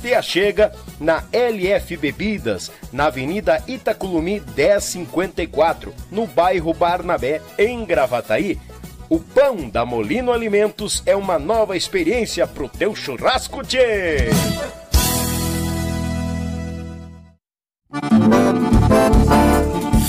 Te achega na LF Bebidas, na Avenida Itaculumi 1054, no bairro Barnabé, em Gravataí. O pão da Molino Alimentos é uma nova experiência pro teu churrasco, tchê!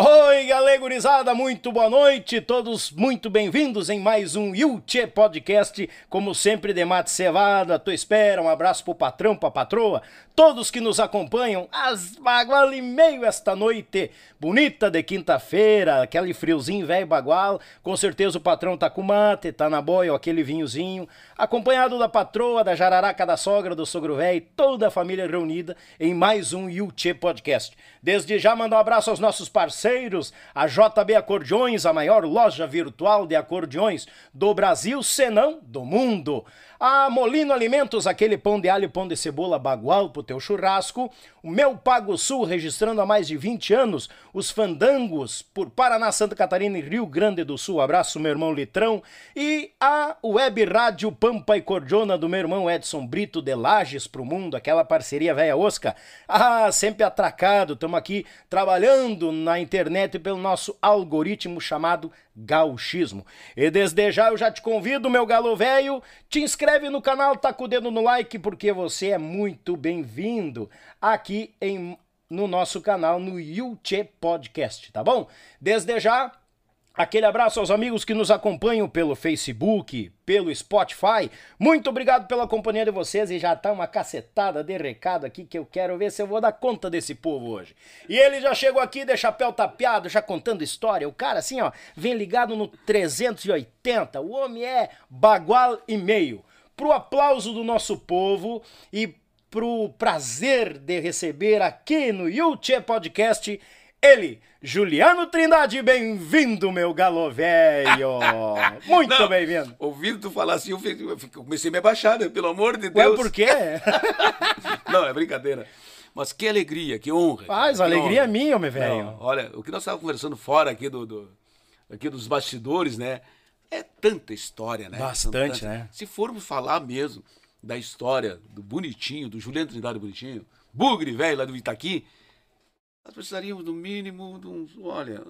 Oi, galera gurizada, muito boa noite, todos muito bem-vindos em mais um Yulche Podcast, como sempre, de mate cevado, à tua espera, um abraço pro patrão, pra patroa, todos que nos acompanham, às bagual e meio esta noite, bonita de quinta-feira, aquele friozinho velho bagual, com certeza o patrão tá com mate, tá na boia, aquele vinhozinho, acompanhado da patroa, da jararaca da sogra, do sogro velho, toda a família reunida em mais um Yulche Podcast. Desde já mando um abraço aos nossos parceiros, a JB Acordeões, a maior loja virtual de acordeões do Brasil, senão do mundo. A Molino Alimentos, aquele pão de alho pão de cebola bagual pro teu churrasco. O Meu Pago Sul, registrando há mais de 20 anos os fandangos por Paraná, Santa Catarina e Rio Grande do Sul. Abraço, meu irmão Litrão. E a Web Rádio Pampa e Cordiona do meu irmão Edson Brito de Lages pro mundo, aquela parceria velha osca. Ah, sempre atracado, estamos aqui trabalhando na internet pelo nosso algoritmo chamado gauchismo. E desde já eu já te convido, meu galo velho, te inscreve no canal, tá com o dedo no like, porque você é muito bem-vindo aqui em, no nosso canal, no Yuche Podcast, tá bom? Desde já, Aquele abraço aos amigos que nos acompanham pelo Facebook, pelo Spotify. Muito obrigado pela companhia de vocês e já tá uma cacetada de recado aqui que eu quero ver se eu vou dar conta desse povo hoje. E ele já chegou aqui de chapéu tapeado, já contando história. O cara assim, ó, vem ligado no 380. O homem é bagual e meio. Pro aplauso do nosso povo e pro prazer de receber aqui no YouTube Podcast ele, Juliano Trindade, bem-vindo, meu galo velho! Muito bem-vindo! Ouvindo tu falar assim, eu, fiquei- eu fiquei- comecei a me abaixar, né? Pelo amor de Ué, Deus. por quê? Não, é brincadeira. Mas que alegria, que honra. Faz, a que alegria é honra. minha, meu velho. Olha, o que nós estávamos conversando fora aqui, do, do- aqui dos bastidores, né? É tanta história, né? Bastante, né? Se formos falar mesmo da história do Bonitinho, do Juliano Trindade Bonitinho, Bugre, velho, lá do Itaqui, nós precisaríamos, no mínimo, de uns, olha,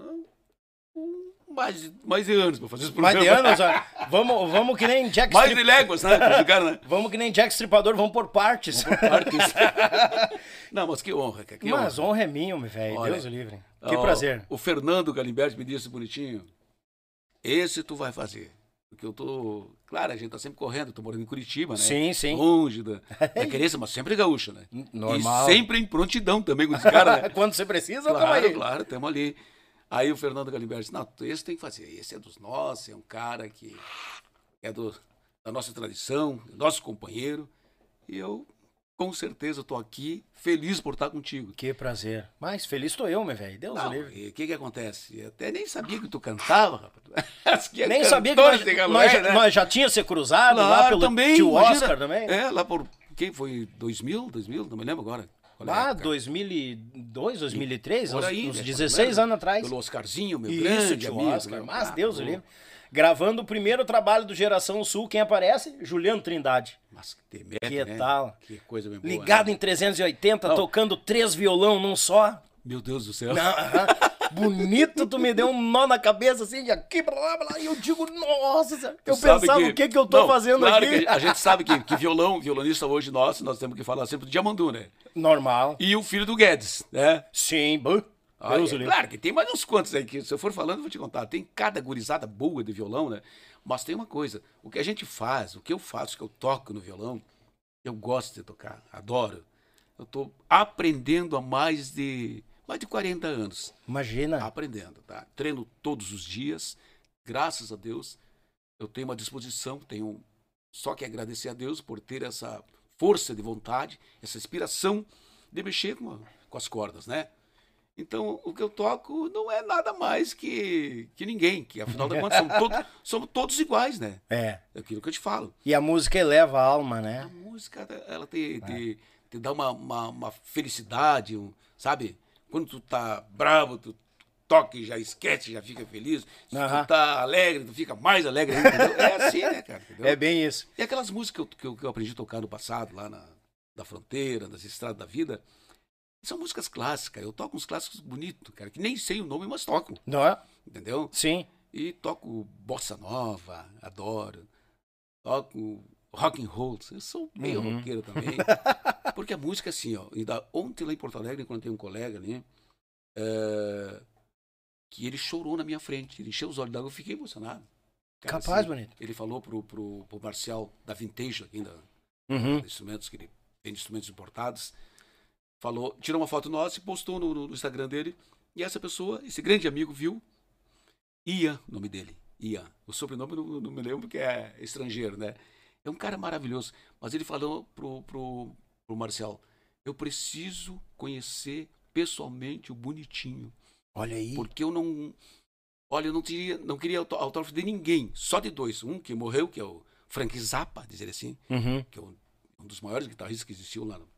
um- mais, de- mais de anos para fazer esse Mais programa. de anos, ó. Vamos, vamos que nem Jack Mais de Strip... léguas, né? né? Vamos que nem Jack Stripador, vamos por partes. Partes. Não, mas que honra, cara. Que Mas honra. honra é minha, velho. Deus o livre. Que prazer. O Fernando Galimberti me disse bonitinho. Esse tu vai fazer. Porque eu tô. Claro, a gente tá sempre correndo, tô morando em Curitiba, né? Sim, sim. Longe da, da querência, mas sempre gaúcha, né? Normal. E sempre em prontidão também com esse cara, né? Quando você precisa, tamo claro, aí. claro, estamos ali. Aí o Fernando Galimberti disse, não, esse tem que fazer. Esse é dos nossos, é um cara que é do, da nossa tradição, nosso companheiro. E eu, com certeza, tô aqui feliz por estar contigo. Que prazer. Mas feliz tô eu, meu velho. Deus o Não, livre. e o que que acontece? Eu até nem sabia que tu cantava, rapaz. É Nem sabia que nós, de galo nós, né? nós já tinha se cruzado lá pelo também, tio imagina. Oscar também. É, lá por... Quem foi? 2000? 2000? Não me lembro agora. Qual é Ah, época? 2002, 2003, Por uns, aí, uns né? 16 Lembra? anos atrás. Pelo Oscarzinho, meu Isso, grande tio amigo. Oscar, né? mas Ah, Deus o livre. Gravando o primeiro trabalho do Geração Sul, quem aparece? Juliano Trindade. Mas que temete, Que né? tal? Que coisa bem boa. Ligado né? em 380, Não. tocando três violão num só. Meu Deus do céu. Não, aham. Bonito, tu me deu um nó na cabeça assim, de aqui pra lá, e eu digo, nossa, eu pensava o que que eu tô Não, fazendo claro aqui. que a gente sabe que, que violão, violonista hoje nosso, nós temos que falar sempre do Diamandu, né? Normal. E o filho do Guedes, né? Sim. Ah, é, claro que tem mais uns quantos aí que se eu for falando eu vou te contar. Tem cada gurizada boa de violão, né? Mas tem uma coisa, o que a gente faz, o que eu faço, o que eu toco no violão, eu gosto de tocar, adoro. Eu tô aprendendo há mais de mais de 40 anos, Imagina. aprendendo, tá? Treino todos os dias, graças a Deus. Eu tenho uma disposição, tenho só que agradecer a Deus por ter essa força de vontade, essa inspiração de mexer com, a- com as cordas, né? Então, o que eu toco não é nada mais que, que ninguém, que afinal de contas somos todos, somos todos iguais, né? É. É aquilo que eu te falo. E a música eleva a alma, A né? música, ela te, te, te dá uma, uma, uma felicidade, um- sabe? Quando tu tá bravo, tu toca e já esquece, já fica feliz. Se tu tá alegre, tu fica mais alegre ainda? É assim, né, cara? Entendeu? É bem isso. E aquelas músicas que eu, que eu, que eu aprendi a tocar no passado, lá na, da fronteira, nas estradas da vida, são músicas clássicas. Eu toco uns clássicos bonitos, cara, que nem sei o nome, mas toco, Não é? entendeu? Sim. E toco bossa nova, adoro. Toco rock and roll. Eu sou meio Uhum. roqueiro também. Porque a música, assim, ó. Ainda ontem lá em Porto Alegre, quando tem um colega ali, é, que ele chorou na minha frente. Ele encheu os olhos d'água, eu fiquei emocionado. Cara, Capaz, assim, bonito. Ele falou pro, pro, pro Marcial da Vintage, aqui da, Uhum. instrumentos que ele vende instrumentos importados. Falou, tirou uma foto nossa e postou no, no- Instagram dele. E essa pessoa, esse grande amigo, viu. Ian, o nome dele. Ian. O sobrenome não, não me lembro porque é estrangeiro, né? É um cara maravilhoso. Mas ele falou pro, pro, pro Marcel: Eu preciso conhecer pessoalmente o bonitinho. Olha aí. Porque eu não. Olha, eu não, teria, não queria autó- autógrafo de ninguém, só de dois. Um que morreu, que é o Frank Zappa, dizer assim Uhum. que é um, um dos maiores guitarristas que existiu lá, no-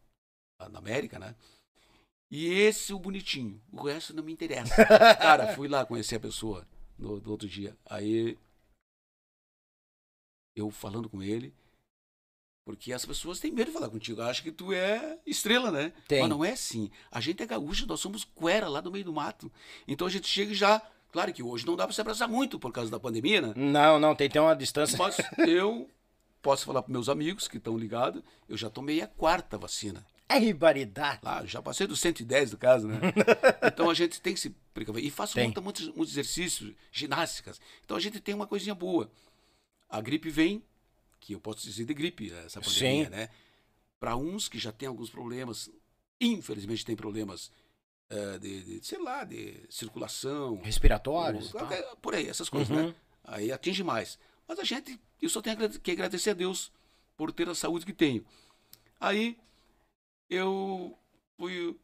na América, né? E esse o bonitinho, o resto não me interessa. Cara, fui lá conhecer a pessoa no, do outro dia. Aí eu falando com ele, porque as pessoas têm medo de falar contigo, acham que tu é estrela, né? Tem. Mas não é assim. A gente é gaúcho, nós somos cuera lá do meio do mato. Então a gente chega e já. Claro que hoje não dá pra se abraçar muito por causa da pandemia, né? Não, não, tem que ter uma distância. Mas eu posso falar para meus amigos que estão ligados, eu já tomei a quarta vacina. É ribaridade. Lá, eu já passei dos 110 do caso, né? Então a gente tem que se precaver. E faço muita, muitos, muitos exercícios, ginásticas. Então a gente tem uma coisinha boa. A gripe vem, que eu posso dizer de gripe, essa pandemia, Sim. né? Para uns que já têm alguns problemas, infelizmente tem problemas eh, de, de, sei lá, de circulação, Respiratórios. ou- qualquer- por aí, essas coisas, Uhum. né? Aí atinge mais. Mas a gente, eu só tenho que agradecer a Deus por ter a saúde que tenho. Aí eu fui,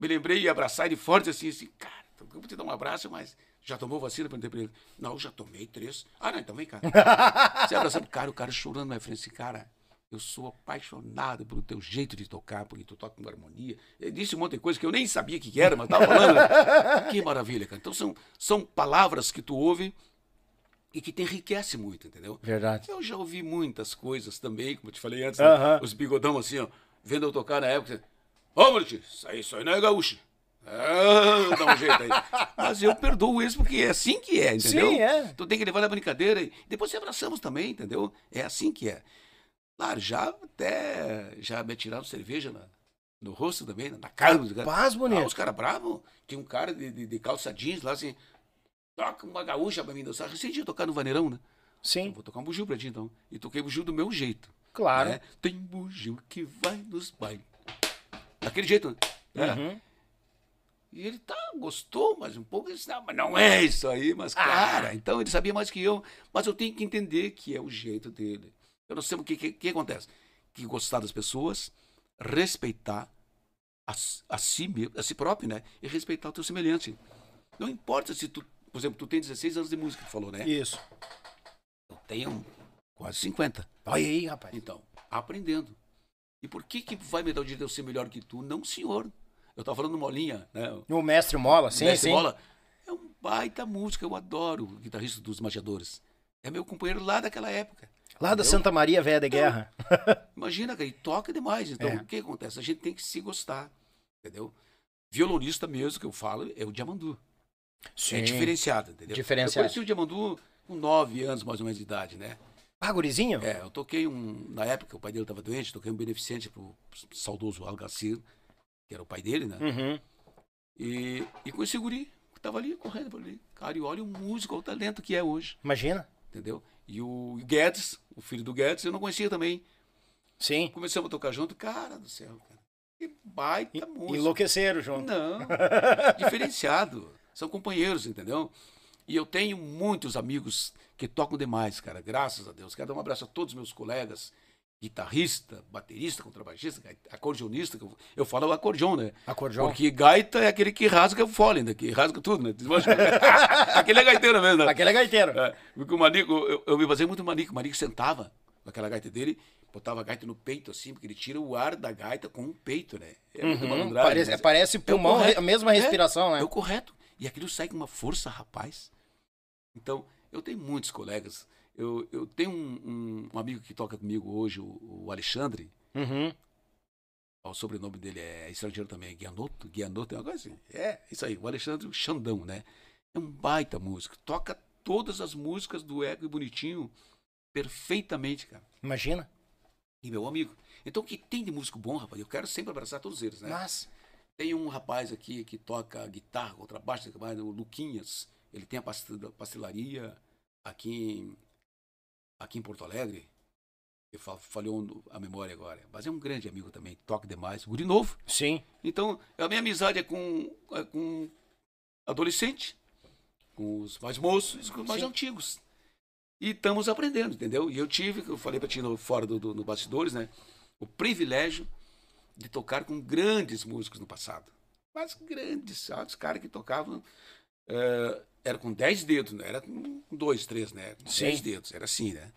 me lembrei e abraçar ele forte assim, assim, cara, eu vou te dar um abraço, mas já tomou vacina para ele? Não, já tomei três. Ah, não, então vem cá. Você abraçando, cara, o cara chorando na frente, assim, cara, eu sou apaixonado pelo teu jeito de tocar, porque tu toca com harmonia. Ele disse um monte de coisa que eu nem sabia que era, mas tava falando. né? que maravilha, cara. Então são, são palavras que tu ouve e que te enriquece muito, entendeu? Verdade. Eu já ouvi muitas coisas também, como eu te falei antes, né? Aham. os bigodão assim, ó, vendo eu tocar na época. Ô, Maurício, isso aí, isso aí não é gaúcho. Ah, dá um jeito aí. Mas eu perdoo isso porque é assim que é, entendeu? Sim, é. Tu tem que levar na brincadeira e depois se abraçamos também, entendeu? É assim que é. Claro, já até já me tiraram cerveja na- no rosto também, na cara. dos caras. Capaz, bonito. Ah, os caras bravos. Tinha um cara de, de, de calça jeans lá assim, toca uma gaúcha pra mim dançar. Recente ia tocar no Vaneirão, né? Eu Sim, vou tocar um bugio pra ti então. E toquei bugio do meu jeito. Claro. né? Tem bugio que vai nos bailes. Daquele jeito, né? Uhum. E ele tá, gostou, mas um pouco, ele disse, não, mas não é isso aí, mas cara, então ele sabia mais que eu, mas eu tenho que entender que é o jeito dele. Eu não sei o que, que, que acontece. Que gostar das pessoas, respeitar a, a si mesmo, a si próprio, né? E respeitar o teu semelhante. Não importa se tu, por exemplo, tu tem 16 anos de música, tu falou, né? Isso. Eu tenho quase 50. Olha aí, rapaz. Então, aprendendo. E por que que vai me dar o direito de eu ser melhor que tu? Não, senhor. Eu tava falando Molinha, né? O mestre Mola, sim, Mestre sim. Mola é um baita música, eu adoro o guitarrista dos Magiadores. É meu companheiro lá daquela época. Lá da Entendeu? Santa Maria Velha de Guerra. Imagina, cara, e toca demais. Então, É. o que acontece? A gente tem que se gostar, entendeu? Violonista mesmo que eu falo é o Diamandu. É diferenciado, entendeu? Diferenciado. Eu conheci o Diamandu com nove anos, mais ou menos, de idade, né? Ah, gurizinho? É, eu toquei um. Na época, o pai dele estava doente, toquei um beneficente pro saudoso Algacir, que era o pai dele, né? Uhum. E, e conheci o guri, que tava ali, correndo por ali. Cara, e olha o músico, olha o talento que é hoje, Imagina. entendeu? E o Guedes, o filho do Guedes, eu não conhecia também. Sim. Começamos a tocar junto, cara do céu, cara. Que baita música. Enlouqueceram junto. Não, diferenciado. São companheiros, entendeu? E eu tenho muitos amigos que tocam demais, cara, graças a Deus. Quero dar um abraço a todos os meus colegas, guitarrista, baterista, contrabaixista, acordeonista. Eu, eu falo acordeon, né? Acordeon. Porque gaita é aquele que rasga o fole, né? Que rasga tudo, né? aquele é gaiteiro mesmo, né? Aquele é gaiteiro. É, porque o Manico, eu, eu me basei muito no Manico. O Manico sentava com aquela gaita dele, botava a gaita no peito assim, porque ele tira o ar da gaita com o peito, né? É Uhum, parece, parece é pulmão, correto. a mesma É, respiração, né? É o correto. E aquilo sai com uma força, rapaz. Então, eu tenho muitos colegas. Eu, eu tenho um, um- um amigo que toca comigo hoje, o, o Alexandre. Uhum. O sobrenome dele é estrangeiro também, Guianoto. Guianoto é uma coisa assim. É, isso aí. O Alexandre Xandão, né? É um baita músico. Toca todas as músicas do Ego e Bonitinho perfeitamente, cara. Imagina. E meu amigo. Então, o que tem de músico bom, rapaz? Eu quero sempre abraçar todos eles, né? Mas, Tem um rapaz aqui que toca guitarra, contrabaixo, o Luquinhas. Ele tem a pastel- pastelaria aqui em, aqui em Porto Alegre. Eu falhou a memória agora. Mas é um grande amigo também, toca demais. Guri novo. sim. Então, a minha amizade é com, é com adolescente, com os mais moços e com os mais Sim. antigos. E estamos aprendendo, entendeu? E eu tive, eu falei para ti no, fora do, do, no bastidores, né? O privilégio de tocar com grandes músicos no passado. Mas grandes, sabe? Os caras que tocavam. eh, era com 10 dedos, né? Era com dois, três, né? Com Sim. 10 dedos, era assim, né?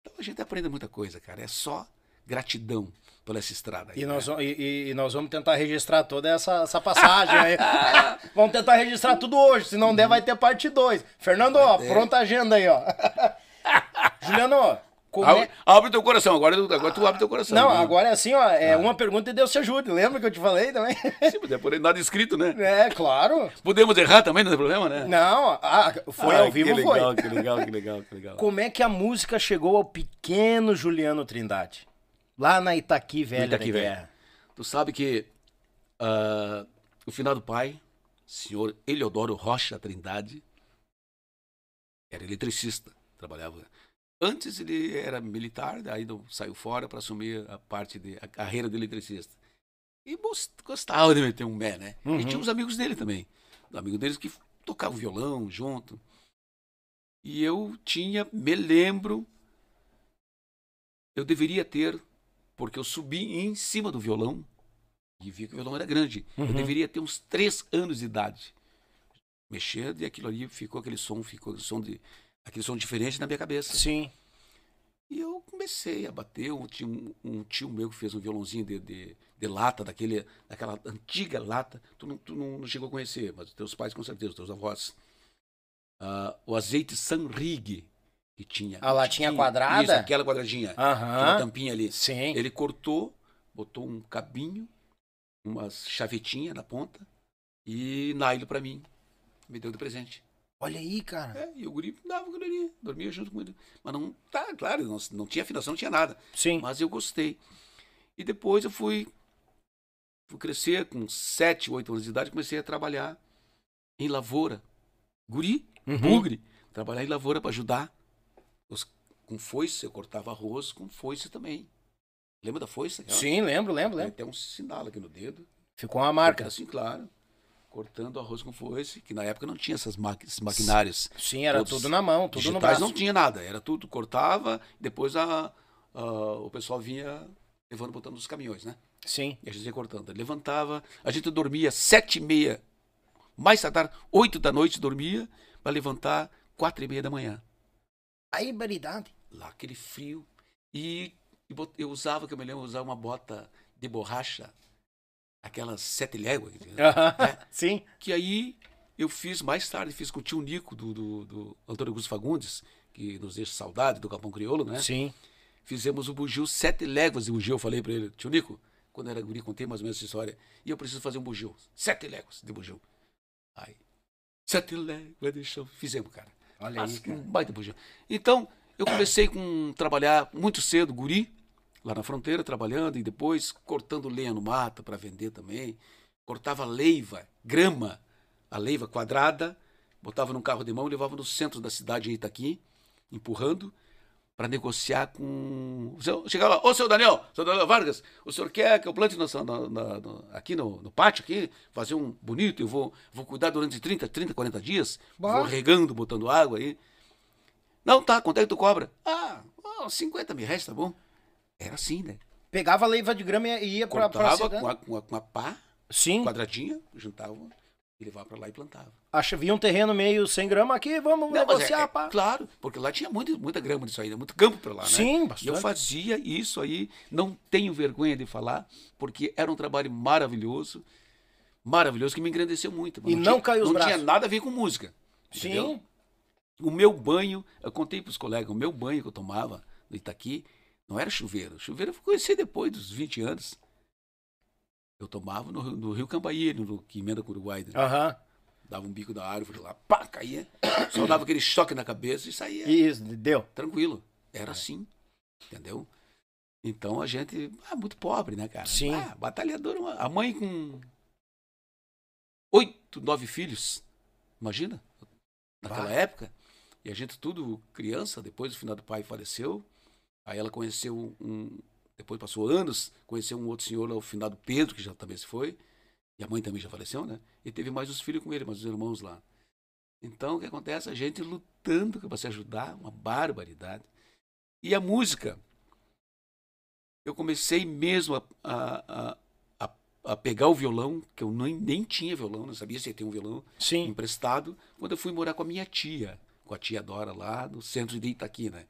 Então a gente aprende muita coisa, cara. É só gratidão por essa estrada aí. E né? nós, vamos- e- e- nós vamos tentar registrar toda essa, essa passagem aí. vamos tentar registrar tudo hoje. Se não der, vai ter parte 2. Fernando, ó, ter. pronta a agenda aí, ó. Juliano, como é... Abre, abre teu coração, agora, agora tu abre teu coração. Não, né? agora é assim, ó. É uma pergunta e Deus te ajude. Lembra que eu te falei também? Sim, mas é por aí, nada escrito, né? É, claro. Podemos errar também, não tem problema, né? Não, ah, foi Ah, ao vivo, que foi. legal, Que legal, que legal, que legal. Como é que a música chegou ao pequeno Juliano Trindade? Lá na Itaqui Velha Itaqui Velha. Guerra. Tu sabe que ah, o finado pai, senhor Eliodoro Rocha Trindade, era eletricista, trabalhava. Antes ele era militar, daí saiu fora para assumir a parte de a carreira de eletricista. E gos- gostava de meter um mé, né? Uhum. E tinha uns amigos dele também. Amigos deles que tocavam violão junto. E eu tinha, me lembro, eu deveria ter, porque eu subi em cima do violão e vi que o violão era grande. Uhum. Eu deveria ter uns três anos de idade. Mexendo e aquilo ali ficou aquele som, ficou aquele som, de, aquele som diferente na minha cabeça. Sim. E eu comecei a bater. Eu tinha um, um tio meu que fez um violãozinho de, de, de lata, daquele, daquela antiga lata. Tu, não, tu não, não chegou a conhecer, mas teus pais com certeza, teus avós. Ah, o azeite Sanrig, que tinha. A latinha tinha- quadrada? Isso, aquela quadradinha. Aham. Aquela tampinha ali. Sim. Ele cortou, botou um cabinho, umas chavetinhas na ponta e nylon pra mim. Me deu de presente. Olha aí, cara. É, e o guri dava ele, dormia junto com ele. Mas não, tá, claro, não, não tinha afinação, não tinha nada. Sim. Mas eu gostei. E depois eu fui, fui crescer com 7, 8 anos de idade, comecei a trabalhar em lavoura. Guri, Uhum. bugre. Trabalhar em lavoura para ajudar. Os, com foice, eu cortava arroz com foice também. Lembra da foice? aquela? Sim, lembro, lembro, Tem lembro. até um sinal aqui no dedo. Ficou uma marca. Assim, claro. Cortando arroz com foice, que na época não tinha essas maqui- esses maquinários. Sim, era tudo na mão, tudo no digitais braço. não tinha nada, era tudo, cortava, depois a, a- o pessoal vinha levando, botando nos caminhões, né? Sim. E a gente ia cortando. Levantava, a gente dormia sete e meia, mais tardar, oito da noite dormia, para levantar quatro e meia da manhã. Aí, baridade. Lá, aquele frio. E, e bot- eu usava, que eu me lembro, eu usava uma bota de borracha, aquelas sete léguas, Aham. É. Sim. que aí eu fiz mais tarde, fiz com o tio Nico, do, do, do Antônio Augusto Fagundes, que nos deixa saudade do Capão Crioulo, né? Sim. Fizemos o bugio, sete léguas de bugio. Eu falei pra ele, tio Nico, quando era guri, contei mais ou menos essa história. E eu preciso fazer um bugio. Sete léguas de bugio. Aí, sete léguas de chão. Fizemos, cara. Olha aí, Mas, cara. Um baita bugio. Então, eu comecei com trabalhar muito cedo, guri, lá na fronteira, trabalhando, e depois cortando lenha no mato para vender também. Cortava leiva, grama, a leiva quadrada, botava num carro de mão e levava no centro da cidade em Itaqui, empurrando, para negociar com. Chegava lá, ô seu Daniel, seu Daniel Vargas, o senhor quer que eu plante nossa- na- na- na- aqui no, no pátio, aqui, fazer um bonito, eu vou, vou cuidar durante 30, 30, 40 dias, Bah. vou regando, botando água aí. Não, tá, quanto é que tu cobra? Ah, ó, 50 mil reais, tá bom? Era assim, né? Pegava a leiva de grama e ia pra, pra cidade. com a, com, a, com a pá Sim. quadradinha, juntava e levava pra lá e plantava. Acha, via um terreno meio sem grama aqui, vamos Não, mas negociar, é- é pá. claro, porque lá tinha muito, muita grama disso aí, né? muito campo pra lá, né? Sim, E bastante. eu fazia isso aí, não tenho vergonha de falar, porque era um trabalho maravilhoso, maravilhoso, que me engrandeceu muito. E não tinha, caiu os Não braços. tinha nada a ver com música. entendeu? Sim. O meu banho, eu contei pros colegas, o meu banho que eu tomava no Itaqui, não era chuveiro. Chuveiro eu fui conhecer depois dos 20 anos. Eu tomava no, no Rio Cambaí, no, que emenda com o Uruguai. né? Aham. Dava um bico da árvore lá, pá, caía. Só dava aquele choque na cabeça e saía. Isso, deu. Tranquilo. Era assim. Entendeu? Então a gente. Ah, muito pobre, né, cara? Sim. Ah, batalhador. uma- A mãe com. Oito, nove filhos. Imagina? Naquela época. E a gente tudo criança, depois do final do pai faleceu. Aí ela conheceu um. Depois passou anos, conheceu um outro senhor lá, o finado Pedro, que já também se foi. E a mãe também já faleceu, né? E teve mais os filhos com ele, mais os irmãos lá. Então, o que acontece? A gente lutando para se ajudar, uma barbaridade. E a música, eu comecei mesmo a, a, a, a- pegar o violão, que eu nem, nem tinha violão, não sabia se ia ter um violão Sim. emprestado, quando eu fui morar com a minha tia, com a tia Dora lá no centro de Itaqui, né?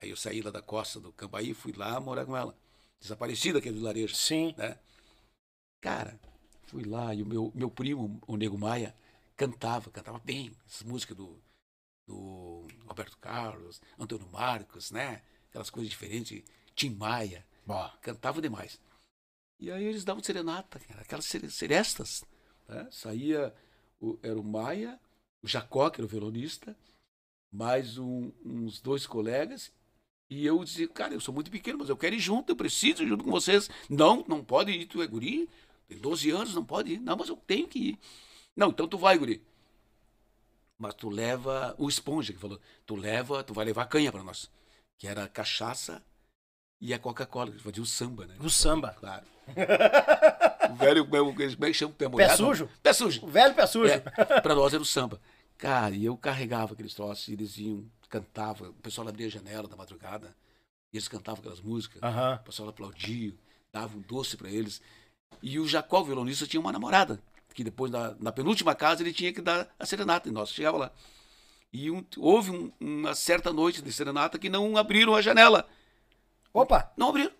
Aí eu saí lá da costa do Cambaí fui lá morar com ela. Desaparecida aquele vilarejo Sim. né? Cara, fui lá e o meu, meu primo, o Nego Maia, cantava, cantava bem essas músicas do, do Roberto Carlos, Antônio Marcos, né? Aquelas coisas diferentes, Tim Maia, Bom. cantava demais. E aí eles davam serenata, cara, aquelas sere- serestas. Né? Saía, o, era o Maia, o Jacó, que era o violonista, mais um- uns dois colegas, e eu dizia, cara, eu sou muito pequeno, mas eu quero ir junto, eu preciso ir junto com vocês. Não, não pode ir, tu é guri, tem 12 anos, não pode ir. Não, mas eu tenho que ir. Não, então tu vai, guri. Mas tu leva, o esponja que falou, tu leva, tu vai levar canha para nós. Que era a cachaça e a Coca-Cola, que fazia o samba, né? O samba. Claro. o velho, como é, é que chama? Pé, molhado? sujo? Pé sujo. O velho pé sujo. É, pra nós era o samba. Cara, e eu carregava aqueles troços, e eles iam, cantavam, o pessoal abria a janela da madrugada, e eles cantavam aquelas músicas, o pessoal aplaudia, dava um doce pra eles. E o Jacó, o violonista, tinha uma namorada, que depois, na, na penúltima casa, ele tinha que dar a serenata, e nós chegava lá. E um- houve um- uma certa noite de serenata que não abriram a janela. Opa! Não abriram.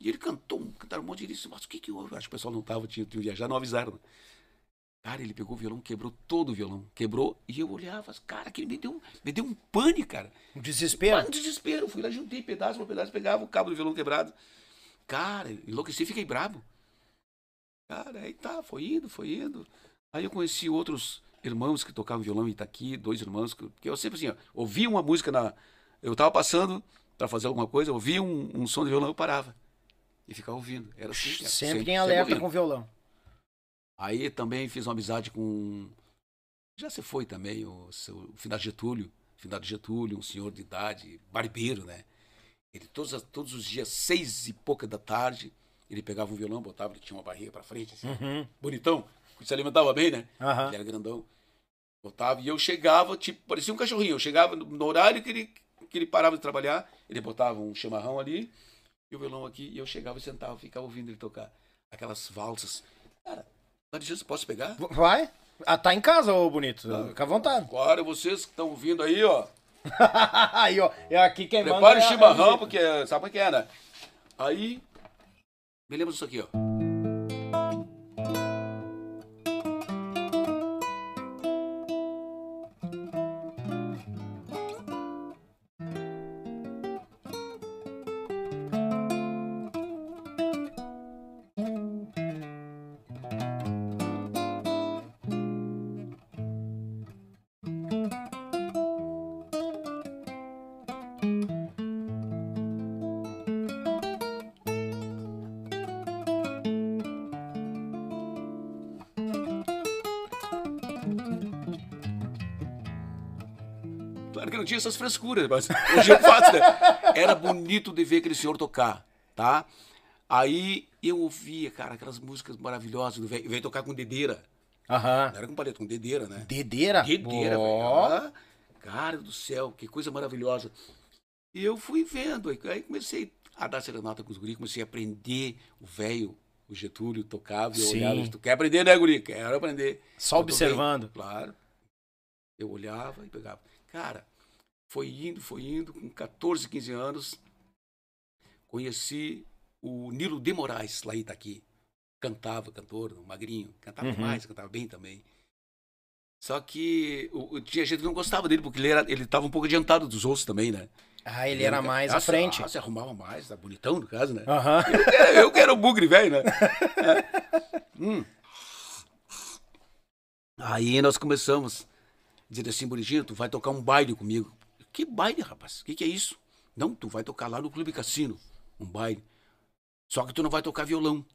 E ele cantou, cantaram um monte de disse, mas o que que houve? Acho que o pessoal não estava, tinha, tinha viajado, não avisaram. né? Cara, ele pegou o violão, quebrou todo o violão, quebrou, e eu olhava, cara, que ele me deu, um- me deu um pânico, cara. Um desespero. Um desespero. Fui lá, juntei pedaço por pedaço, pegava o cabo do violão quebrado. Cara, enlouqueci, fiquei brabo. Cara, aí tá, foi indo, foi indo. Aí eu conheci outros irmãos que tocavam violão em Itaqui, dois irmãos, que, que eu sempre assim, ó, ouvia uma música na. Eu tava passando para fazer alguma coisa, ouvia um, um som de violão, eu parava. E ficava ouvindo. Era assim, cara, Sempre em alerta ouvindo. com violão. Aí também fiz uma amizade com. Já se foi também, o, seu, o finado Getúlio. Finado Getúlio, um senhor de idade, barbeiro, né? Ele todos, todos os dias, seis e pouca da tarde, ele pegava um violão, botava, ele tinha uma barriga pra frente, assim, Uhum. bonitão, se alimentava bem, né? Aham. Ele era grandão. Botava, e eu chegava, tipo, parecia um cachorrinho. Eu chegava no, horário que ele, que ele parava de trabalhar, ele botava um chimarrão ali, e o violão aqui, e eu chegava e sentava, ficava ouvindo ele tocar. Aquelas valsas. Cara, dá licença, posso pegar? Vai? Ah, tá em casa, ô bonito. Fica à vontade. Agora vocês que estão ouvindo aí, ó, aí, ó. É aqui quem manda. prepare o é chimarrão, porque sabe o que é, né? Aí, me lembro disso aqui, ó. Essas frescuras, mas hoje eu faço, né? Era bonito de ver aquele senhor tocar, tá? Aí eu ouvia, cara, aquelas músicas maravilhosas do velho. Veio tocar com dedeira. Aham. Não era com paleta, com dedeira, né? Dedeira? Dedeira, velho. Cara do céu, que coisa maravilhosa. E eu fui vendo, aí comecei a dar serenata com os guris, comecei a aprender o velho, o Getúlio tocava, e eu Sim. olhava, tu quer aprender, né, guri? Quero aprender. Só Eu observando. toquei, Claro. Eu olhava e pegava. Cara, foi indo, foi indo, com 14, 15 anos, conheci o Nilo de Moraes, lá em Itaqui. Cantava, cantor, magrinho. Cantava Uhum. mais, cantava bem também. Só que o, tinha gente que não gostava dele, porque ele era, ele estava um pouco adiantado dos outros também, né? Ah, ele era mais à frente. Ah, se arrumava mais, tá bonitão, no caso, né? Aham. Eu quero, eu quero o bugre velho, né? É. Hum. Aí nós começamos a dizer assim, Bonitinho, tu vai tocar um baile comigo. Que baile, rapaz? O que, que é isso? Não, tu vai tocar lá no Clube Cassino, um baile. Só que tu não vai tocar violão.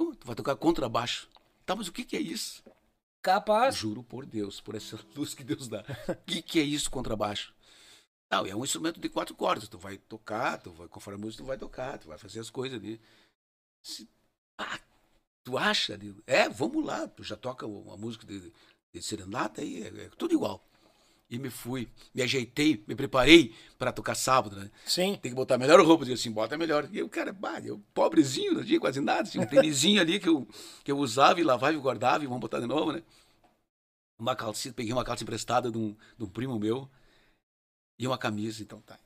"Uh, tu vai tocar contrabaixo. Tá, mas o que, que é isso? Capaz. Juro por Deus, por essa luz que Deus dá. O que, que é isso, contrabaixo? Não, é um instrumento de quatro cordas. Tu vai tocar, tu vai, conforme a música, tu vai tocar, tu vai fazer as coisas ali. Se- ah, tu acha? ali? É, vamos lá. Tu já toca uma música de, de serenata aí, é, é tudo igual. E me fui, me ajeitei, me preparei para tocar sábado, né? Sim. Tem que botar a melhor roupa, dizia assim, bota melhor. E eu, cara, bah, eu pobrezinho, não tinha quase nada, tinha um tênisinho ali que eu, que eu usava e lavava e guardava e vamos botar de novo, né? Uma calcinha, peguei uma calça emprestada de um, de um primo meu e uma camisa, então tá.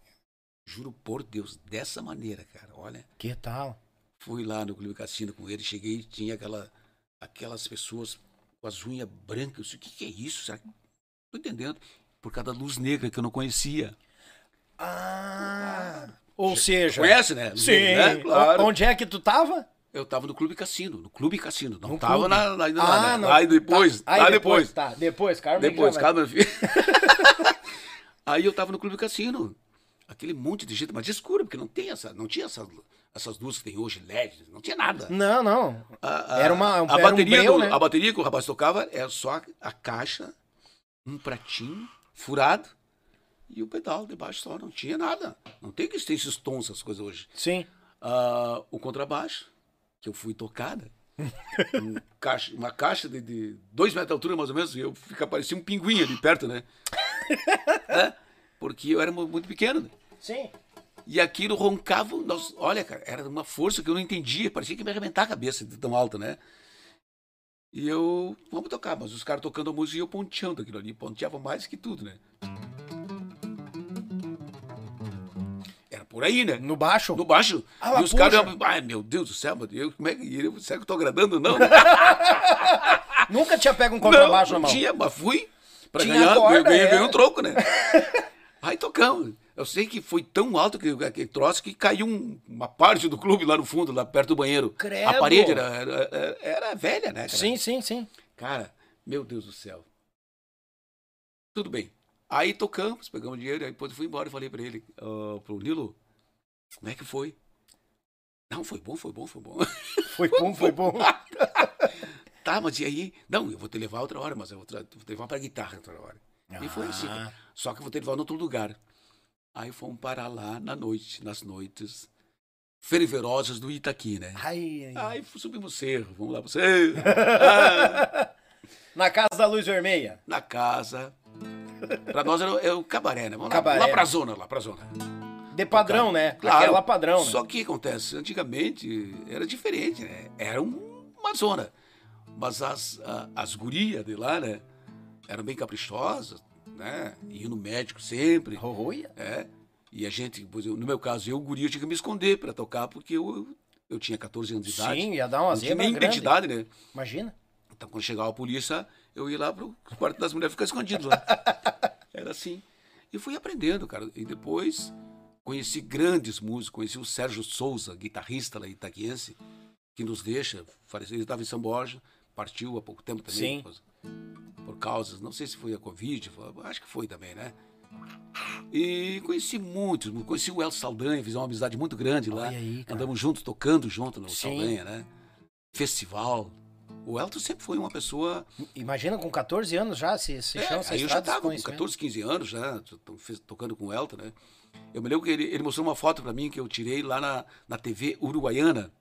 Juro por Deus, dessa maneira, cara, olha. Que tal? Fui lá no Clube Cassino com ele, cheguei, tinha aquela, aquelas pessoas com as unhas brancas. Eu disse, o que, que é isso? Será que... Tô entendendo. Por causa da luz negra que eu não conhecia. Ah. Ou seja. Conhece, né? Luz Sim. negra, né? Claro. Onde é que tu tava? Eu tava no Clube Cassino, no Clube Cassino. Não No tava na, na, ainda Ah, não. Lá depois, Tá. Aí lá depois. Tá, depois, Carmen. Depois, já filho. Aí eu tava no Clube Cassino. Aquele monte de gente, mas escuro, porque não tem essa, não tinha essa, essas luzes que tem hoje, LED, não tinha nada. Não, não. A, a- Era uma- um- a era um bateria breu, do- né? A bateria que o rapaz tocava era só a caixa, um pratinho furado e o pedal debaixo só, não tinha nada. Não tem que ter esses tons, essas coisas hoje. Sim. Ah, o contrabaixo, que eu fui tocada. um caixa- uma caixa de, de dois metros de altura, mais ou menos, e eu fica parecia um pinguim ali perto, né? É, porque eu era mu- muito pequeno. né? Sim. E aquilo roncava, nós, olha, cara, era uma força que eu não entendia, parecia que ia me arrebentar a cabeça de tão alta, né? E eu, vamos tocar, mas os caras tocando a música e eu ponteando aquilo ali, ponteava mais que tudo, né? Era por aí, né? No baixo? No baixo. Ah, e os caras, ai meu Deus do céu, mas eu, como é que, eu, será que eu tô agradando? Não, Nunca tinha pego um contrabaixo não, na mão. tinha, mas fui pra Tinha ganhar, ganhei, ganhei é. um troco, né? Aí tocamos. Eu sei que foi tão alto que aquele troço que caiu um- uma parte do clube lá no fundo, lá perto do banheiro. Credo. A parede era, era, era- velha, né? cara? Sim, sim, sim. Cara, meu Deus do céu. Tudo bem. Aí tocamos, pegamos dinheiro, aí depois eu fui embora e falei pra ele, "Ah, pro Nilo, como é que foi? Não, foi bom, foi bom, foi bom. Foi bom, foi bom. tá, mas e aí? Não, eu vou te levar outra hora, mas eu vou, tra- vou te levar pra guitarra outra hora. E foi assim. Ah. Só que eu vou te levar em outro lugar. Aí fomos parar lá na noite, nas noites fervorosas do Itaqui, né? Ai, ai. Aí subimos o cerro, vamos lá pro cerro. Ah, Na casa da luz vermelha. na casa. Pra nós era, o- é o cabaré, né? Vamos Cabaré. lá, lá pra zona, lá pra zona. De padrão, né? Claro. Aquela padrão, né? Só que acontece, antigamente era diferente, né? Era um- uma zona. Mas as, as gurias de lá, né? Eram bem caprichosas, né? Iam no médico sempre. Olha. É. E a gente, eu- no meu caso, eu, guria, tinha que me esconder para tocar, porque eu, eu tinha 14 anos de idade. Sim, ia dar uma zebra nem grande. identidade, né? Imagina. Então, quando chegava a polícia, eu ia lá pro quarto das mulheres ficar escondido lá. Era assim. E fui aprendendo, cara. E depois conheci grandes músicos. Conheci o Sérgio Souza, guitarrista lá itaquiense, que nos deixa. faleceu. Ele estava em São Borja, partiu há pouco tempo também. Sim. Por, causas, não sei se foi a Covid, acho que foi também, né? E conheci muitos, conheci o Elcio Saldanha, fiz uma amizade muito grande lá. Olha aí, cara. Andamos juntos, tocando junto no Sim. Saldanha, né? Festival, o Elton sempre foi uma pessoa. Imagina com 14 anos já, se, se É, chama aí eu já estava com desconhecimento. 14, 15 anos, já, tocando com o Elton, né? Eu me lembro que ele, ele mostrou uma foto para mim que eu tirei lá na, na TV Uruguaiana.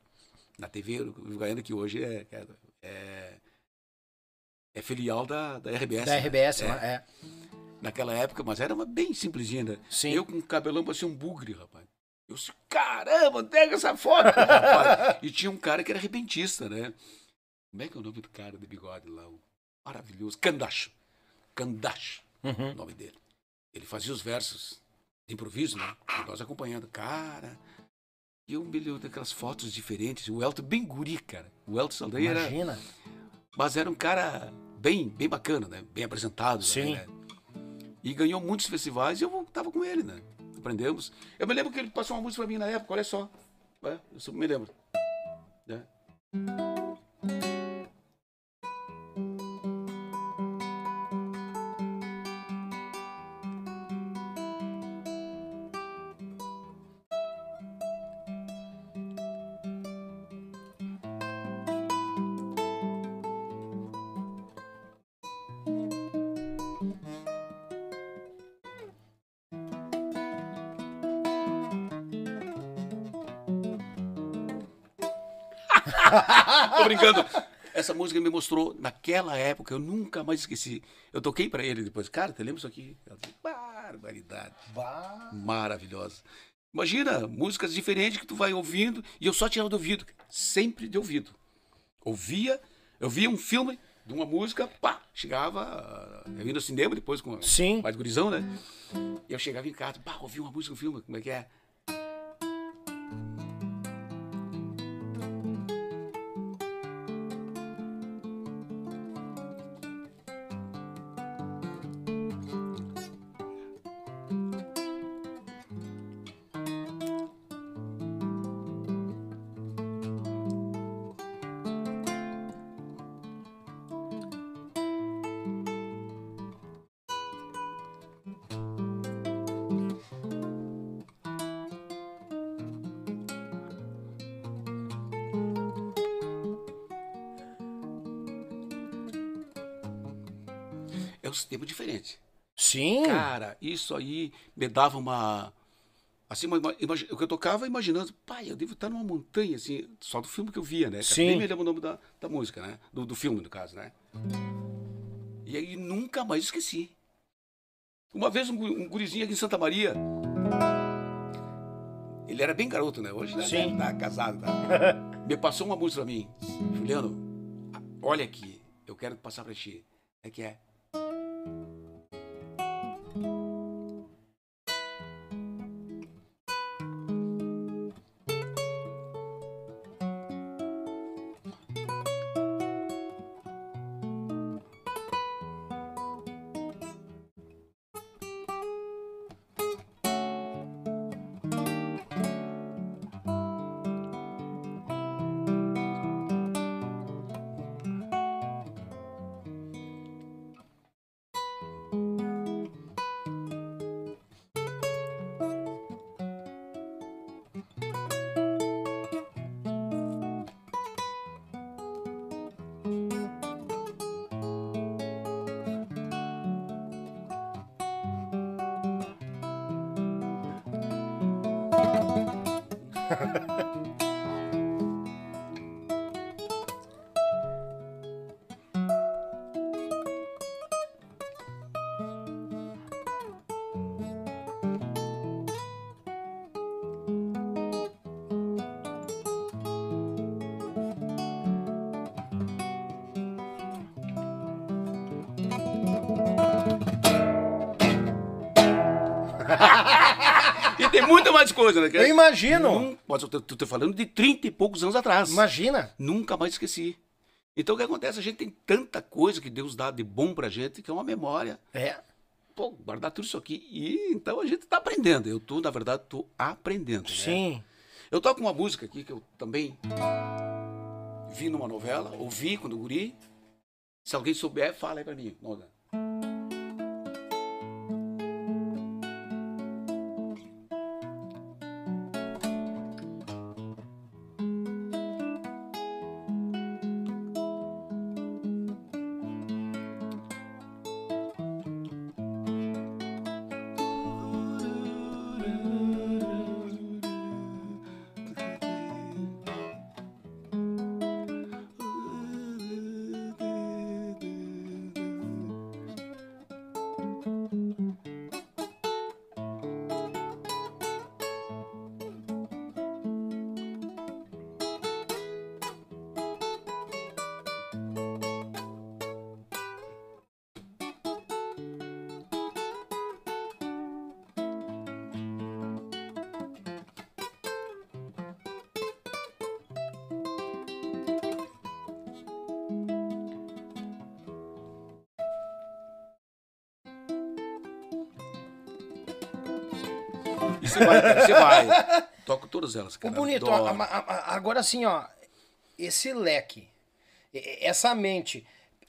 Na TV Uruguaiana, que hoje é, é, é, é filial da, da RBS. Da né? RBS, É, é. Naquela época, mas era uma bem simplesinha, né? Sim. Eu com um cabelão parecia um bugre, rapaz. Eu disse, caramba, pega essa foto, rapaz. E tinha um cara que era repentista, né? Como é que é o nome do cara de bigode lá? O maravilhoso. Candacho. Candacho, Uhum. o nome dele. Ele fazia os versos de improviso, né? E nós acompanhando. Cara, e eu me lembro daquelas fotos diferentes. O Elton bem guri, cara. O Elton Saldanha era... Imagina. Mas era um cara bem, bem bacana, né? Bem apresentado. Sim. Né? E ganhou muitos festivais e eu tava com ele, né? Aprendemos. Eu me lembro que ele passou uma música pra mim na época, olha só. É, eu me lembro. né? Música me mostrou naquela época, eu nunca mais esqueci. Eu toquei pra ele depois, cara, você lembra isso aqui? Eu disse, Barbaridade. Bah. Maravilhosa. Imagina, músicas diferentes que tu vai ouvindo e eu só tirava do ouvido, sempre de ouvido. Ouvia, eu via um filme de uma música, pá, chegava, eu ia no cinema depois com Sim. mais gurizão, né? E eu chegava em casa, pá, ouvi uma música, um filme, como é que é? Isso aí me dava uma. Assim, uma, imagi- o que eu tocava imaginando, pai, eu devo estar numa montanha, assim, só do filme que eu via, né? Sim. Nem me lembro o nome da, da música, né? Do, do filme, no caso, né? E aí nunca mais esqueci. Uma vez um, um gurizinho aqui em Santa Maria. Ele era bem garoto, né? Hoje né? Sim. tá casado. Tá? Me passou uma música pra mim. Juliano, olha aqui, eu quero passar pra ti. É que é. Mais coisa, né? Eu imagino. Num- Mas eu tô, tô- falando de 30 e poucos anos atrás. Imagina. Nunca mais esqueci. Então o que acontece? A gente tem tanta coisa que Deus dá de bom pra gente que é uma memória. É. Pô, guardar tudo isso aqui. E então a gente tá aprendendo. Eu tô, na verdade, tô aprendendo. né? Sim. Eu toco uma música aqui que eu também vi numa novela, ouvi quando guri. Se alguém souber, fala aí pra mim. Nona. Você todas elas, cara. bonito, a- a- agora assim, ó, esse leque, essa mente,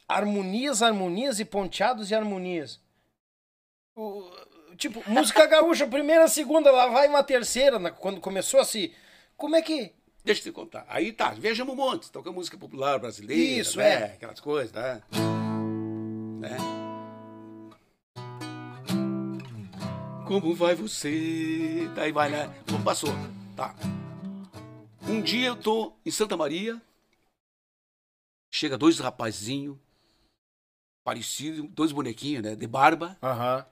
harmonias, harmonias e ponteados e harmonias. O- tipo, música gaúcha, primeira, segunda, lá vai uma terceira, na- quando começou assim. Como é que. Deixa eu te contar. Aí tá, viajamos um monte, toca música popular brasileira. Isso, né? é. Aquelas coisas, né? né? Como vai você? Daí vai, né? Bom, passou. Tá. Um dia eu tô em Santa Maria, chega dois rapazinhos, parecidos, dois bonequinhos, né? De barba. Aham.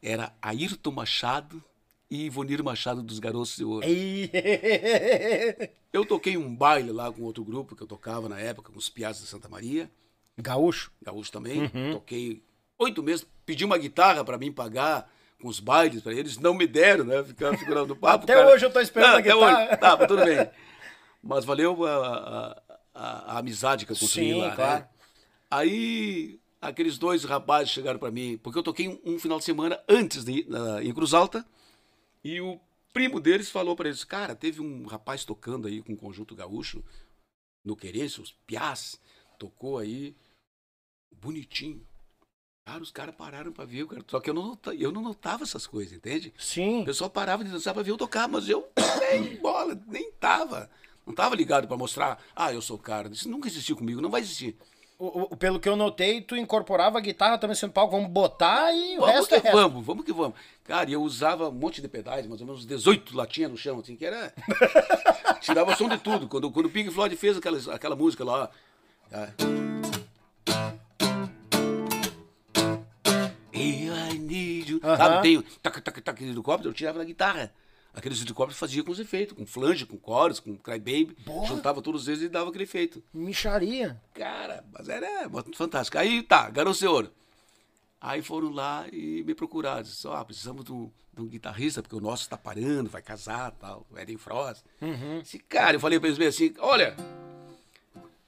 Era Ayrton Machado e Ivonir Machado dos Garotos de Ouro. Eu toquei um baile lá com outro grupo que eu tocava na época, com os Piazas de Santa Maria, Gaúcho. gaúcho também. Toquei oito meses, pedi uma guitarra para mim pagar com os bailes para eles, não me deram, né? Ficava figurando no papo. Até hoje eu tô esperando Não, até hoje. Tá, mas tudo bem. Mas valeu a, a- a- a amizade que eu consegui Sim, lá, claro. né? Aí aqueles dois rapazes chegaram para mim, porque eu toquei um, um final de semana antes de na- em Cruz Alta, e o primo deles falou para eles, cara, teve um rapaz tocando aí com o Conjunto Gaúcho, no Querência, os Piás, tocou aí, bonitinho. Cara, os caras pararam para ver, cara. só que eu não, nota- eu não notava essas coisas, entende? Sim. O pessoal parava de dançar pra ver eu tocar, mas eu nem bola, nem tava. Não tava ligado pra mostrar, ah, eu sou o cara. Isso nunca existiu comigo, não vai existir. O- o- pelo que eu notei, tu incorporava a guitarra também sendo palco, vamos botar e o Vamos resto que é resto. vamos, vamos que vamos. Cara, eu usava um monte de pedais, mais ou menos 18 latinhas no chão, assim, que era. Tirava som de tudo. Quando, quando o Pink Floyd fez aquela, aquela música lá, ó. tá? I need you. Aham. Sabe, tem tac, tac, tac, helicóptero, eu tirava na guitarra. Aqueles helicópteros fazia com os efeitos, com flange, com chorus, com crybaby. Porra. Juntava todos eles e dava aquele efeito. Micharia. Cara, mas era fantástico. Aí tá, Garoto Ouro. Aí foram lá e me procuraram. Disse, ó, precisamos de um, de um guitarrista, porque o nosso tá parando, vai casar tal. O Eden Frost. Esse cara, eu falei pra eles bem assim: olha,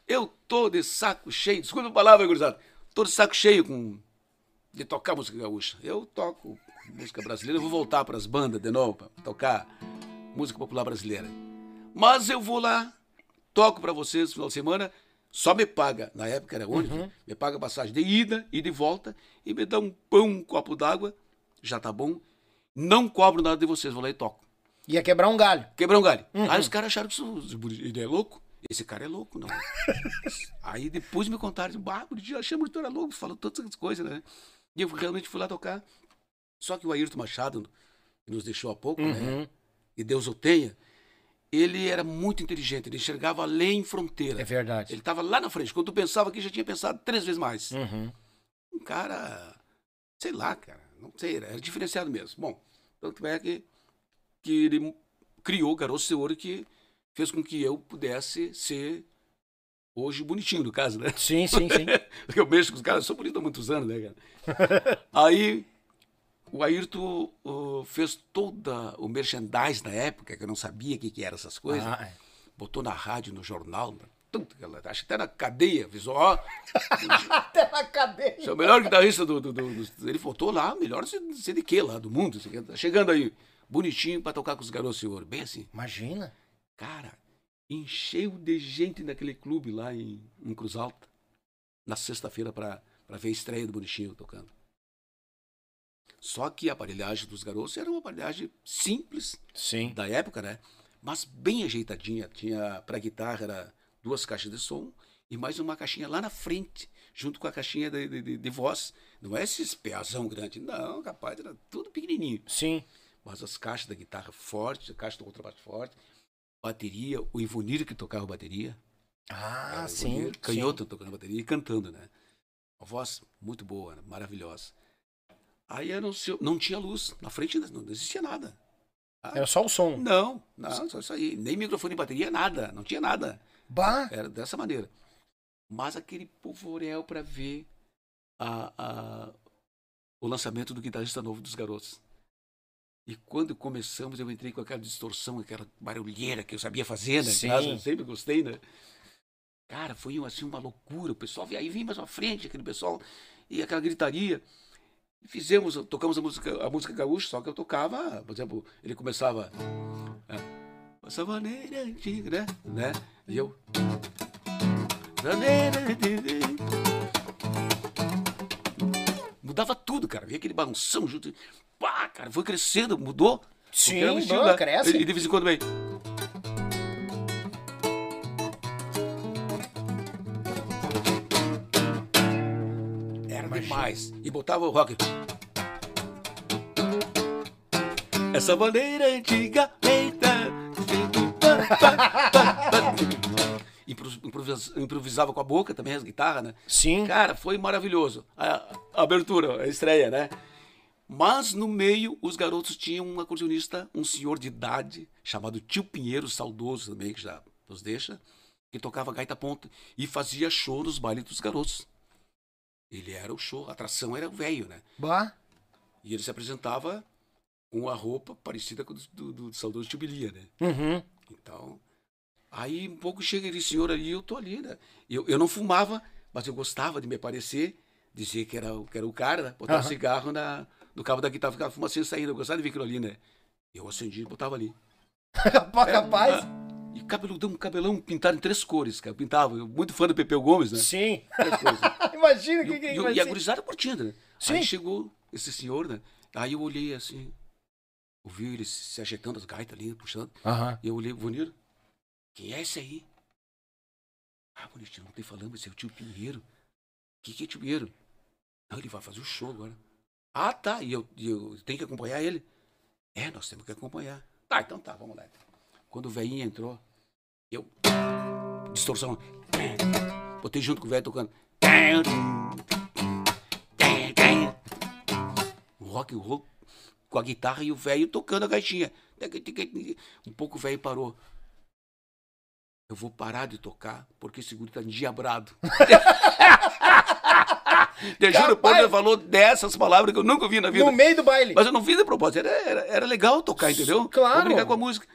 eu tô de saco cheio, desculpa a palavra, gurizada, tô de saco cheio com, de tocar música gaúcha. Eu toco música brasileira, eu vou voltar pras bandas de novo, pra tocar música popular brasileira. Mas eu vou lá, toco pra vocês no final de semana, só me paga, na época era ônibus, me paga passagem de ida e de volta e me dá um pão, um copo d'água, já tá bom. Não cobro nada de vocês, vou lá e toco. Ia quebrar um galho. Quebrar um galho. Aí os caras acharam que isso, ele é louco. Esse cara é louco, não. Aí depois me contaram, Buritinho, achamos que tu era louco, falou todas essas coisas, né? E eu realmente fui lá tocar. Só que o Ayrton Machado, que nos deixou há pouco, né? E Deus o tenha, ele era muito inteligente, ele enxergava além fronteira. É verdade. Ele estava lá na frente. Quando tu pensava que já tinha pensado três vezes mais. Uhum. Um cara, sei lá, cara, não sei, era diferenciado mesmo. Bom, tanto é que, que ele criou o Garoto Ouro que fez com que eu pudesse ser hoje bonitinho, no caso, né? Sim, sim, sim. Porque eu mexo com os caras, eu sou bonito há muitos anos, né, cara? Aí o Ayrton uh, fez toda o merchandise na época, que eu não sabia o que, que eram essas coisas. Ah, é. Botou na rádio, no jornal, tudo, aquela- acho que até na cadeia, visual. Até na cadeia. Você é o melhor guitarrista do, do, do- do- Ele botou lá, melhor sei, de que lá, do mundo. tá chegando aí, bonitinho pra tocar com os garotos ouro. Bem assim. Imagina. Cara, encheu de gente naquele clube lá em, em Cruz Alta, na sexta-feira pra ver a estreia do Bonitinho tocando. Só que a aparelhagem dos garotos era uma aparelhagem simples Sim. da época, né? Mas bem ajeitadinha. Tinha pra guitarra era duas caixas de som e mais uma caixinha lá na frente, junto com a caixinha de, de, de- de voz. Não é esses peazão grande, não, capaz, era tudo pequenininho. Sim. Mas as caixas da guitarra forte, a caixa do contrabaixo forte, bateria, o Ivonir que tocava bateria. Ah, Era o sim. Ivonir, Canhoto tocando bateria e cantando, né? Uma voz muito boa, né? maravilhosa. Aí anunciou, não tinha luz, na frente não existia nada. sim. É só o som. Não, não, só isso aí. Nem microfone e bateria, nada, não tinha nada. Bah. Era dessa maneira. Mas aquele polvoréu para ver a, a- o lançamento do guitarrista novo dos garotos. E quando começamos, eu entrei com aquela distorção, aquela barulheira que eu sabia fazer, né? Sim. Eu sempre gostei, né? Cara, foi assim uma loucura. O pessoal, aí vem mais pra frente, aquele pessoal, e aquela gritaria. Fizemos, tocamos a música, a música gaúcha, só que eu tocava, por exemplo, ele começava. É, essa maneira antiga, né? né? E eu. Mudava tudo, cara. Via aquele balanção junto. Pá, cara, foi crescendo, mudou. Sim, era um estilo, né? cresce. E de vez em quando vem. Era demais. E botava o rock. Essa maneira antiga feita. Impro- improvisa- Improvisava com a boca também, as guitarras, né? Sim. Cara, foi maravilhoso. A, a abertura, a estreia, né? Mas no meio, os garotos tinham um acordeonista, um senhor de idade, chamado Tio Pinheiro, saudoso também, que já nos deixa, que tocava gaita ponta e fazia show nos bailes dos garotos. Ele era o show, a atração era o velho, né? Bah. E ele se apresentava com a roupa parecida com a do, do, do saudoso Tio Bilia, né? Uhum. Então, aí um pouco chega aquele senhor ali, eu tô ali, né? Eu, eu não fumava, mas eu gostava de me aparecer, dizer que era, o- que era o cara, né? Botar Aham. um cigarro na, no cabo da guitarra, ficava fumacinha saindo, eu gostava de ver aquilo ali, né? Eu acendi e botava ali. Capaz. E cabeludão, um cabelão pintado em três cores, cara. Eu pintava, eu muito fã do Pepeu Gomes, né? Sim. Cores. Imagina o que, que o- e, o- vai e a gurizada curtindo, né? Sim. Aí chegou esse senhor, né? Aí eu olhei assim, ouvi ele se ajeitando as gaitas ali, puxando. Aham. E eu olhei, Vonir, quem é esse aí? Ah, bonitinho, não tem falando, esse é o tio Pinheiro. Que que é tio Pinheiro? Não, ele vai fazer o show agora. Ah, tá, e eu, eu tenho que acompanhar ele? É, nós temos que acompanhar. Tá, então tá, vamos lá. Quando o velhinho entrou, eu. Distorção. Botei junto com o velho tocando. Rock and roll com a guitarra e o velho tocando a gaixinha. Um pouco o velho parou. Eu vou parar de tocar porque esse guri tá endiabrado. Te juro, Capaz. ele falou dessas palavras que eu nunca ouvi na vida. No meio do baile. Mas eu não fiz de propósito, era, era, era legal tocar, entendeu? Claro. Vou brincar com a música.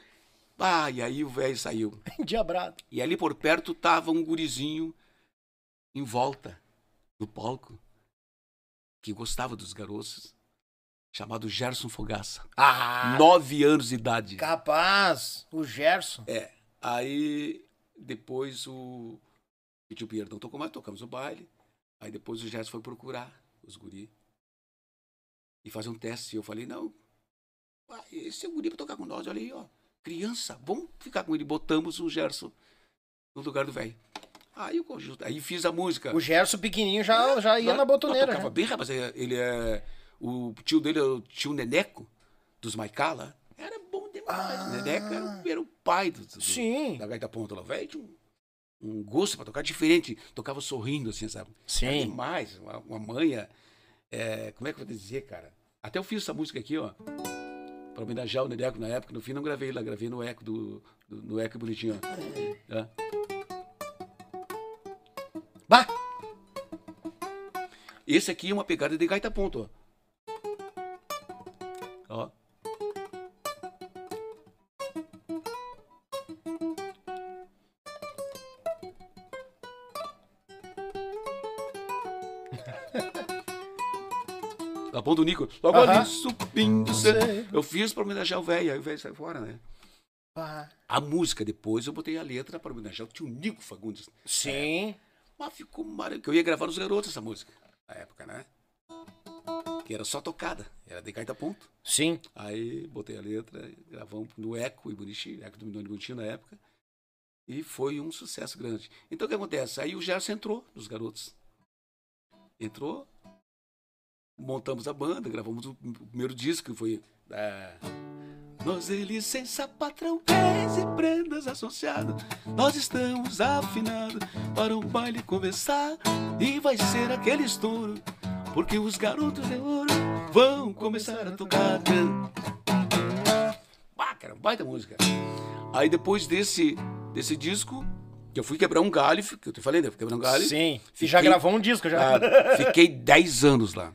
Ah, e aí o velho saiu. Diabrado. E ali por perto tava um gurizinho em volta do palco que gostava dos garotos, chamado Gerson Fogaça. Ah, Nove anos de idade. capaz. O Gerson. É. Aí depois o, o Pierre não tocou mais, tocamos o baile. Aí depois o Gerson foi procurar os guri e fazer um teste. E eu falei, não, esse é o guri pra tocar com nós, olha aí, ó. Criança, vamos ficar com ele. Botamos o Gerson no lugar do velho. Aí o conjunto, aí fiz a música. O Gerson pequenininho já, já ia Não, na botoneira. Tocava né? bem, rapaz. é- Ele é. O tio dele é o tio Neneco, dos Maicala. Era bom demais. Ah. Neneco era, o- era o pai do, do- Sim. da gaita ponta lá. Velho, um, gosto pra tocar diferente. Tocava sorrindo, assim, sabe? Sim. Era demais. Uma, uma manha. é, como é que eu vou dizer, cara? Até eu fiz essa música aqui, ó. Pra homenagear o Neneco na época. No fim, não gravei lá, gravei no eco do. do- no eco bonitinho, ó. É. Bah. Esse aqui é uma pegada de gaita ponto. Ó. Do Nico. Logo Aham. ali, subindo. Eu fiz pra homenagear o velho, aí o velho saiu fora, né? Bah. A música, depois eu botei a letra pra homenagear o tio Nico Fagundes. Sim. Mas ficou maravilhoso. Eu ia gravar nos garotos essa música, na época, né? Que era só tocada, era de gaita ponto. Sim. Aí botei a letra, gravamos no Eco e Bonitinho, Eco do Milhão de Bonitinho na época. E foi um sucesso grande. Então o que acontece? Aí o Gerson entrou nos garotos. Entrou, montamos a banda, gravamos o primeiro disco, que foi. É, nós é licença, patrão, pés e prendas associado. Nós estamos afinados para o baile começar. E vai ser aquele estouro, porque os garotos de ouro vão começar a tocar. Ah, cara, baita música. Aí depois desse, desse disco, que eu fui quebrar um galho, que eu te falei, né? Fui quebrar um galho. Sim. E já Fiquei- gravou um disco já. Ah, fiquei 10 anos lá.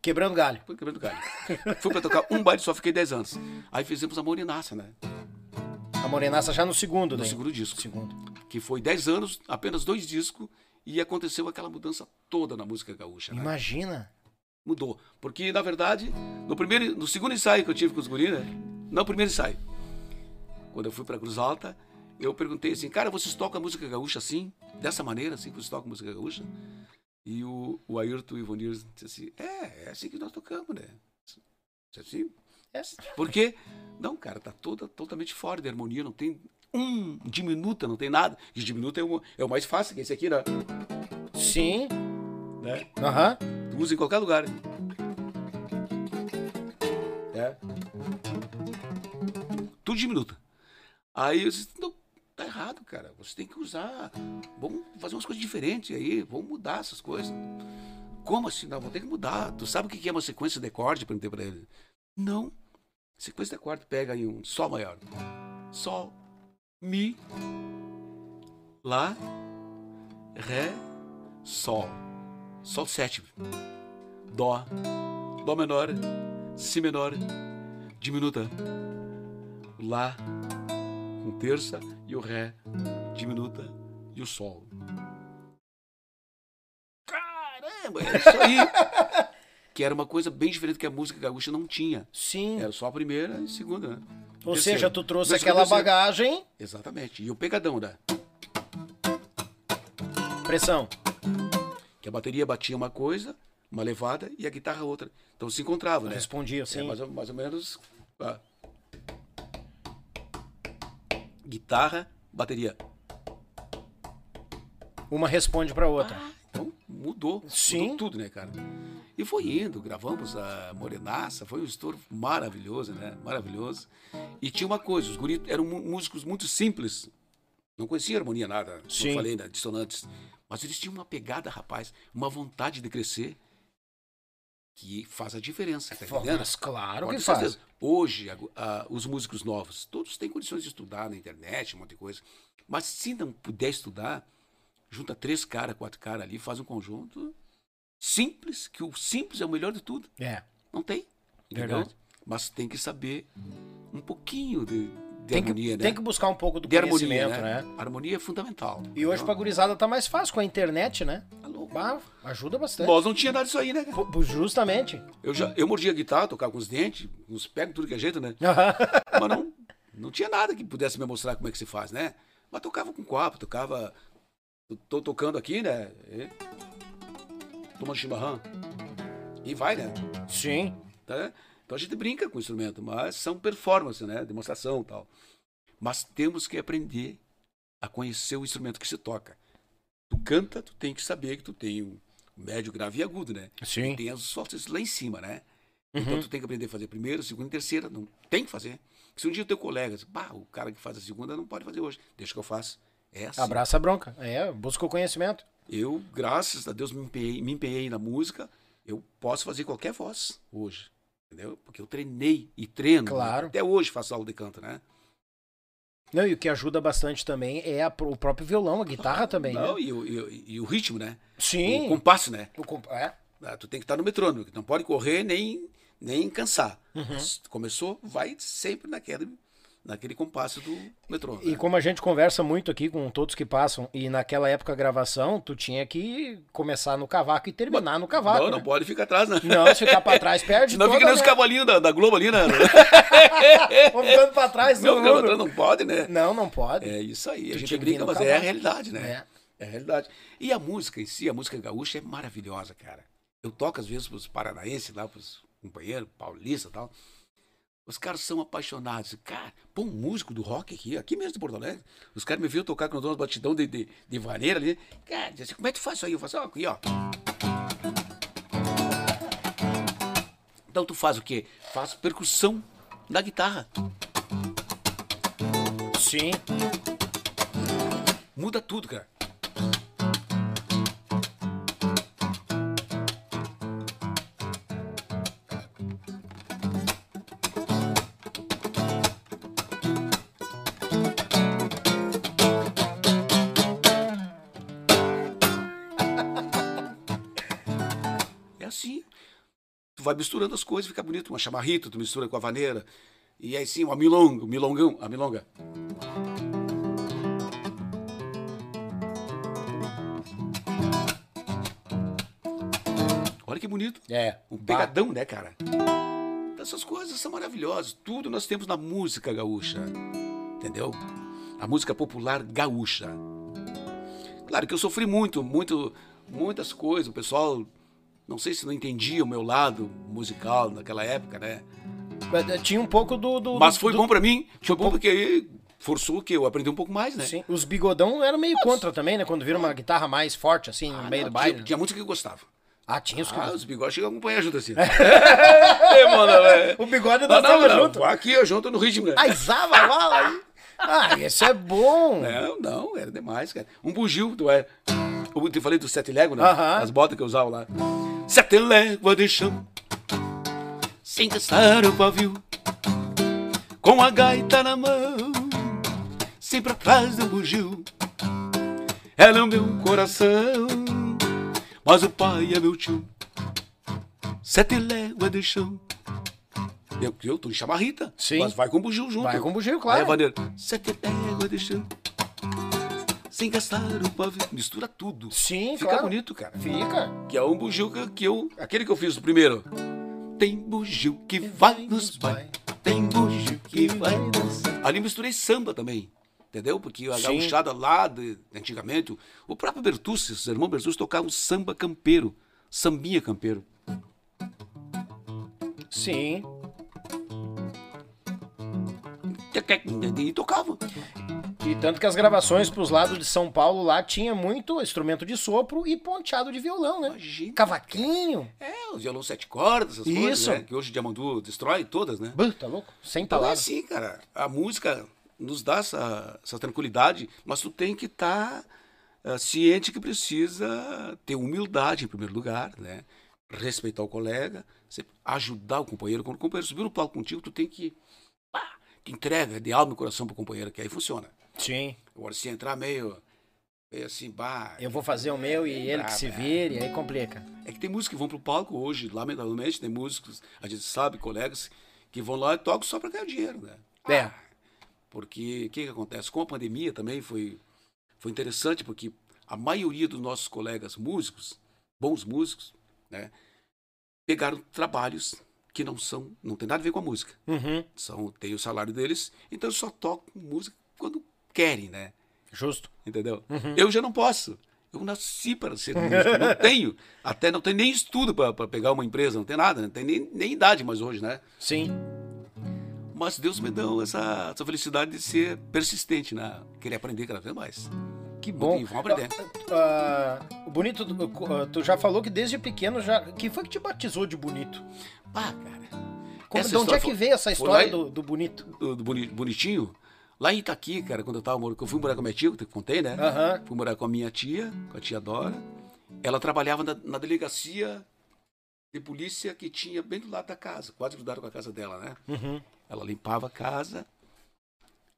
Quebrando galho. Fui quebrando galho. Fui pra tocar um baile só, fiquei 10 anos. Aí fizemos a Morenaça, né? A Morenaça já no segundo, No né? segundo disco. Segundo. Que foi 10 anos, apenas dois discos, e aconteceu aquela mudança toda na música gaúcha. Né? Imagina. Mudou. Porque, na verdade, no, primeiro, no segundo ensaio que eu tive com os guris, né? Não, primeiro ensaio. Quando eu fui pra Cruz Alta, eu perguntei assim, cara, vocês tocam música gaúcha assim? Dessa maneira, assim que vocês tocam música gaúcha? E o, o Ayrton e o Ivonir disse assim, é, é assim que nós tocamos, né? Disse assim. É. Por quê? Não, cara, tá toda, totalmente fora de harmonia, não tem um diminuta, não tem nada. E diminuta é o, é o mais fácil, que é esse aqui, né? Sim. né? Aham. Tu usa em qualquer lugar. É. Tudo diminuta. Aí eu disse, não, tá errado, cara. Você tem que usar. Vamos fazer umas coisas diferentes aí. Vamos mudar essas coisas. Como assim? Não, vou ter que mudar. Tu sabe o que é uma sequência de acorde? Perguntei pra ele. Não. Sequência de acorde pega aí um Sol maior. Sol, Mi, Lá, Ré, Sol. Sol sétimo. Dó, Dó menor, Si menor, diminuta. Lá, com terça e o Ré, diminuta e o Sol. Caramba, é isso aí. que era uma coisa bem diferente que a música gaúcha não tinha. Sim. Era só a primeira e a segunda, né? Ou Terceira. seja, tu trouxe Terceira, aquela bagagem. Exatamente. E o pegadão, né? Pressão. Que a bateria batia uma coisa, uma levada, e a guitarra outra. Então se encontrava, né? Respondia, É, sim. mais, ou, mais ou menos. ah. Guitarra, bateria. Uma responde pra outra. Então mudou. Sim. Mudou tudo, né, cara? E foi indo, gravamos a Morenaça, foi um estouro maravilhoso, né? Maravilhoso. E tinha uma coisa, os guris eram músicos muito simples. Não conhecia harmonia nada, como Sim. eu falei, né? Dissonantes. Mas eles tinham uma pegada, rapaz, uma vontade de crescer que faz a diferença, tá entendendo? Mas claro Pode que faz. certeza. Hoje, a- a- os músicos novos, todos têm condições de estudar na internet, um monte de coisa. Mas se não puder estudar, junta três caras, quatro caras ali, faz um conjunto simples, que o simples é o melhor de tudo. É. Não tem. Entendeu? Verdade. Mas tem que saber um pouquinho de, de Tem que, harmonia, né? tem que buscar um pouco do de harmonia, conhecimento, né? né? A harmonia é fundamental. E hoje pra gurizada tá mais fácil com a internet, né? Tá louco. Bah, ajuda bastante. Nós não tinha nada disso aí, né? Pô, Justamente. Eu, já, eu mordia a guitarra, tocava com os dentes, uns pegos, tudo que é jeito, né? Mas não, não tinha nada que pudesse me mostrar como é que se faz, né? Mas tocava com copo, tocava. Tô tocando aqui, né? E, tomando chimarrão. E vai, né? Sim. Tá? Então a gente brinca com o instrumento, mas são performance, né? Demonstração e tal. Mas temos que aprender a conhecer o instrumento que se toca. Tu canta, tu tem que saber que tu tem um médio, grave e agudo, né? Sim. Tem as sortes lá em cima, né? Então tu tem que aprender a fazer primeira, segunda e terceira. Não tem que fazer. Se um dia o teu colega, pá, o cara que faz a segunda não pode fazer hoje. Deixa que eu faço. É assim. Abraça a bronca. É, busca o conhecimento. Eu, graças a Deus, me empenhei, me empenhei na música. Eu posso fazer qualquer voz hoje. Entendeu? Porque eu treinei e treino. né? Claro. Até hoje faço aula de canto, né? Não, e o que ajuda bastante também é a- o próprio violão, a guitarra também, Não, né? e, o- e o- e o ritmo, né? Sim. O compasso, né? O comp- é. Ah, Tu tem que estar no metrônomo, não pode correr nem, nem cansar. Uhum. Começou, vai sempre naquele, naquele compasso do metrônomo. E né? como a gente conversa muito aqui com todos que passam, e naquela época a gravação, tu tinha que começar no cavaco e terminar no cavaco. Não, não né? pode ficar atrás, né? Não, se ficar pra trás, perde toda fica nem os cavalinhos da, da Globo ali, né? Vão ficando pra trás, Não, atrás não pode, né? Não, não pode. É isso aí. Tu A gente brinca, mas é a cavaco. realidade, né? É. É. a realidade. E a música em si, a música gaúcha é maravilhosa, cara. Eu toco às vezes pros paranaenses lá, pros companheiros, paulistas e tal. Os caras são apaixonados. Cara, pô, um músico do rock aqui, aqui mesmo de Porto Alegre. Os caras me viram tocar com os batidão de, de, de vaneira ali. Cara, diz assim, como é que tu faz isso aí? Eu faço, ó, aqui, ó. Então tu faz o quê? Faz percussão na guitarra. Sim. Muda tudo, cara. Vai misturando as coisas, fica bonito. Uma chamarrita, tu mistura com a vaneira. E aí sim, uma milonga, o milongão, a milonga. Olha Olha que bonito. É. Um pegadão, né, cara? Essas coisas são maravilhosas. Tudo nós temos na música gaúcha. Entendeu? A música popular gaúcha. Claro que eu sofri muito, muito, muitas coisas. O pessoal, não sei se não entendia o meu lado musical naquela época, né? Mas, Tinha um pouco do. do Mas foi do- bom pra mim. Foi bom porque aí forçou que eu aprendi um pouco mais, né? Sim. Os bigodão eram meio contra também, né? Quando viram uma guitarra mais forte, assim, no Ah, meio não, do baile. Tinha, tinha música que eu gostava. Ah, tinha os que. Ah, os bigodes chegam a acompanhar junto assim. Ei, mano, é. O bigode Não, dançava não, junto. Aqui eu junto no ritmo, né? Ai, zava a bala aí. Ah, esse é bom. Não, não, era demais, cara. Um bugio, tu é. Eu te falei do sete léguas, né? Aham. As botas que eu usava lá. Sete léguas de chão, sem gastar o pavio, com a gaita na mão, sempre atrás do bugio. Ela é o meu coração, mas o pai é meu tio. Sete léguas de chão. Eu, eu tô em chamarrita, Sim. mas vai com bugio junto. Vai com bugio, claro. vaneira, sete léguas de chão, sem gastar o pavio. Mistura tudo. Sim, Fica claro. bonito, cara. Fica. Que é um bugio que, eu. Aquele que eu fiz o primeiro. Tem bugio que vai nos bailes. Tem bugio que vai dançar. Ali misturei samba também. Entendeu? Porque a Sim. gauchada lá, de, antigamente, o- o próprio Bertucci, os irmãos Bertucci tocavam samba campeiro. Sambinha campeiro. Sim. E tocavam. E tanto que as gravações pros lados de São Paulo lá tinha muito instrumento de sopro e ponteado de violão, né? Imagina. Cavaquinho. É, os violão sete cordas, essas coisas, Isso. né? Que hoje Diamandu destrói todas, né? Bah, tá louco? Sem Então é palavras. assim, cara. A música nos dá essa, essa tranquilidade, mas tu tem que estar ciente que precisa ter humildade em primeiro lugar, né? Respeitar o colega, ajudar o companheiro. Quando o companheiro subir no palco contigo, tu tem que. Pá, que entrega de alma e coração pro companheiro, que aí funciona. Sim. Agora, se entrar meio. meio assim, bah. Eu vou fazer o meu e ele que se é. vire, aí complica. É que tem músicos que vão pro palco hoje, lamentavelmente, tem músicos, a gente sabe, colegas, que vão lá e tocam só para ganhar dinheiro, né? É. Porque o que, que acontece? Com a pandemia também foi, foi interessante, porque a maioria dos nossos colegas músicos, bons músicos, né, pegaram trabalhos que não são, não tem nada a ver com a música. Uhum. São, tem o salário deles, então eles só tocam música quando querem, né? Justo. Entendeu? Eu já não posso. Eu nasci para ser músico, não tenho. Até não tenho nem estudo para pegar uma empresa, não tem nada, não tem nem, nem idade mais hoje, né? Sim. Mas Deus me deu essa, essa felicidade de ser persistente, né? Querer aprender cada vez mais. Que bom. Vamos aprender. Ah, o Bonito, tu- ah, tu já falou que desde pequeno já. Quem foi que te batizou de Bonito? Pá, cara. Como, de onde é que veio essa história do, do Bonito? do, do boni- bonitinho. Lá em Itaqui, cara, quando eu tava morando, eu fui morar com a minha tia, que eu contei, né? Aham. Fui morar com a minha tia, com a tia Dora. Ela trabalhava na, na delegacia de polícia que tinha bem do lado da casa, quase grudado com a casa dela, né? Uhum. Ela limpava a casa,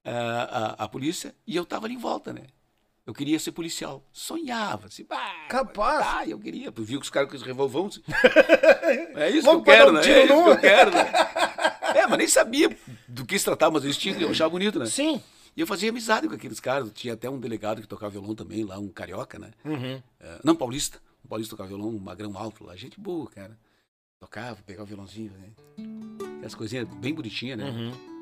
a, a, a polícia, e eu tava ali em volta, né? Eu queria ser policial. Sonhava, assim, bah, Capaz. Ah, eu queria. Eu vi que os caras com os revolvão. assim, é isso Vamos que eu quero, um né? É isso que eu quero, né? É, mas nem sabia do que se tratava, mas eles tinham, eu achava bonito, né? Sim. E eu fazia amizade com aqueles caras. Tinha até um delegado que tocava violão também, lá, um carioca, né? Uhum. É, não, paulista. Um paulista tocava violão, um magrão alto lá. Gente boa, cara. Tocava, pegava o violãozinho, né? Aquelas coisinhas bem bonitinhas, né? Uhum.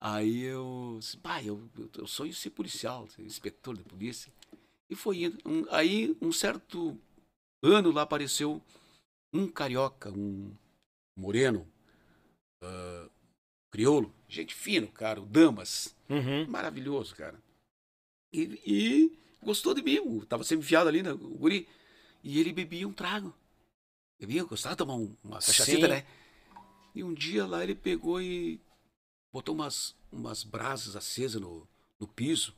Aí eu disse, pai, eu, eu, eu sonho ser policial, ser inspetor da polícia. E foi indo. Um- aí, um certo ano lá apareceu um carioca, um moreno, ah, crioulo, gente fino, cara, o Damas. Uhum. Maravilhoso, cara. E, e gostou de mim, eu tava sempre enfiado ali, né, o guri. E ele bebia um trago. Bebia, gostava de tomar um- uma cachacita, Sim. né? E um dia lá ele pegou e botou umas, umas brasas acesas no, no piso,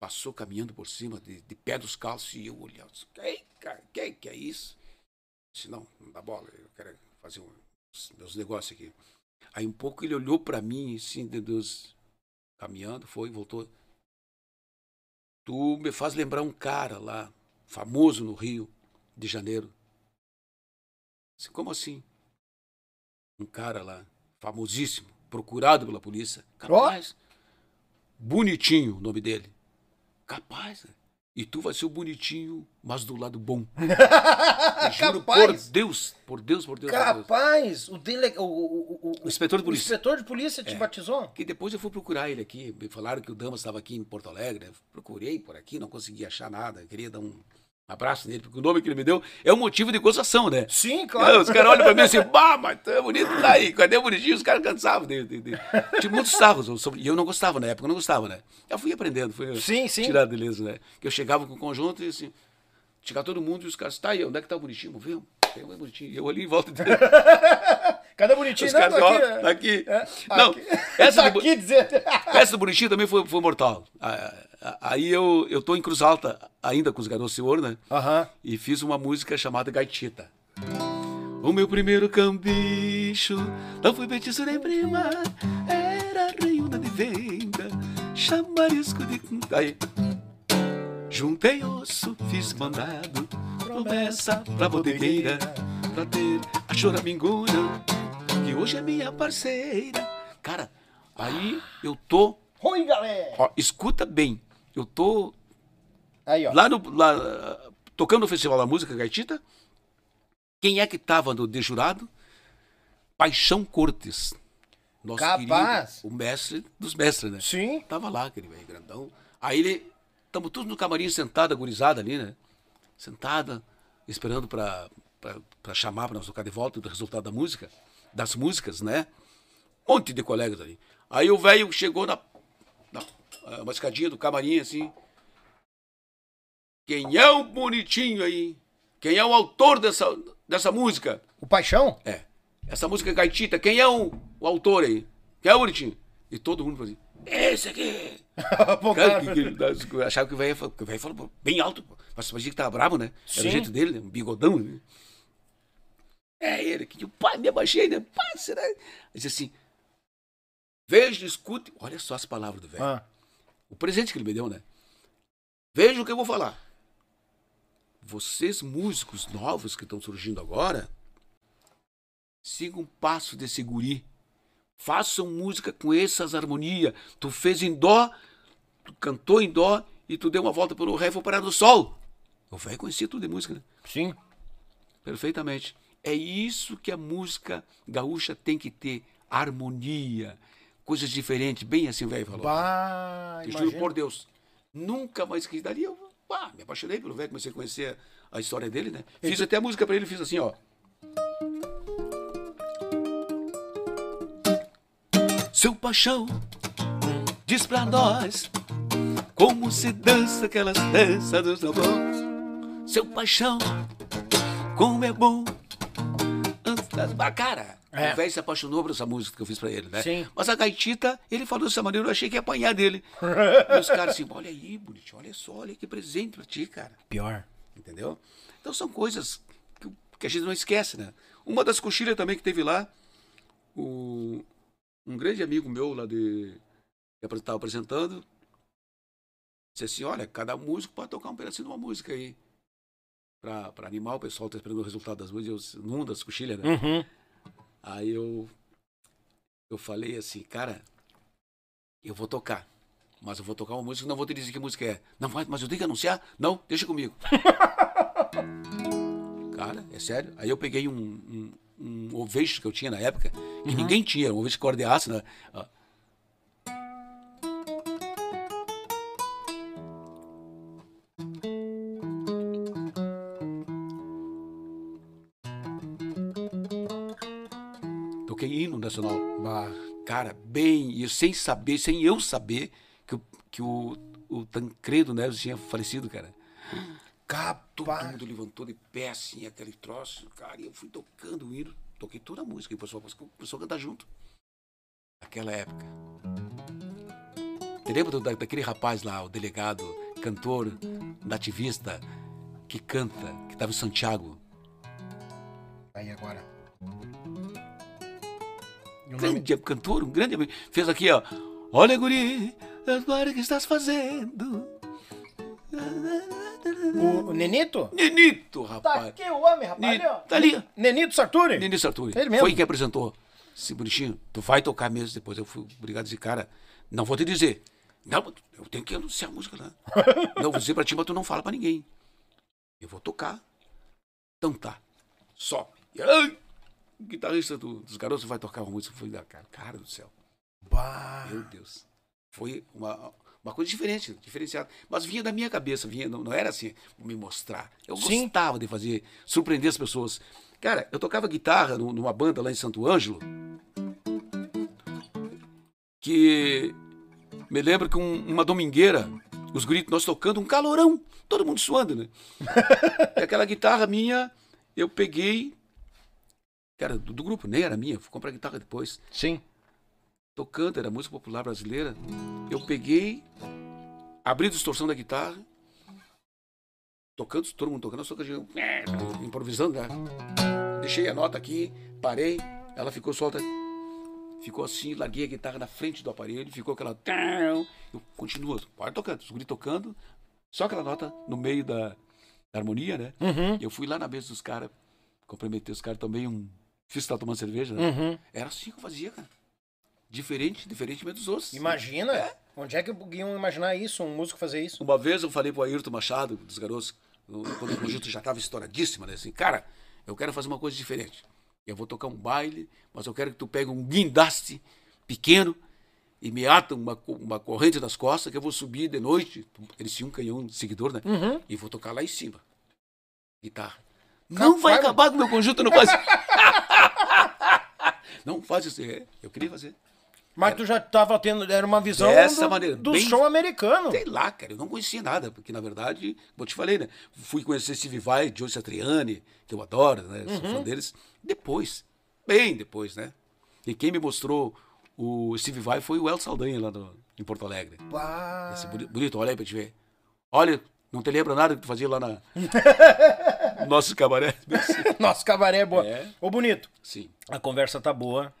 passou caminhando por cima, de, de pé dos calços, e eu olhava, disse, que, cara, que, que é isso? Eu disse, não, não dá bola, eu quero fazer um, meus negócios aqui. Aí um pouco ele olhou pra mim, assim, de Deus, caminhando, foi, voltou. Tu me faz lembrar um cara lá, famoso no Rio de Janeiro. Disse, como assim? Um cara lá, famosíssimo, procurado pela polícia. Capaz. Bonitinho o nome dele. Capaz. e tu vai ser o bonitinho, mas do lado bom. Eu juro por Capaz. Deus, por Deus, por Deus. por Deus. Capaz, o, dele... o, o, o, O inspetor de o polícia. inspetor de polícia te batizou? Que depois eu fui procurar ele aqui. Me falaram que o Damas estava aqui em Porto Alegre. Procurei por aqui, não consegui achar nada. Queria dar um abraço nele, porque o nome que ele me deu é um motivo de gozação, né? Sim, claro. Os caras olham pra mim assim, bah, mas tu é bonito, tá aí. Cadê o bonitinho? Os caras cansavam dele. De, de. Tinha muitos sarros, e eu não gostava na época, eu não gostava, né? Eu fui aprendendo, fui Sim, sim. tirar beleza, né? Que eu chegava com o conjunto e assim, chegava todo mundo e os caras, tá aí, onde é que tá o bonitinho? Vamos ver, tem um bonitinho. E eu ali em volta dele. Cadê o bonitinho? Os Não, caras, ó, aqui, tá aqui. É, Não, aqui. essa tá de- aqui essa do Bonitinho também foi, foi mortal. Aí eu, eu tô em Cruz Alta, ainda com os garotos senhor, né? Aham. E fiz uma música chamada Gaitita. O meu primeiro cambicho não foi petiço nem prima, era reiúna de venda, chamarisco de. Aí. Juntei osso, fiz mandado, promessa pra bodegueira, pra ter a choramingona, que hoje é minha parceira. Cara, aí eu tô. Oi, galera. Ó, escuta bem, eu tô Aí, ó. lá no lá, tocando no Festival da Música Gaitita. Quem é que tava no de jurado? Paixão Cortes. Nosso Capaz. querido, o mestre dos mestres, né? Sim. Tava lá, aquele velho grandão. Aí ele. Estamos todos no camarim sentado, gurizada ali, né? Sentada, esperando pra, pra, pra chamar pra nós tocar de volta do resultado da música, das músicas, né? Um monte de colegas ali. Aí o velho chegou na, na ah, uma escadinha do camarim assim. Quem é o bonitinho aí? Quem é o autor dessa, dessa música? O Paixão? É. Essa música é gaitita, quem é o, o autor aí? Quem é o bonitinho? E todo mundo assim, esse aqui! Cara, que, achava que o velho falou- bem alto, mas parecia que tava bravo, né? Era Sim. o jeito dele, né? um bigodão. Né? É ele, que o pai me abaixei, né? Pai, será? Disse assim: veja, escute. Olha só as palavras do velho. Ah, O presente que ele me deu, né? Veja o que eu vou falar. Vocês, músicos novos que estão surgindo agora, sigam um passo desse guri. Façam música com essas harmonias. Tu fez em dó, tu cantou em dó e tu deu uma volta pelo ré e foi parar no sol. O velho conhecia tudo de música, né? sim. Perfeitamente. É isso que a música gaúcha tem que ter. Harmonia. Coisas diferentes. Bem assim o velho falou. Bah, juro por Deus, nunca mais quis. Dali eu ah, me apaixonei pelo velho, comecei a conhecer a história dele, né? Fiz até a música pra ele, fiz assim, ó. Seu paixão, diz pra nós como se dança aquelas danças dos tambores. Seu paixão, como é bom. Ah, Cara, É. o velho se apaixonou por essa música que eu fiz pra ele, né? Sim. Mas a gaitita, ele falou dessa maneira, eu achei que ia apanhar dele. e os caras assim, olha aí, bonitinho, olha só, olha que presente pra ti, cara. Pior. Entendeu? Então são coisas que, que a gente não esquece, né? Uma das coxilhas também que teve lá, o, um grande amigo meu lá de. que estava apresentando, disse assim: olha, cada músico pode tocar um pedacinho de uma música aí. Pra, pra animar o pessoal, tá esperando o resultado das músicas, eu- num das coxilhas, né? Uhum. Aí eu, eu falei assim, cara, eu vou tocar. Mas eu vou tocar uma música, não vou te dizer que música é. Não, mas eu tenho que anunciar? Não, deixa comigo. cara, é sério. Aí eu peguei um, um, um Ovation que eu tinha na época, que ninguém tinha, um Ovation cor de aço, né? Cara, bem, e eu sem saber, sem eu saber que, o- que o, o Tancredo Neves tinha falecido, cara. Todo Capaz. mundo levantou de pé, assim, aquele troço, cara, e eu fui tocando o hino, toquei toda a música, e o pessoal começou a cantar junto. Naquela época. Te lembra da- daquele rapaz lá, o delegado, cantor, nativista, que canta, que estava em Santiago? Aí agora. E o nome- grande cantor, um grande. Fez aqui, ó. Olha, guri, agora o que estás fazendo? O, o Nenito? Nenito, Tá rapaz. aqui o homem, rapaz. Nenito, tá ali. Nenito Sarturi? Nenito Sarturi. Ele mesmo. Foi quem apresentou. Esse bonitinho, tu vai tocar mesmo depois. Eu fui obrigado a dizer, cara, não vou te dizer. Não, eu tenho que anunciar a música, né? não, vou dizer pra ti, mas tu não fala pra ninguém. Eu vou tocar. Então tá. Só. E, ai, o guitarrista do- dos garotos vai tocar uma música. Foi da cara, cara do céu. Bah. Meu Deus. Foi uma, uma coisa diferente, diferenciada. Mas vinha da minha cabeça, vinha, não, não era assim, me mostrar. Eu Sim. gostava de fazer, surpreender as pessoas. Cara, eu tocava guitarra nu- numa banda lá em Santo Ângelo, que me lembro que um- uma domingueira, os gritos, nós tocando um calorão, todo mundo suando, né? e aquela guitarra minha, eu peguei, cara, do, do grupo, nem era minha, fui comprar guitarra depois Sim. tocando, era música popular brasileira. Eu peguei, abri a distorção da guitarra, tocando, todo mundo tocando, só que eu, improvisando, né? Deixei a nota aqui, parei, ela ficou solta. Ficou assim, larguei a guitarra na frente do aparelho, ficou aquela. Eu continuo, pode tocando, os tocando, só aquela nota no meio da, da harmonia, né? Uhum. Eu fui lá na mesa dos caras, cumprimentei os caras também, um. Fiz estar tomando cerveja, né? Uhum. Era assim que eu fazia, cara. Diferente, diferentemente dos outros. Imagina. Onde é que iam imaginar isso, um músico fazer isso? Uma vez eu falei pro Ayrton Machado, dos garotos, quando o conjunto já estava estouradíssima, né? Assim, cara, eu quero fazer uma coisa diferente. Eu vou tocar um baile, mas eu quero que tu pegue um guindaste pequeno e me ata uma, uma corrente das costas que eu vou subir de noite. Eles tinham um canhão de seguidor, né? Uhum. E vou tocar lá em cima. Guitarra. Não vai Capaz, acabar com o meu conjunto, não faz. não faz isso. É, eu queria fazer. Mas tu já tava tendo, era uma visão Dessa do, maneira, do bem- show americano. Sei lá, cara, eu não conhecia nada, porque na verdade, como eu te falei, né? Fui conhecer Steve Vai, Joe Satriani, que eu adoro, né? Sou Uhum. fã deles, depois, bem depois, né? E quem me mostrou o Steve Vai foi o El Saldanha lá em Porto Alegre. Esse boni- bonito, olha aí pra te ver. Olha, não te lembra nada que tu fazia lá na. no nosso cabaré? Nosso cabaré é boa. É. Ô, bonito, Sim. a conversa tá boa.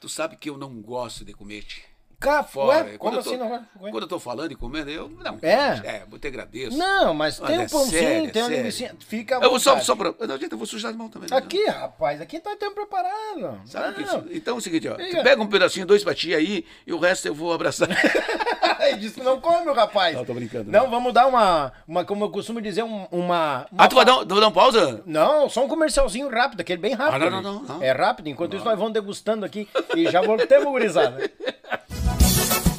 Tu sabe que eu não gosto de comete. Cá, Fora. ué, Quando como tô- assim não vai? Ué? Quando eu tô falando e comendo, eu. Não. É? É, eu te agradeço. Não, mas tem um é pãozinho, sério, tem uma sério. linguiça. Fica Eu vou só, só pra. Não adianta, eu vou sujar as mãos também. né? Aqui, rapaz, aqui tá tempo preparado. Sabe o que Não. isso- Então é o seguinte, ó. Tu pega um pedacinho, dois pra ti aí, e o resto eu vou abraçar. Ele disse que não come, rapaz. Não, tô brincando, Não, né? vamos dar uma, uma como eu costumo dizer, um- uma... uma ah, tu vai dar, um- tu vai dar um pausa? Não, só um comercialzinho rápido, aquele bem rápido. Ah, não, não, não, não. É rápido, enquanto isso nós vamos degustando aqui e já voltamos, gurizada.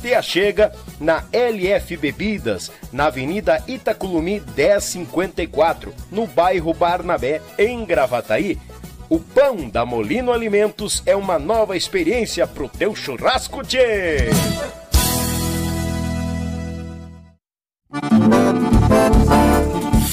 Te achega na LF Bebidas, na Avenida Itaculumi 1054, no bairro Barnabé, em Gravataí. O pão da Molino Alimentos é uma nova experiência pro teu churrasco, tchê!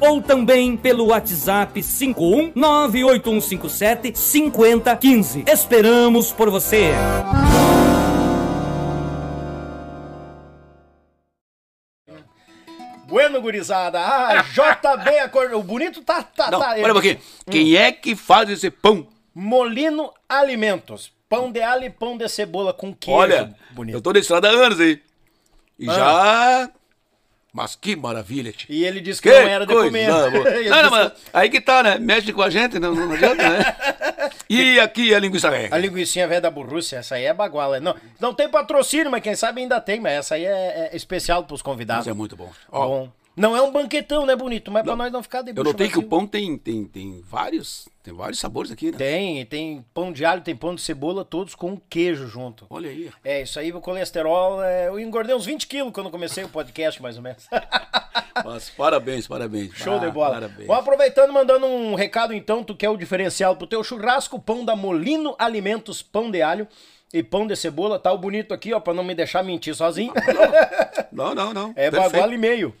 ou também pelo WhatsApp 51 98157 5015. Esperamos por você! Bueno, gurizada, ah, JB Acordeão, o bonito tá... tá, Não, tá olha um. Quem é que faz esse pão? Molino Alimentos, pão de alho e pão de cebola com queijo. Olha, bonito. eu tô na estrada há anos aí. E Ah. já. Mas que maravilha, tio. E ele disse que, Que não era. Ele Não, não, mas aí que tá, né? Mexe com a gente, não, não adianta, né? E aqui a linguiça velha. A linguiça velha da Borrússia, essa aí é baguala. Não, não tem patrocínio, mas quem sabe ainda tem, mas essa aí é, é especial pros convidados. Mas é muito bom. Ó, Bom. Não é um banquetão, né, bonito? Mas pra nós não ficar de eu notei que o pão tem, tem, tem vários. Tem vários sabores aqui, né? Tem, tem pão de alho, tem pão de cebola, todos com queijo junto. Olha aí. É, isso aí, o colesterol. é, Eu engordei uns 20 quilos quando comecei o podcast, mais ou menos. Mas parabéns, parabéns. Show Ah, de bola. Parabéns. Vou aproveitando, mandando um recado então, tu quer o diferencial pro teu churrasco, pão da Molino Alimentos, pão de alho e pão de cebola, tá o bonito aqui, ó, pra não me deixar mentir sozinho. Não, não, não. é Perfeito. bagual e meio.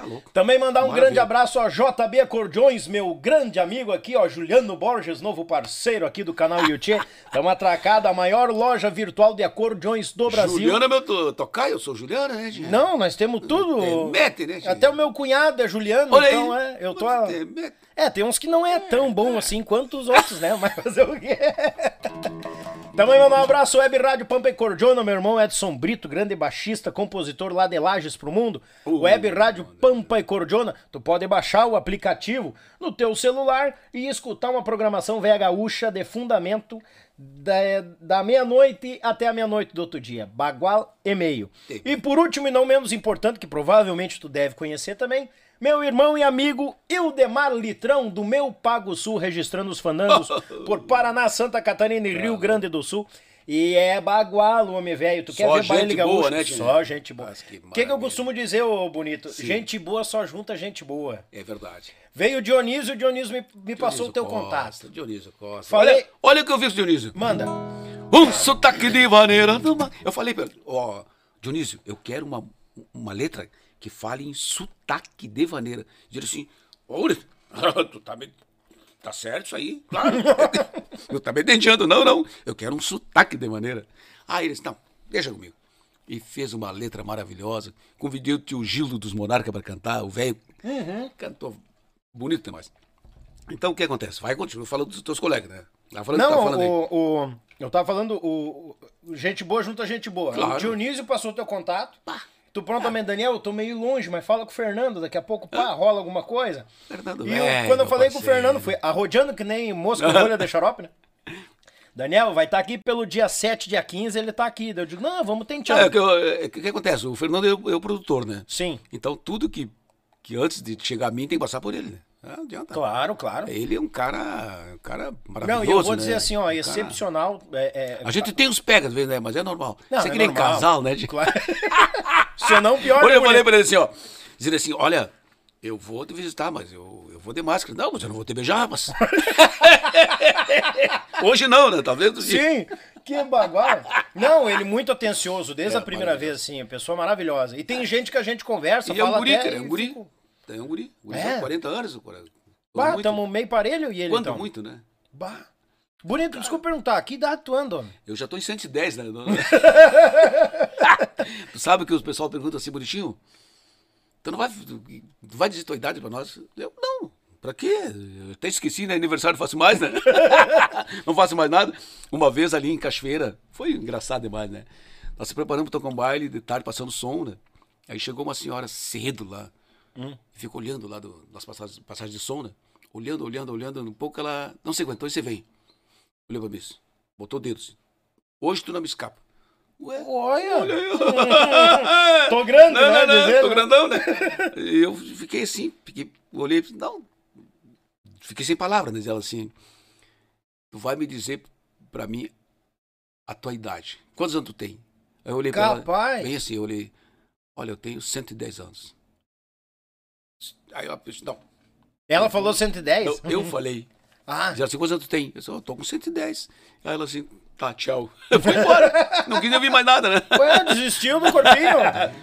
Tá louco. Também mandar um Maravilha. grande abraço a JB Acordeões, meu grande amigo aqui, ó, Juliano Borges, novo parceiro aqui do canal YouTube. Estamos atracada, a maior loja virtual de acordeões do Brasil. Juliana é meu to- tocaio, eu sou Juliana, né, gente? Não, nós temos tudo. Mete, né, gente? Até o meu cunhado é Juliano, Olha então aí. é, eu tô a... É. É, tem uns que não é tão bom assim quanto os outros, né? Mas fazer o quê? Também mandar um abraço, Web Rádio Pampa e Cordiona, meu irmão Edson Brito, grande baixista, compositor lá de Lages pro mundo. Uh, Web Rádio Pampa e Cordiona, tu pode baixar o aplicativo no teu celular e escutar uma programação velha gaúcha de fundamento da, da meia-noite até a meia-noite do outro dia. Bagual e meio. E por último e não menos importante, que provavelmente tu deve conhecer também, meu irmão e amigo Ildemar Litrão, do meu Pago Sul, registrando os fandangos por Paraná, Santa Catarina e Rio Grande do Sul. E é bagual, homem velho. Tu quer Só ver baile gaúcho? boa, né? Só gente boa. O que, que eu costumo dizer, ô bonito? Gente boa só junta gente boa. É verdade. Veio o Dionísio, o Dionísio me, me passou o teu Costa, contato. Dionísio Costa. Falei- Olha, olha o que eu fiz, Dionísio. Manda. Um sotaque de maneira. Eu falei pra ele, ó, Dionísio, eu quero uma, uma letra que fale em sotaque de vaneira. Diz assim, olha, tu tá me. Tá certo isso aí? Claro. eu tá me denteando, não, não. Eu quero um sotaque de maneira. Aí ele disse, não, deixa comigo. E fez uma letra maravilhosa. Convidei o tio Gildo dos Monarca para cantar, o velho. Cantou bonito demais. Então o que acontece? Vai continuar falando dos teus colegas, né? Vai falando o que tá Não, falando o, o- eu tava falando, o, gente boa junta gente boa. Claro. O Dionísio passou o teu contato. Tu prontamente, Daniel, eu tô meio longe, mas fala com o Fernando, daqui a pouco, pá, rola alguma coisa. Fernando, E eu- velho, quando eu falei com o parceiro. Fernando, foi arrodeando que nem mosca rolha de xarope, né? Daniel, vai estar aqui pelo dia 7, dia 15, ele tá aqui. Eu digo, não, vamos tentar. É, o que, eu- é, que acontece? O Fernando é o, é o produtor, né? Sim, Então tudo que, que antes de chegar a mim tem que passar por ele, né? Não adianta. claro, claro. Ele é um cara, um cara maravilhoso. Não, eu vou né? dizer assim, ó, Um cara- excepcional. é- é- A gente tem uns pegas, às vezes, né? Mas é normal. Não, Você é é que nem normal. casal, né? de- Claro. Se não, pior. Olha, né, eu falei pra ele assim, ó. Dizendo assim, olha, eu vou te visitar, mas eu, eu vou de máscara. Não, mas eu não vou te beijar, mas... Hoje não, né? Talvez... dia. Sim, que bagual. Não, ele muito atencioso, desde É, a primeira vez, assim, pessoa maravilhosa. E tem gente que a gente conversa, E é um fala guri, até cara, é um guri. fico- É um guri. guri É. de 40 anos. cara. Bah, tamo meio parelho e ele Quando então. muito, né? Bah. Bonito, desculpa perguntar, que idade tu anda, homem? Eu já tô em 110, né? tu sabe que o pessoal pergunta assim, bonitinho? Tu não vai, tu vai dizer tua idade pra nós? Eu, não. Pra quê? Eu até esqueci, né? Aniversário não faço mais, né? não faço mais nada. Uma vez ali em Cachoeira, foi engraçado demais, né? Nós se preparamos pra tocar um baile, de tarde passando som, né? Aí chegou uma senhora cedo lá, ficou olhando lá do, das passagens, passagens de som, né? Olhando, olhando, olhando, um pouco ela não se aguentou e você vem. Olhou pra mim, botou o dedo assim. Hoje tu não me escapa. Ué, Olha! eu- Tô grande, não, né? não, não, dizer, tô né? grandão, né? E eu fiquei assim, fiquei, olhei, não, fiquei sem palavras, né? Ela assim, tu vai me dizer pra mim a tua idade. Quantos anos tu tem? Aí eu olhei pra ela, Capaz. bem assim, eu olhei, olha, eu tenho 110 anos. Aí ela disse, não, Ela falou 110? eu, eu falei, Ah, ela assim, quantos anos tu tem? Eu disse, eu tô com 110. Aí ela assim, tá, tchau. Eu fui embora, não quis ouvir mais nada, né? ué, desistiu do corpinho?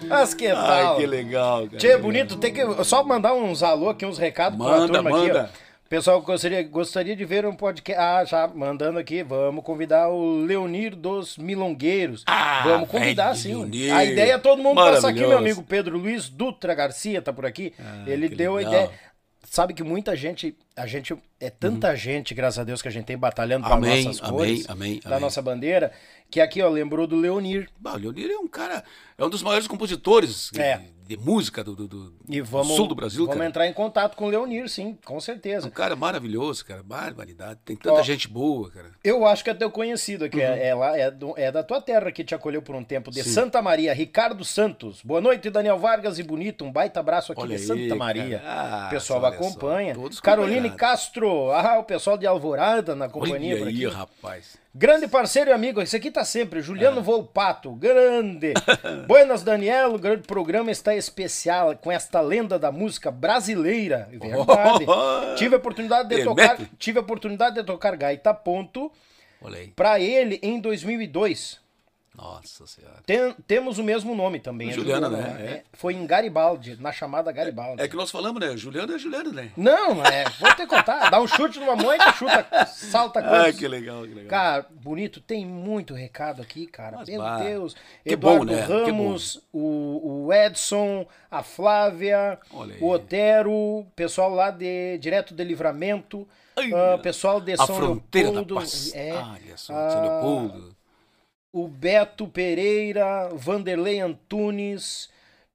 Mas que tal? Ai, que legal, cara. Tchê, bonito, tem que só mandar uns alô aqui, uns recados pra Manda, turma aqui, ó. Pessoal, gostaria, gostaria de ver um podcast. Ah, já mandando aqui, vamos convidar o Leonir dos Milongueiros. Ah, vamos convidar, sim. Leonir. A ideia é todo mundo passar aqui, meu amigo Pedro Luiz Dutra Garcia tá por aqui. Ele Ah, que deu a legal. ideia. Sabe que muita gente, a gente, é tanta gente, graças a Deus, que a gente tem batalhando para Uhum. Nossas amém, cores, amém, da amém. nossa bandeira, que aqui, ó, lembrou do Leonir. Bah, o Leonir é um cara, é um dos maiores compositores É. de, música do, do- do- E vamos, sul do Brasil, vamos cara. entrar em contato com o Leonir, sim, com certeza. É um cara maravilhoso, cara, barbaridade. Tem tanta Ó, gente boa, cara. Eu acho que é teu conhecido aqui, é, é lá, é, do- é da tua terra que te acolheu por um tempo, de Uhum. Sim. Santa Maria, Ricardo Santos. Boa noite, Daniel Vargas e Bonito, um baita abraço aqui Olha de aí, Santa. Maria. Ah, o pessoal só, acompanha. todos Caroline. Castro, ah, o pessoal de Alvorada na companhia Olha por aí, aqui. rapaz. Grande parceiro e amigo, esse aqui tá sempre, Juliano Volpato, grande. Buenas, Daniel, o grande programa está especial com esta lenda da música brasileira. Verdade. tive a oportunidade de tocar, mete. tive a oportunidade de tocar gaita ponto pra ele em 2002. Nossa senhora. Tem- temos o mesmo nome também. é Juliana, né? É. Foi em Garibaldi, na chamada Garibaldi. É que nós falamos, né? Juliano é Juliano, né? Não, é, vou ter que contar. Dá um chute numa moita, chuta, salta Ah, coisas. que legal, que legal. Cara, bonito, tem muito recado aqui, cara. Mas Meu vá. Deus. Que Eduardo bom, né? Que Ramos, o, o Edson, a Flávia, o Otero, pessoal lá de direto de Livramento, Ai, ah, pessoal de a São fronteira Leopoldo, da paz. é, Olha só, Ah, São Leopoldo. O Beto Pereira, Vanderlei Antunes.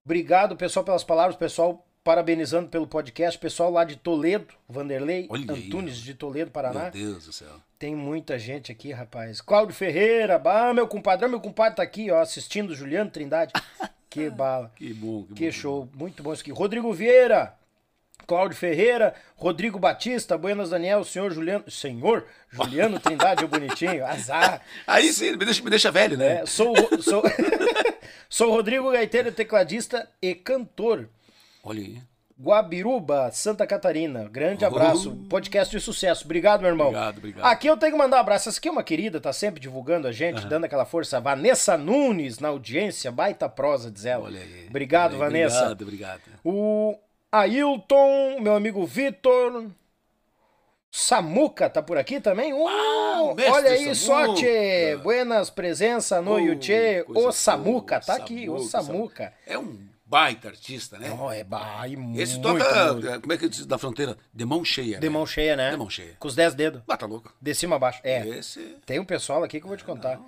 Obrigado, pessoal, pelas palavras, pessoal parabenizando pelo podcast, pessoal lá de Toledo, Vanderlei Olha aí. Antunes de Toledo, Paraná. Meu Deus do céu. Tem muita gente aqui, rapaz. Cláudio Ferreira, bah, meu compadre, meu compadre tá aqui, ó, assistindo Juliano Trindade. Que bala. Que bom, que, Que bom. show, muito bom isso aqui. Rodrigo Vieira, Cláudio Ferreira, Rodrigo Batista, Buenas Daniel, senhor Juliano, senhor Juliano Trindade, o bonitinho, azar. Aí sim, me deixa, me deixa velho, né? É, sou, sou, sou Rodrigo Gaiteiro, tecladista e cantor. Olha aí. Guabiruba, Santa Catarina. Grande abraço. Podcast de sucesso. Obrigado, meu irmão. Obrigado, obrigado. Aqui eu tenho que mandar um abraço. Essa aqui é uma querida, tá sempre divulgando a gente, dando aquela força. Vanessa Nunes na audiência, baita prosa, diz ela. Olha aí. Obrigado, Olha aí, Vanessa. Obrigado, obrigado. O Ailton, meu amigo Vitor. Samuca tá por aqui também? Uh, mestre olha aí, Samuca. sorte! Buenas presença no Oh, Yuchê. O Samuca, tá aqui, o Samuca. É um baita artista, né? Oh, é bai, Esse muito toca, muito. eh, como é que diz, da fronteira? De mão cheia. De né? mão cheia, né? De mão cheia. Com os 10 dedos. Ah, tá louco. De cima a baixo. É. Esse... Tem um pessoal aqui que eu vou te contar.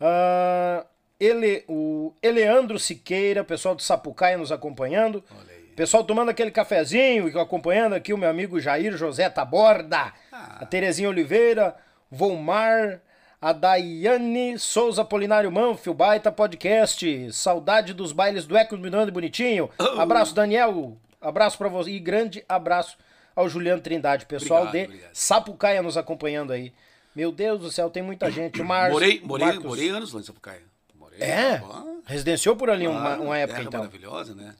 Ah, ele, o Eleandro Siqueira, pessoal do Sapucaia nos acompanhando. Olha. Pessoal tomando aquele cafezinho e acompanhando aqui o meu amigo Jair José Taborda, Ah. a Terezinha Oliveira, Volmar, a Daiane Souza Polinário Manfio, baita podcast, saudade dos bailes do Eco e Bonitinho. Oh. Abraço, Daniel, abraço pra você e grande abraço ao Juliano Trindade, pessoal Obrigado, de obrigado. Sapucaia nos acompanhando aí. Meu Deus do céu, tem muita gente. Mar... Morei, morei, Marcos- morei anos lá em Sapucaia. Morei. É? Ah, Residenciou por ali uma, claro, uma época, então. maravilhosa, né?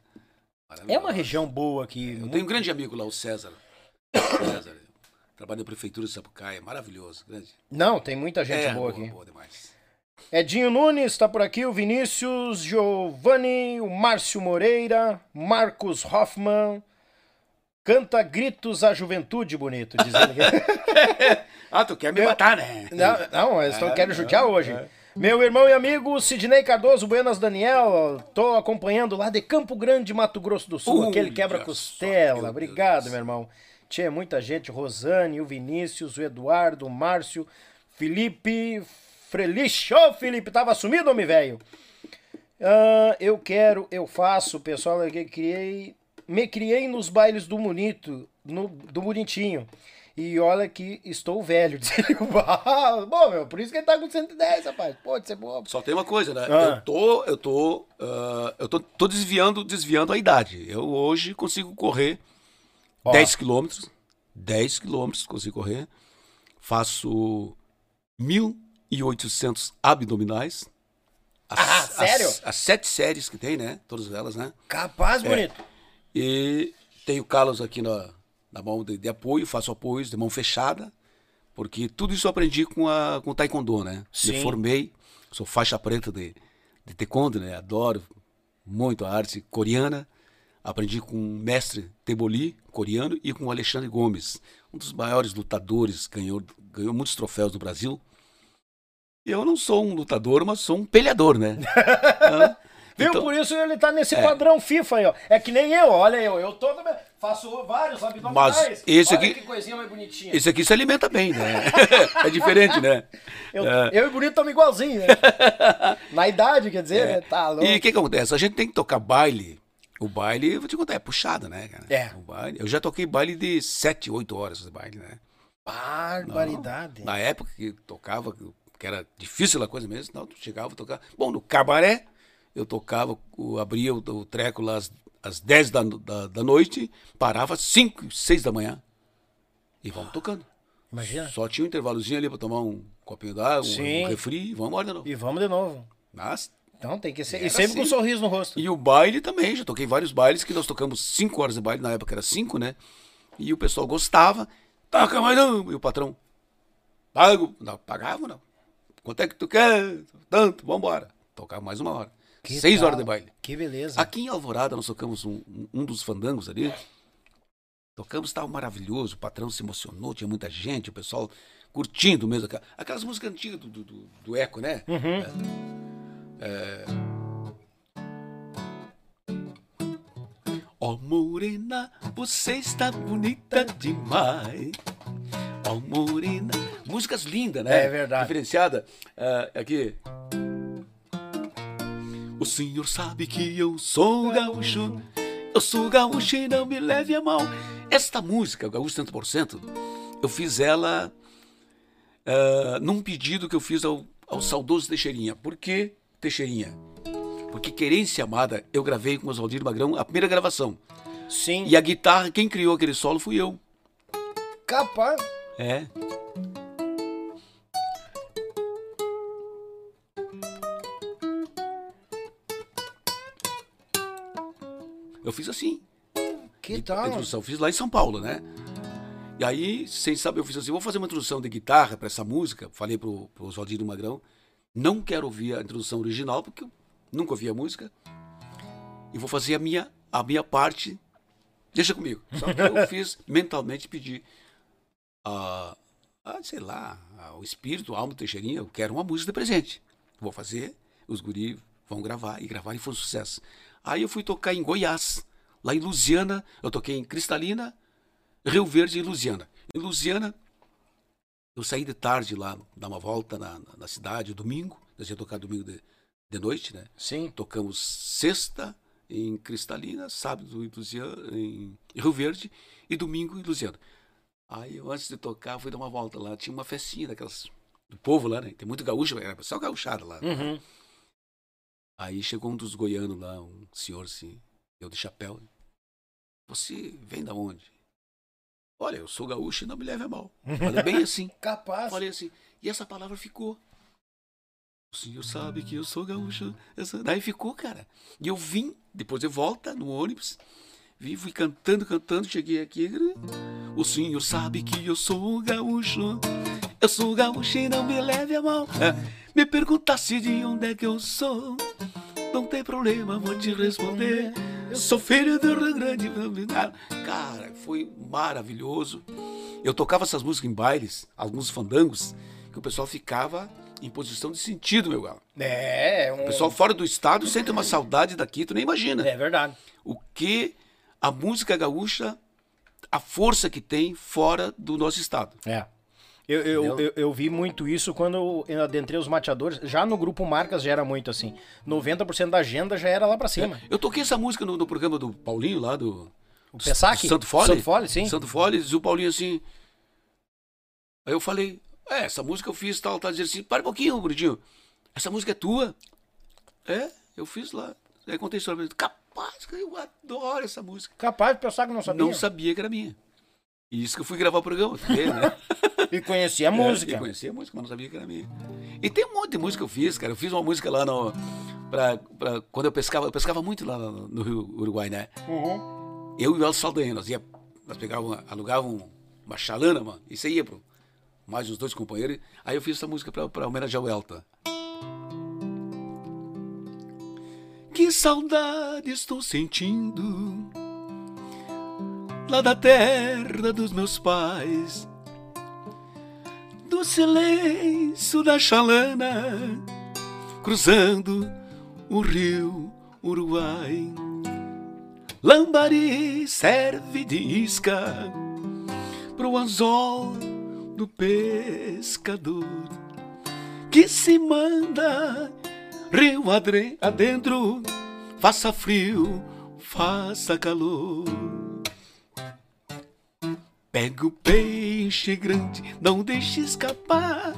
É uma região boa aqui. Eu tenho um grande amigo lá, o César. César. Trabalha na prefeitura de Sapucaia. Maravilhoso. Grande. Não, tem muita gente é, boa boa, aqui. boa demais. Edinho Nunes tá por aqui, o Vinícius, Giovanni, o Márcio Moreira, Marcos Hoffman. Canta gritos à juventude, bonito, diz ele. Ah, tu quer me matar, né? não, não, eles estão É, querendo judiar hoje. Meu irmão e amigo Sidney Cardoso, Buenas Daniel, tô acompanhando lá de Campo Grande, Mato Grosso do Sul, Ui, aquele quebra-costela. meu Obrigado, meu irmão. Tinha muita gente, Rosane, o Vinícius, o Eduardo, o Márcio, Felipe, Frelich. Ô, Felipe, tava sumido, homem velho? Ah, eu quero, eu faço, pessoal, eu criei, me criei nos bailes do bonito, no, do bonitinho. E olha que estou velho. diz ele. Ah, Bom, meu, por isso que ele tá com 110, rapaz. Pode ser bobo. Só tem uma coisa, né? Ah. Eu tô, eu tô, ah, eu tô, tô desviando, desviando a idade. Eu hoje consigo correr Ó. 10 quilômetros, 10 quilômetros consigo correr. Faço 1.800 abdominais. As, Ah, sério? As, as sete séries que tem, né? Todas elas, né? Capaz, bonito. E tenho calos aqui na, na mão de, de apoio, faço apoios de mão fechada, porque tudo isso eu aprendi com, a, com o Taekwondo, né? Sim. Me formei, sou faixa preta de, de Taekwondo, né? Adoro muito a arte coreana. Aprendi com o mestre Teboli, coreano, e com o Alexandre Gomes, um dos maiores lutadores, ganhou, ganhou muitos troféus no Brasil. Eu não sou um lutador, mas sou um peleador, né? Viu? Então- Por isso ele tá nesse padrão FIFA aí, ó. É que nem eu, olha eu. Eu tô também. Faço vários abdominais. Mas esse olha aqui- que coisinha mais bonitinha. Esse aqui se alimenta bem, né? é diferente, né? Eu, É. eu e o bonito estamos igualzinho, né? Na idade, quer dizer, né? Tá louco. E o que, que acontece? A gente tem que tocar baile. O baile, vou te contar, é puxado, né, cara? É. O baile, eu já toquei baile de 7, 8 horas de baile, né? Barbaridade. Na época que tocava, que era difícil a coisa mesmo, não, tu chegava a tocar. Bom, no cabaré, eu tocava, o- abria o, o treco lá às, às 10 da, da, da noite, parava às 5, 6 da manhã. E vamos tocando. Imagina. Só tinha um intervalozinho ali pra tomar um copinho d'água, um refri, e vamos embora de novo. E vamos de novo. Mas, Então tem que ser. E sempre com um assim. sorriso no rosto. e o baile também, já toquei vários bailes que nós tocamos 5 horas de baile, na época era 5, né? E o pessoal gostava, toca mais um, e o patrão, pago, não, pagava não. Quanto é que tu quer? Tanto, vambora. Tocava mais uma hora. Que Seis tal? horas de baile. Que beleza. Aqui em Alvorada nós tocamos um, um- dos fandangos ali. Tocamos, estava maravilhoso, o patrão se emocionou, tinha muita gente, o pessoal curtindo mesmo. aquela- Aquelas músicas antigas do, do, do- Eco, né? É, Ó morena, você está bonita demais. Ó morena. Músicas lindas, né? É verdade. Diferenciada. É, aqui. O senhor sabe que eu sou gaúcho. Eu sou gaúcho e não me leve a mal. Esta música, Gaúcho 100%, eu fiz ela ah, num pedido que eu fiz ao, ao saudoso Teixeirinha. Por que Teixeirinha? Porque Querência Amada eu gravei com o Oswaldir Magrão a primeira gravação. Sim. E a guitarra, quem criou aquele solo fui eu. Capaz. É. Eu fiz assim. Que A tal? introdução, fiz lá em São Paulo, né? E aí, sem saber, eu fiz assim, vou fazer uma introdução de guitarra para essa música. Falei pro, pro Oswaldir do Magrão, não quero ouvir a introdução original, porque eu nunca ouvi a música. E vou fazer a minha, a minha parte, deixa comigo. Só que eu fiz mentalmente pedir a, a, sei lá, a- o espírito, a alma do Teixeirinha, eu quero uma música de presente. Vou fazer, os guri vão gravar, e gravar e foi um sucesso. Aí eu fui tocar em Goiás, lá em Lusiana, eu toquei em Cristalina, Rio Verde e Lusiana. Em Lusiana, eu saí de tarde lá, dar uma volta na, na, na cidade, domingo, nós ia tocar domingo de, de noite, né? Sim. Tocamos sexta em Cristalina, sábado em, Lusiana, em Rio Verde e domingo em Lusiana. Aí eu, antes de tocar, fui dar uma volta lá. Tinha uma festinha daquelas do povo lá, né? Tem muito gaúcho, era só gauchada lá. Uhum. Aí chegou um dos goianos lá, um senhor assim, eu de chapéu. Você vem da onde? Olha, eu sou gaúcho e não me leve a mal. Falei bem assim. Capaz. Falei assim. E essa palavra ficou. O senhor sabe que eu sou gaúcho. Essa... Daí ficou, cara. E eu vim, depois de volta, no ônibus. Vim, fui cantando, cantando, cheguei aqui. O senhor sabe que eu sou gaúcho. Eu sou gaúcho e não me leve a mal. É, me perguntasse de onde é que eu sou. Não tem problema, vou te responder. Eu sou filho do Rio Grande. Cara, foi maravilhoso. Eu tocava essas músicas em bailes, alguns fandangos, que o pessoal ficava em posição de sentido, meu galo. É, um... O pessoal fora do estado sente uma saudade daqui, tu nem imagina. É verdade. O que a música gaúcha, a força que tem fora do nosso estado. É. Eu, eu, eu, eu vi muito isso quando eu adentrei os mateadores. Já no grupo Marcas já era muito assim. 90% da agenda já era lá pra cima. Eu toquei essa música no, no programa do Paulinho lá do. O Pessac? Santo Fole? Santo Fole, sim. Santo Fole, diz o Paulinho assim. Aí eu falei, é, essa música eu fiz tal, tá dizendo assim, para um pouquinho, Brutinho. Essa música é tua? É, eu fiz lá. Aí contei a história. Capaz, eu adoro essa música. Capaz pensar que não sabia. Não sabia que era minha. E isso que eu fui gravar o programa, vê, né? E conhecia a música. É, e conhecia a música, mas não sabia que era minha. E tem um monte de música que eu fiz, cara. Eu fiz uma música lá no. Pra, pra- quando eu pescava, eu pescava muito lá no, no Rio Uruguai, né? Uhum. Eu e o Elcio Saldanha, nós, ia, nós pegávamos, alugávamos uma chalana, mano, e você ia pro, mais os dois companheiros. Aí eu fiz essa música pra, pra homenagear o Elton. Que saudade estou sentindo lá da terra dos meus pais, do silêncio da chalana, cruzando o rio Uruguai. Lambari serve de isca pro anzol do pescador que se manda rio adentro, faça frio, faça calor. Pega o peixe grande, não deixe escapar.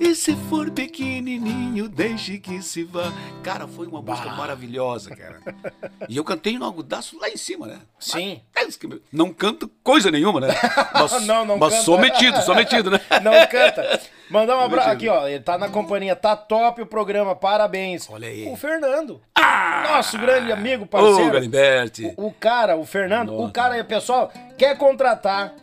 E se for pequenininho, deixe que se vá. Cara, foi uma música maravilhosa, cara. E eu cantei no agudaço lá em cima, né? Sim. Lá Mas que- Não canto coisa nenhuma, né? Mas, Não, não mas canta. sou metido, sou metido, né? Não canta. Mandar um abraço aqui, ó. Ele tá na companhia, tá top o programa, parabéns. Olha aí. O Fernando. Ah! Nosso grande amigo, Ô, parceiro. Galimberti. O cara, o Fernando, o cara aí, pessoal, quer contratar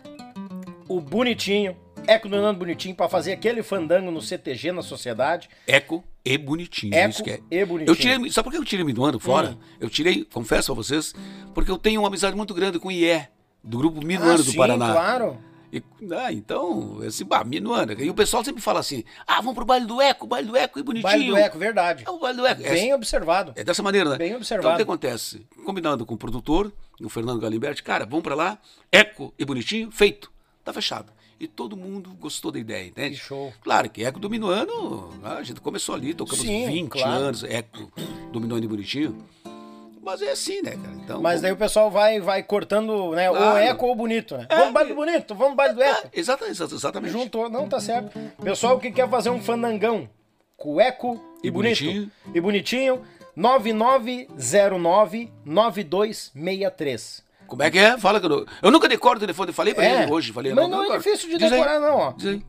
o Bonitinho, Eco do Nando Bonitinho, pra fazer aquele fandango no CTG, na sociedade. Eco e bonitinho. Eco isso que é. e bonitinho. Eu tirei, sabe por que eu tirei Minuano fora? Hum. Eu tirei, confesso a vocês, porque eu tenho uma amizade muito grande com o IE, do grupo Minuano ah, do sim, Paraná. claro. E, ah, então, esse bah, Minuano. E o pessoal sempre fala assim: ah, vamos pro baile do Eco, baile do Eco e bonitinho. Baile do Eco, verdade. É o baile do Eco. É- Bem observado. É dessa maneira, né? Bem Então observado. o que acontece? Combinando com o produtor, o Fernando Galimberti, cara, vamos pra lá, eco e bonitinho, feito. Tá fechado. E todo mundo gostou da ideia, entende? Que show. Claro que eco dominou ano, a gente começou ali, tocamos Sim, 20 claro. anos, eco dominou e bonitinho. Mas é assim, né, cara? Então, Mas daí o pessoal vai, vai cortando, né? Ou Claro. Eco ou Bonito, né? Vamos no baile do Bonito, vamos baile do Eco. É, exata- exa- exatamente. Juntou, não, tá certo. Pessoal que quer fazer um fandangão com Eco e, E bonito. bonitinho. E bonitinho, 9909-9263. Como é que é? Fala que eu não... Eu nunca decoro o telefone, falei pra ele hoje. Falei, Mas não é decoro. difícil de Diz aí. decorar, não, ó. Diz aí.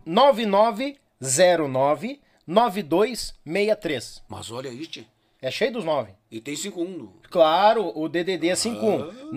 9909-9263. Mas olha aí, tchê. É cheio dos nove. E tem 5-1 no... Claro, o DDD é 51.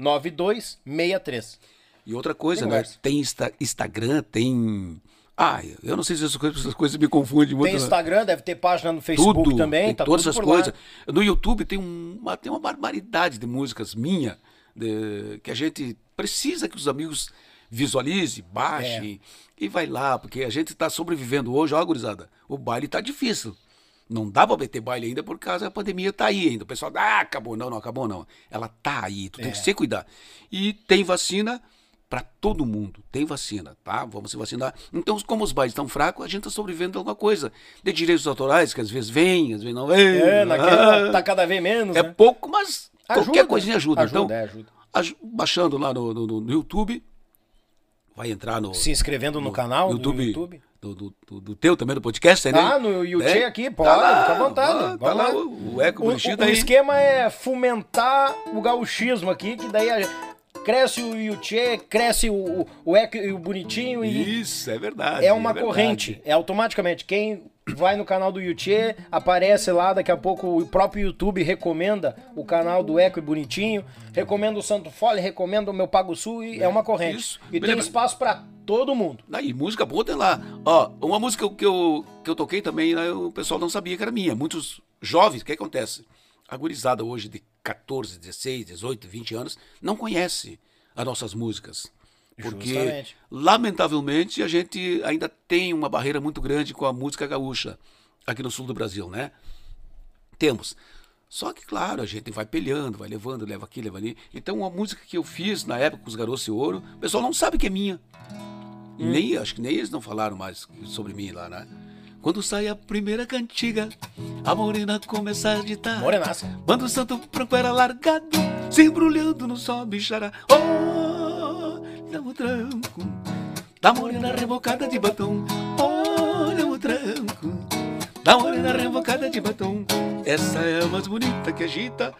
9909-9263. E outra coisa, Tem né? Tem Insta- Instagram, tem. Ah, eu não sei se essas coisas, essas coisas me confundem muito. Tem né? Instagram, deve ter página no Facebook tudo, também, tem tá todas tudo essas por lá. coisas. No YouTube tem uma, tem uma barbaridade de músicas minha de- que a gente precisa que os amigos visualizem, baixem É. e vai lá, porque a gente está sobrevivendo hoje, ó, gurizada, o baile tá difícil. Não dá pra meter baile ainda por causa da pandemia tá aí ainda. O pessoal, ah, acabou, não, não acabou não. Ela tá aí, tu tem É. que se cuidar. E tem vacina para todo mundo. Tem vacina, tá? Vamos se vacinar. Então, como os bailes estão fracos, a gente está sobrevivendo alguma coisa. De direitos autorais, que às vezes vem, às vezes não vem. É, naquele Ah, tá cada vez menos, é né? pouco, mas qualquer Ajuda. coisinha ajuda. Ajuda, então, é, ajuda. aj- baixando lá no, no- no YouTube, vai entrar no Se inscrevendo no, canal YouTube, do YouTube. Do, do- do- teu também, do podcast, né? Ah, no YouTube É? aqui, pode, Tá lá, fica à vontade. tá- vamos tá lá lá. o- o Eco o, o- tá o esquema é fomentar o gauchismo aqui, que daí a- cresce o Yuchê, cresce o, o, o Eco e o Bonitinho e Isso, é verdade. é uma verdade. corrente. É automaticamente. Quem vai no canal do Yuchê, aparece lá, daqui a pouco o próprio YouTube recomenda o canal do Eco e Bonitinho, recomenda o Santo Fole, recomenda o meu Pago Sul e é uma corrente. Isso. E tem espaço pra todo mundo. Aí, música boa tem lá. Ó, uma música que eu, que eu toquei também, né, o pessoal não sabia que era minha. Muitos jovens, o que acontece? A gurizada hoje de 14, 16, 18, 20 anos não conhece as nossas músicas. Porque, Justamente. lamentavelmente, a gente ainda tem uma barreira muito grande com a música gaúcha aqui no sul do Brasil, né? Temos. Só que, claro, a gente vai pelhando, vai levando, leva aqui, leva ali. Então, uma música que eu fiz na época com os Garotos de Ouro, o pessoal não sabe que é minha. E Nem, acho que nem eles não falaram mais sobre mim lá, né? Quando sai a primeira cantiga, a morena começa a agitar. Morenaça. Bando Santo Branco era largado, se embrulhando no sol bichará. Olha o tranco da morena revocada de batom. Olha o tranco da morena revocada de batom. Essa é a mais bonita que agita.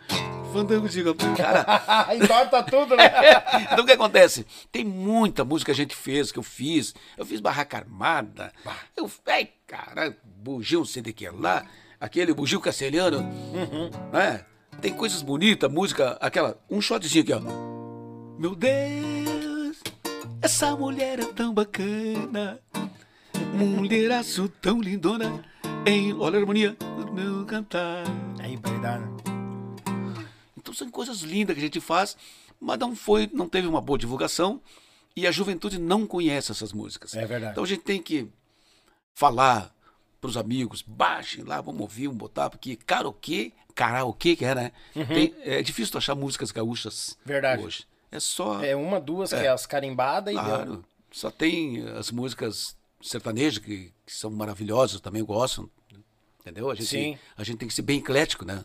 Fandango galpão. Cara, Entorta tudo, né? então o que acontece? Tem muita música que a gente fez, que eu fiz. Eu fiz Barraca Armada. Eu, ai, cara, bugio não sei de que lá. Aquele bugio castelhano. né? Tem coisas bonitas, música, aquela. Um shotzinho aqui, ó. Meu Deus, essa mulher é tão bacana. Mulheraço tão lindona. Em, olha a harmonia do meu cantar. Verdade. né? Então são coisas lindas que a gente faz, mas não foi, não teve uma boa divulgação e a juventude não conhece essas músicas. É verdade. Então a gente tem que falar para os amigos, baixem lá, vamos ouvir, vamos botar, porque karaokê, karaokê que era, né? Tem- é difícil tu achar músicas gaúchas Uhum. Verdade. hoje. É só, É uma, duas, que é as carimbadas e deu. claro, só tem as músicas sertanejas que, que são maravilhosas, também gosto, entendeu? A gente, Sim. a gente tem que ser bem eclético, né?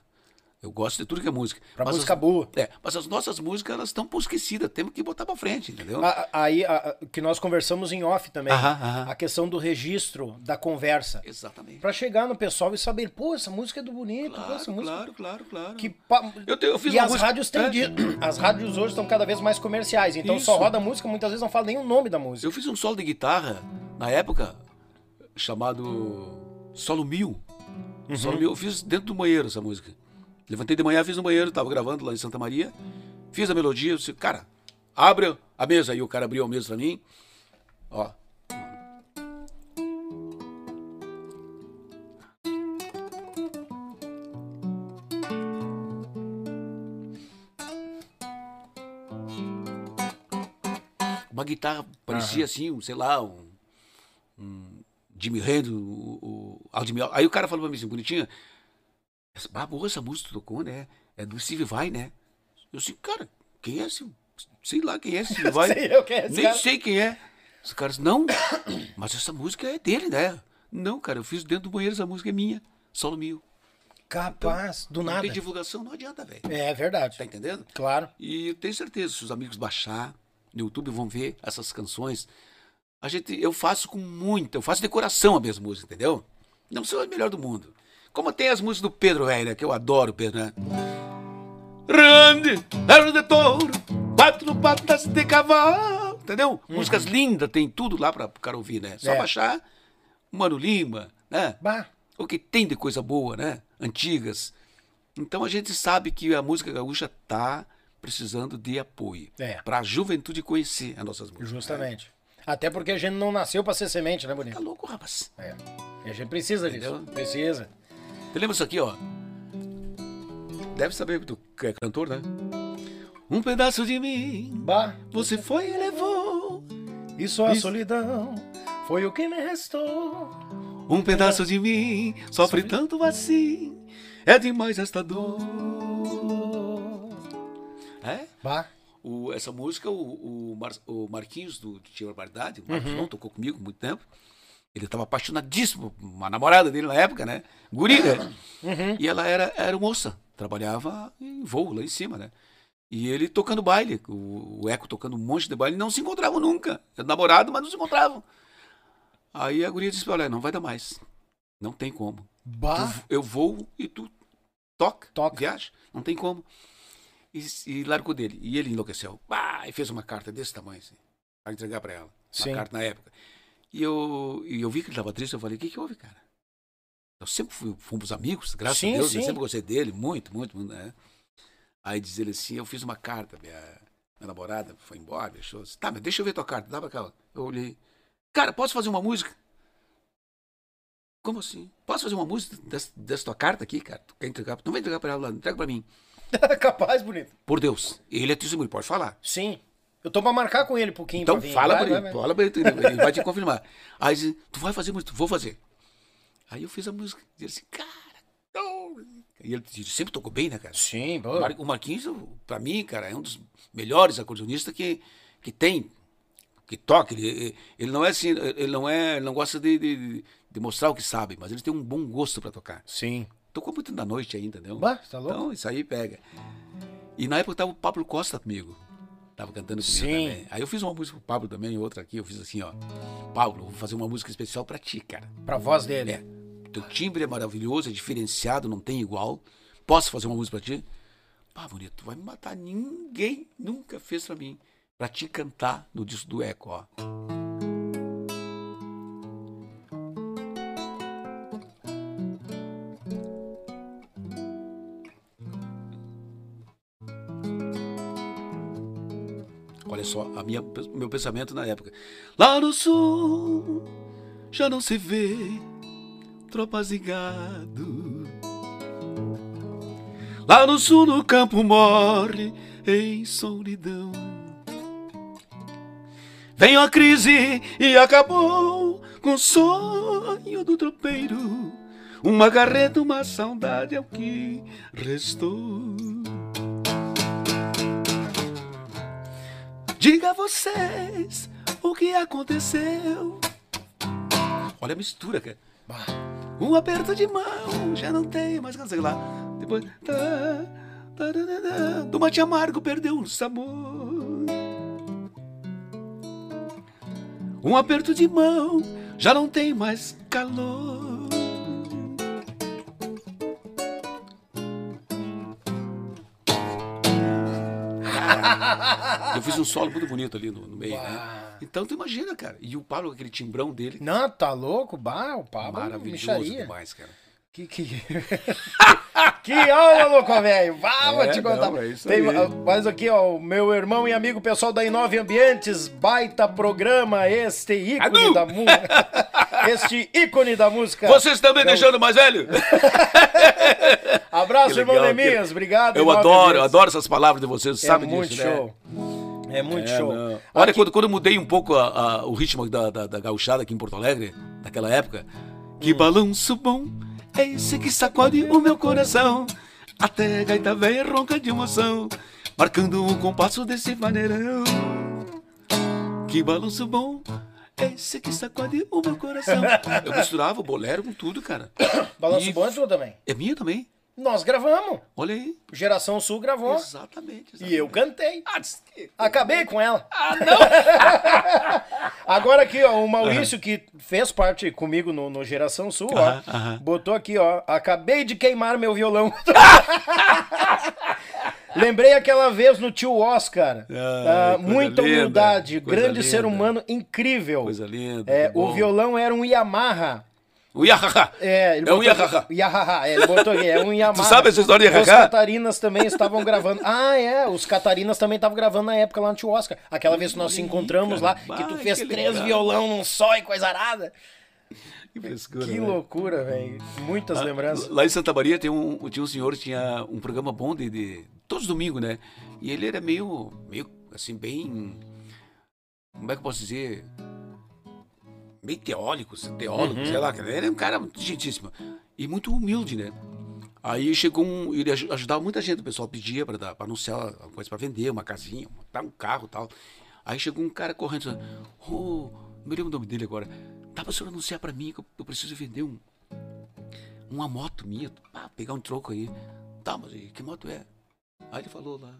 Eu gosto de tudo que é música. Pra Mas música as- boa. É, mas as nossas músicas, elas estão por esquecidas. Temos que botar pra frente, entendeu? A- Aí, a- que nós conversamos em off também, Aham, aham. a questão do registro da conversa. Exatamente. Pra chegar no pessoal e saber, pô, essa música é do bonito, pô, essa Claro, música. claro, claro, claro. Que pa- Eu te- eu fiz e as música- rádios têm É. As rádios hoje estão cada vez mais comerciais, então só Isso. roda música, muitas vezes não fala nem o nome da música. Eu fiz um solo de guitarra, na época, chamado Solo Mil. Uhum. Solo Mil. Eu fiz dentro do banheiro essa música. Levantei de manhã, fiz no banheiro, tava gravando lá em Santa Maria. Fiz a melodia, eu disse, cara, abre a mesa. Aí o cara abriu a mesa pra mim. Ó. Uma guitarra parecia assim, um, sei lá, um, um Jimmy Hendrix, o, o Aldemir. Aí o cara falou pra mim assim, bonitinha, ah, boa, essa música tocou, né? É do Steve Vai, né? Eu disse, cara, quem é esse? Sei lá quem é esse Steve Vai. Sei eu quem é esse Nem cara. sei quem é. Os caras, não, mas essa música é dele, né? Não, cara, eu fiz dentro do banheiro, essa música é minha, solo mil. Capaz, do Não nada. tem divulgação, não adianta, velho. É verdade. Tá entendendo? Claro. E eu tenho certeza, se os amigos baixar no YouTube vão ver essas canções. A gente, eu faço com muita, eu faço de coração a minhas músicas, entendeu? Não sou o melhor do mundo. Como tem as músicas do Pedro Velho, né, que eu adoro Pedro, né? Grande, perna de touro, quatro patas de cavalo, entendeu? Músicas lindas, tem tudo lá para o cara ouvir, né? Só É. baixar Mano Lima, né? Bah, o que tem de coisa boa, né? Antigas. Então a gente sabe que a música gaúcha tá precisando de apoio É. para a juventude conhecer as nossas músicas. justamente. Até porque a gente não nasceu pra ser semente, né, Tá bonito? louco, rapaz. É. E a gente precisa disso. Entendeu? Precisa. Você lembra isso aqui, ó? Deve saber do que é cantor, né? Um pedaço de mim, Bah, você foi e levou. isso a Isso. solidão foi o que me restou. Um pedaço de mim sofre tanto assim. É demais esta dor. É? Bah, O- essa música, o, o, Mar- o Marquinhos do Tia Barbaridade, o Marcos João, tocou comigo muito tempo. Ele estava apaixonadíssimo, uma namorada dele na época, né? Guri, né? E ela era, era moça, trabalhava em voo lá em cima, né? E ele tocando baile, o, o Eco tocando um monte de baile, não se encontravam nunca. Era namorado, mas não se encontravam. Aí a guria disse: Olha, não vai dar mais. Não tem como. bah. Tu- eu vou e tu toca, Toca. viaja, não tem como. E, e largou dele. E ele enlouqueceu. Ah, e fez uma carta desse tamanho, assim, para entregar para ela. Uma Sim. carta na época. E eu, e eu vi que ele estava triste, eu falei, o que, que houve, cara? Eu sempre fui, fomos amigos, graças Sim, a Deus, sim. eu sempre gostei dele, muito, muito, muito, né? Aí diz ele assim, eu fiz uma carta, minha, minha namorada foi embora, deixou. Tá, mas deixa eu ver tua carta, dá pra cá. Eu olhei. Cara, posso fazer uma música? Como assim? Posso fazer uma música dessa, dessa tua carta aqui, cara? Tu quer entregar? Não vai entregar pra ela, entrega pra mim. Capaz, bonito. Por Deus. Ele é testemunho, pode falar. Sim. Eu tô pra marcar com ele um pouquinho. Então vir. fala Vai, pra ele, vai. fala pra ele, ele vai te confirmar. Aí diz, tu vai fazer música? Vou fazer. Aí eu fiz a música. E ele disse, cara, não. E ele disse, sempre tocou bem, né, cara? Sim. Mar- O Marquinhos, pra mim, cara, é um dos melhores acordeonistas que, que tem, que toca. Ele, ele não é assim, ele não é, ele não gosta de, de, de mostrar o que sabe, mas ele tem um bom gosto pra tocar. Sim. Tocou muito da noite ainda, entendeu? Bah, tá louco? Então, isso aí pega. E na época tava o Pablo Costa comigo. Tava cantando comigo Sim. também. Aí eu fiz uma música pro Pablo também, outra aqui, eu fiz assim, ó. Pablo, vou fazer uma música especial pra ti, cara. Pra voz dele. É. Teu timbre é maravilhoso, é diferenciado, não tem igual. Posso fazer uma música pra ti? Pá, bonito, tu vai me matar. Ninguém nunca fez pra mim. Pra te cantar no disco do Eco, ó. Só, a minha, meu pensamento na época. Lá no sul já não se vê tropas de gado. Lá no sul no campo morre em solidão. Veio a crise e acabou com o sonho do tropeiro. Uma carreta, uma saudade é o que restou. Diga a vocês o que aconteceu. Olha a mistura, cara. Um aperto de mão, já não tem mais canção lá. depois. Tá, tá, tá, tá, tá. Do mate amargo perdeu o sabor. Um aperto de mão já não tem mais calor. Eu fiz um solo muito bonito ali no, no meio, né? Então tu imagina, cara. E o Pablo, com aquele timbrão dele, Não, tá louco? Bah, o Pablo maravilhoso micharia. demais, cara. Que, que... que aula, louco, velho. Vá, vou É, te contar. não, é Tem, Mas aqui, ó, o meu irmão e amigo pessoal da Inove Ambientes, baita programa, este ícone Adu! da música. este ícone da música. Vocês também deixando mais velho? Abraço, Que irmão legal, Neemias, que- obrigado. Eu adoro, eu adoro essas palavras de vocês, É sabe muito disso, né? show. É muito É, show. não. Olha, Aqui- quando, quando eu mudei um pouco a- a- o ritmo da, da, da gauchada aqui em Porto Alegre, naquela época, que balanço bom é esse que sacode o meu coração, até a gaita velha ronca de emoção, marcando o compasso desse maneirão. Que balanço bom é esse que sacode o meu coração. Eu misturava o bolero com tudo, cara. Balanço E bom é tudo também. É minha também. Nós gravamos. Olha aí. Geração Sul gravou. Exatamente. E eu cantei. Ah, que- Acabei com ela. Ah, não! Agora aqui, ó, o Maurício, que fez parte comigo no, no Geração Sul, ó, botou aqui, ó, acabei de queimar meu violão. Lembrei aquela vez no tio Oscar. Ah, muita linda, humildade, grande ser linda. humano, incrível. Coisa linda. É, o bom. violão era um Yamaha. O Yahaha. É, ele É um aqui- Yamaha, é, ele botou aqui, é um Yamaha. sabe essa história de Os Yamaha? Catarinas também estavam gravando. Ah, é, os Catarinas também estavam gravando na época lá no Tio Oscar. Aquela vez que nós aí, encontramos cara. lá, que tu fez que três legal. violão num só e coisa arada. Que frescura. Que né? loucura, velho. Muitas Ah, lembranças. Lá em Santa Maria tem um, tinha um senhor que tinha um programa bom de, de- todos os domingos, né? E ele era meio, meio assim, bem. Como é que eu posso dizer? Meio teórico, teólogo, Uhum. sei lá. Ele era um cara gentíssimo. E muito humilde, né? Aí chegou um. Ele aj- ajudava muita gente, o pessoal pedia para dar- pra anunciar alguma coisa para vender, uma casinha, um carro e tal. Aí chegou um cara correndo oh, não me lembro o nome dele agora. Dá pra senhor anunciar para mim que eu, preciso vender um, uma moto minha, pá, pegar um troco aí. Tá, mas que moto é? Aí ele falou lá.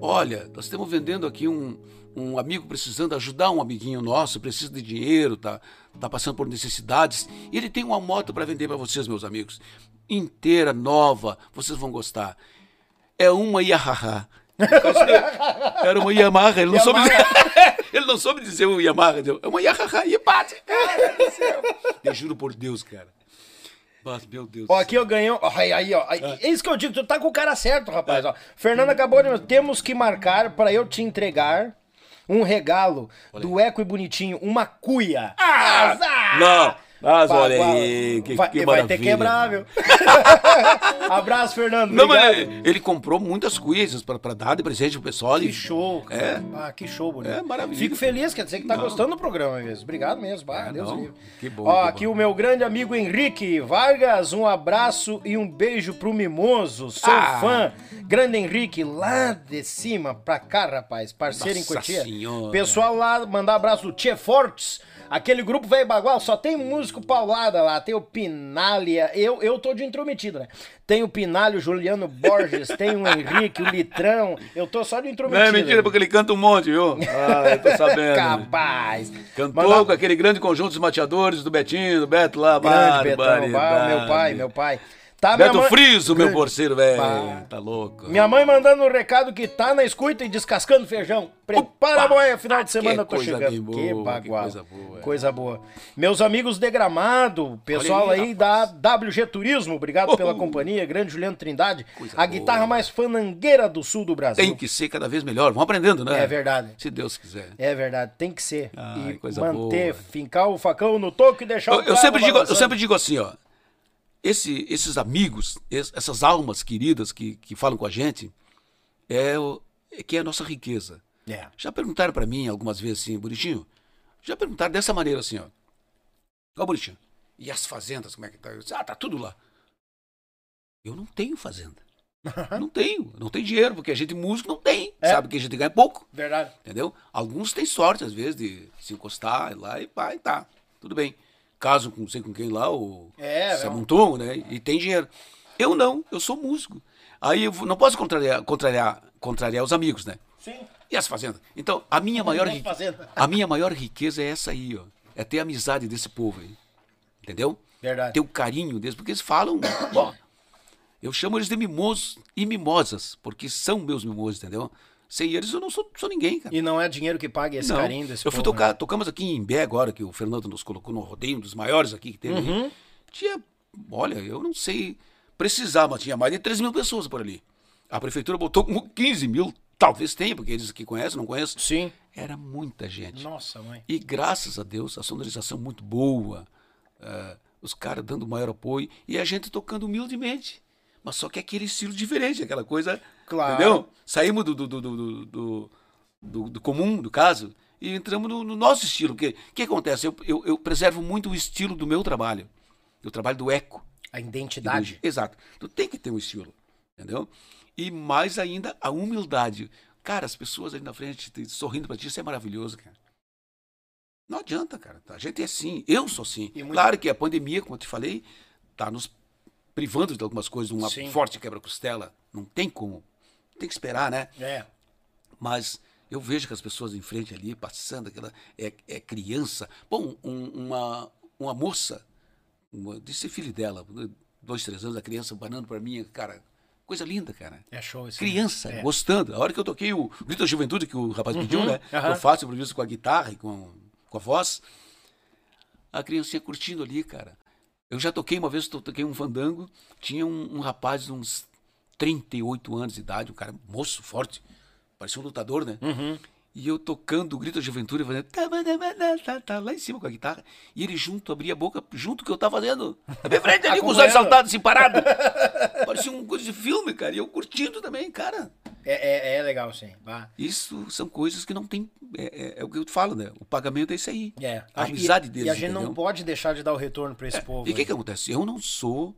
Olha, nós estamos vendendo aqui um, um amigo precisando ajudar um amiguinho nosso, precisa de dinheiro, tá, tá passando por necessidades. E ele tem uma moto para vender para vocês, meus amigos. Inteira, nova, vocês vão gostar. É uma Yamaha. Era uma Yamaha, ele não soube dizer. Ele não soube dizer Yamaha, é uma Yamaha e bate. Cara do céu. Eu juro por Deus, cara. Mas, meu Deus. Ó, aqui eu ganhei. Ó, aí, aí, ó. É isso que eu digo, tu tá com o cara certo, rapaz. Ó. Fernando acabou de. Temos que marcar para eu te entregar um regalo do Eco e Bonitinho, uma cuia. Ah, Não, mas Pá, olha aí, que, vai, que vai ter quebrar, viu? Abraço, Fernando. Não, mas ele, ele comprou muitas coisas pra, pra dar de presente pro pessoal. Que e- show, cara. É. Ah, que show, bonito. É maravilha. Fico feliz, quer dizer que tá Não. gostando do programa mesmo. Obrigado mesmo. Bah, É, Deus livre. Que bom, Ó, que aqui bom. o meu grande amigo Henrique Vargas, um abraço e um beijo pro Mimoso. Sou Ah. fã. Grande Henrique, lá de cima pra cá, rapaz. Parceiro em Nossa Cotia. Senhora. Pessoal lá, mandar abraço do Tchê Fortes. Aquele grupo velho bagual, só tem músico paulada lá. Tem o Pinália. Eu, eu tô de intrometido, né? Tem o Pinalho, o Juliano Borges, tem o Henrique, o Litrão. Eu tô só de Não intrometido. é mentira, porque ele canta um monte, viu? Ah, eu tô sabendo. Capaz. Cantou Mandar- com aquele grande conjunto dos mateadores do Betinho, do Beto lá. Grande Betão, barbaridade. bah, meu pai, meu pai. Tá, Beto mãe- Friso, meu parceiro, velho. Tá louco. Minha mãe mandando um recado que tá na escuta e descascando feijão. Prepara, Opa! boia, final de Que semana eu tô chegando. boa, que que bagual. coisa boa. Coisa boa. Meus amigos de Gramado, pessoal aí, aí, da WG Turismo, obrigado pela Oh. companhia. Grande Juliano Trindade, Coisa a guitarra boa. mais fanangueira do sul do Brasil. Tem que ser cada vez melhor. Vamos aprendendo, né? É verdade. Se Deus quiser. É verdade, tem que ser. Ai, e manter, boa. fincar o facão no toco e deixar Eu, o eu sempre digo, eu sempre digo assim, ó. Esse, esses amigos, es- essas almas queridas que, que falam com a gente, é, o, é que é a nossa riqueza. É. Já perguntaram pra mim algumas vezes assim, Bonitinho? Já perguntaram dessa maneira assim, ó. Ó, Bonitinho, e as fazendas, como é que tá? Eu disse, ah, tá tudo lá. Eu não tenho fazenda. não tenho. Não tenho dinheiro, porque a gente músico não tem. É. Sabe que a gente ganha pouco. Verdade. Entendeu? Alguns têm sorte, às vezes, de se encostar lá e pá, e tá. Tudo bem. Casam com não sei com quem lá, ou É, se não. amontoam, né? E tem dinheiro. Eu não, eu sou músico. Aí eu não posso contrariar, contrariar, contrariar os amigos, né? Sim. E as fazendas? Então, a minha maior, ri- a minha maior riqueza é essa aí, ó. É ter a amizade desse povo aí. Entendeu? Verdade. Ter o carinho deles, porque eles falam. ó, eu chamo eles de mimosos e mimosas, porque são meus mimosos, entendeu? Sem eles eu não sou, sou ninguém, cara. E não é dinheiro que pague esse Não. carinho desse eu fui povo, tocar, né? tocamos aqui em Imbé agora, que o Fernando nos colocou no rodeio, um dos maiores aqui que teve. Uhum. Tinha, olha, eu não sei precisar, mas tinha mais de 3 mil pessoas por ali. A prefeitura botou como 15 mil, talvez tenha, porque eles aqui conhecem, não conhecem. Sim. Era muita gente. Nossa, mãe. E graças a Deus, a sonorização muito boa, eh, os caras dando maior apoio e a gente tocando humildemente. Mas só que aquele estilo diferente, aquela coisa. Claro. Entendeu? Saímos do, do, do, do, do, do- comum, do caso, e entramos no, no nosso estilo. O que, que acontece? Eu, eu, eu preservo muito o estilo do meu trabalho. O trabalho do eco. A identidade. Exato. Tu tem que ter um estilo, entendeu? E mais ainda a humildade. Cara, as pessoas ali na frente te- sorrindo pra ti, isso é maravilhoso, cara. Não adianta, cara. A gente é assim. Eu sou assim. Muito- Claro que a pandemia, como eu te falei, tá nos privando de algumas coisas, uma Sim. forte quebra-costela. Não tem como. Tem que esperar, né? É. Mas eu vejo que as pessoas em frente ali, passando, aquela é, é criança. Bom, um- uma, uma moça, uma, disse filho dela, dois, três anos, a criança banando para mim, cara, coisa linda, cara. É show esse Criança, É. gostando. A hora que eu toquei o Grito da Juventude, que o rapaz pediu, né? aham. Eu faço improviso com a guitarra e com, com a voz. A criancinha curtindo ali, cara. Eu já toquei uma vez, to- toquei um fandango, tinha um, um rapaz de uns 38 anos de idade, um cara moço, forte, parecia um lutador, né? Uhum. E eu tocando o grito da juventude, fazendo tá, tá, tá, tá, tá, lá em cima com a guitarra, e ele junto, abria a boca, junto que eu tava fazendo. Na minha frente ali, com os olhos saltados, assim, parado. Parecia um coisa de filme, cara, e eu curtindo também, cara. É, é, é legal, sim. Vá. Isso são coisas que não tem. É, é- é o que eu te falo, né? O pagamento é isso aí. É. A amizade e, deles. E a gente não entendeu? pode deixar de dar o retorno pra esse povo. E o que, aí. que acontece? Eu não sou.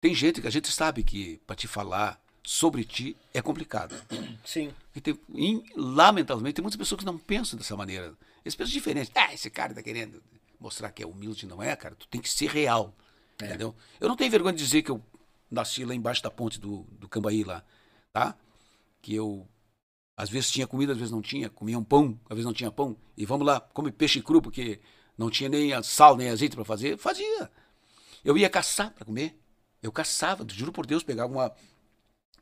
Tem gente que a gente sabe que para te falar sobre ti é complicado. Sim. E tem, in- lamentavelmente, tem muitas pessoas que não pensam dessa maneira. Eles pensam diferente. Ah, esse cara tá querendo mostrar que é humilde, não é, cara? Tu tem que ser real. É. Entendeu? Eu não tenho vergonha de dizer que eu nasci lá embaixo da ponte do, do Cambaí lá, tá? Que eu às vezes tinha comida, às vezes não tinha, comia um pão, às vezes não tinha pão. E vamos lá, come peixe cru porque não tinha nem a sal, nem azeite para fazer. Fazia. Eu ia caçar para comer. Eu caçava, juro por Deus, pegava uma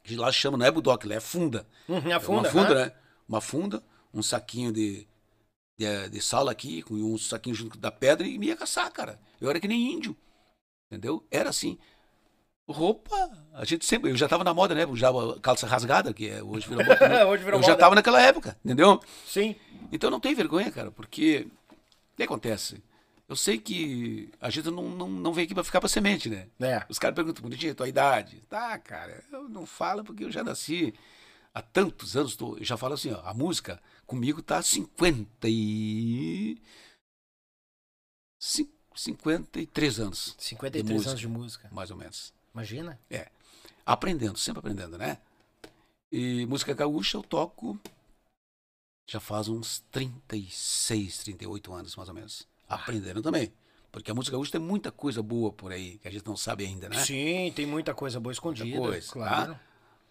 que lá chama, não é budoque, lá é funda. Uhum, É a funda. uma funda, aham. né? Uma funda, um saquinho de, de, de sal aqui, com um saquinho junto da pedra e me ia caçar, cara. Eu era que nem índio. Entendeu? Era assim. Roupa, a gente sempre. Eu já tava na moda, né? Já calça rasgada, que é, hoje virou moda. né? Hoje virou eu já moda. tava naquela época, entendeu? Sim. Então não tem vergonha, cara, porque. O que acontece? Eu sei que a gente não, não, não vem aqui pra ficar pra semente, né? É. Os caras perguntam, bonitinho, tua idade? Tá, cara, eu não falo porque eu já nasci há tantos anos. Tô, eu já falo assim, ó, a música comigo tá 50 e... cin- 53 anos, 53 De música. anos de música. mais ou menos. Imagina. Aprendendo, sempre aprendendo, né? E música gaúcha eu toco já faz uns 36, 38 anos, mais ou menos. Aprendendo também. Porque a música gaúcha tem muita coisa boa por aí, que a gente não sabe ainda, né? Sim, tem muita coisa boa escondida. coisa, claro. tá?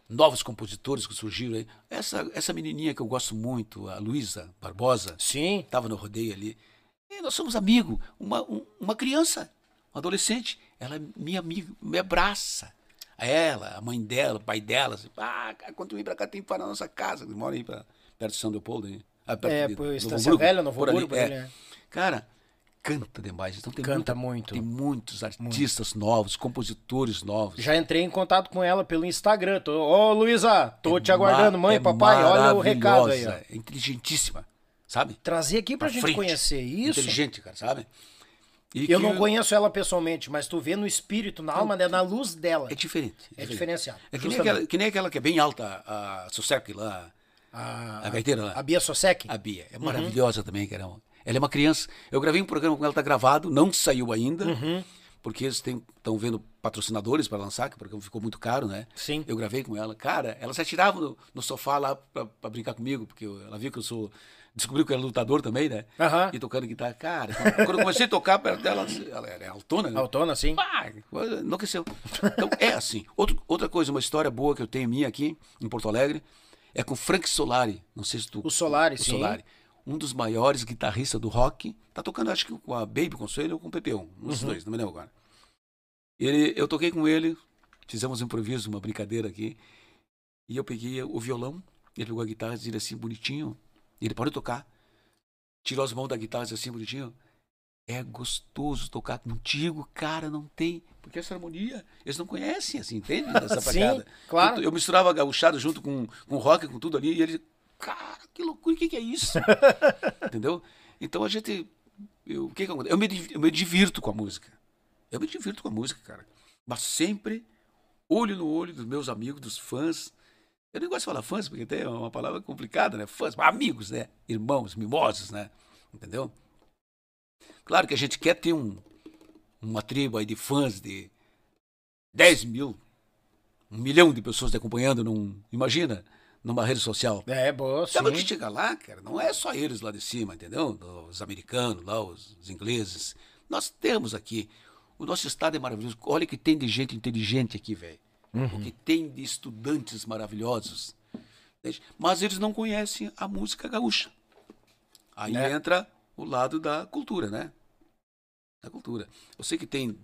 novos compositores que surgiram aí. Essa, essa menininha que eu gosto muito, a Luísa Barbosa, Sim. estava no rodeio ali. E nós somos amigos. Uma, um- uma criança, adolescente, ela é minha amiga, me abraça. Ela, a mãe dela, o pai dela, assim, ah, quando vem pra cá tem que parar na nossa casa. Ele mora aí pra, perto de São Leopoldo. Aí. Ah, perto É, de por Estância Hamburgo, Velha, Novo Hamburgo, por é. ali, né? Cara, canta demais. Então tem Canta muita- muito. Tem muitos artistas novos, compositores novos. Já entrei em contato com ela pelo Instagram. Tô, Ô, Luísa, tô te aguardando. Mãe, é papai, olha o recado aí. Ó. É inteligentíssima, sabe? Trazer aqui pra, Pra gente frente. conhecer isso. Inteligente, cara, sabe? E Eu que não conheço ela pessoalmente, mas tu vê no espírito, na alma dela, na luz dela. É diferente. É diferenciado. É que nem, aquela, que nem aquela que é bem alta, a Sussec lá, A, a gaiteira lá. a Bia Sosek? A Bia. Uhum. É maravilhosa também, caramba. Ela é uma criança. Eu gravei um programa com ela, tá gravado, não saiu ainda, Uhum. porque eles estão vendo patrocinadores para lançar, que o programa ficou muito caro, né? Sim. Eu gravei com ela. Cara, ela se atirava no, no sofá lá pra brincar comigo, porque eu- ela viu que eu sou descobriu que era lutador também, né? E tocando guitarra. Cara, quando eu comecei a tocar perto dela, ela era altona, né? Autona, sim. Pá, enlouqueceu. Então, é assim. Outro, outra coisa, uma história boa que eu tenho minha aqui, em Porto Alegre, é com Frank Solari. Não sei se tu... O Solari, o sim. Solari. Um dos maiores guitarristas do rock. Tá tocando, acho que com a Baby Conselho ou com o PP1. Um dos dois, não me lembro agora. Ele, eu toquei com ele, fizemos um improviso, uma brincadeira aqui. E eu peguei o violão, ele pegou a guitarra, disse assim, bonitinho. Ele parou de tocar. Tirou as mãos da guitarra, disse assim, bonitinho. É gostoso tocar contigo, cara, não tem. Porque essa harmonia, eles não conhecem, assim, entende? Essa Sim, pegada. claro. Eu, eu misturava gauchado junto com, com rock, com tudo ali, e ele, cara, que loucura, o que, que é isso? Entendeu? Então a gente. Eu, o que, que acontece? Eu me, eu me divirto com a música. Eu me divirto com a música, cara. Mas sempre olho no olho dos meus amigos, dos fãs. Eu nem gosto de falar fãs, porque tem uma palavra complicada, né? Fãs, amigos, né? Irmãos, mimosos, né? Entendeu? Claro que a gente quer ter um, uma tribo aí de fãs de 10 mil, um milhão de pessoas te acompanhando num. Imagina, numa rede social. É, boa, sim. Sabe que chega lá, cara, não é só eles lá de cima, entendeu? Os americanos lá, os, os ingleses. Nós temos aqui. O nosso estado é maravilhoso. Olha que tem de gente inteligente aqui, velho. O que tem de estudantes maravilhosos. Mas eles não conhecem a música gaúcha. Aí Né? entra o lado da cultura, né? Da cultura. Eu sei que tem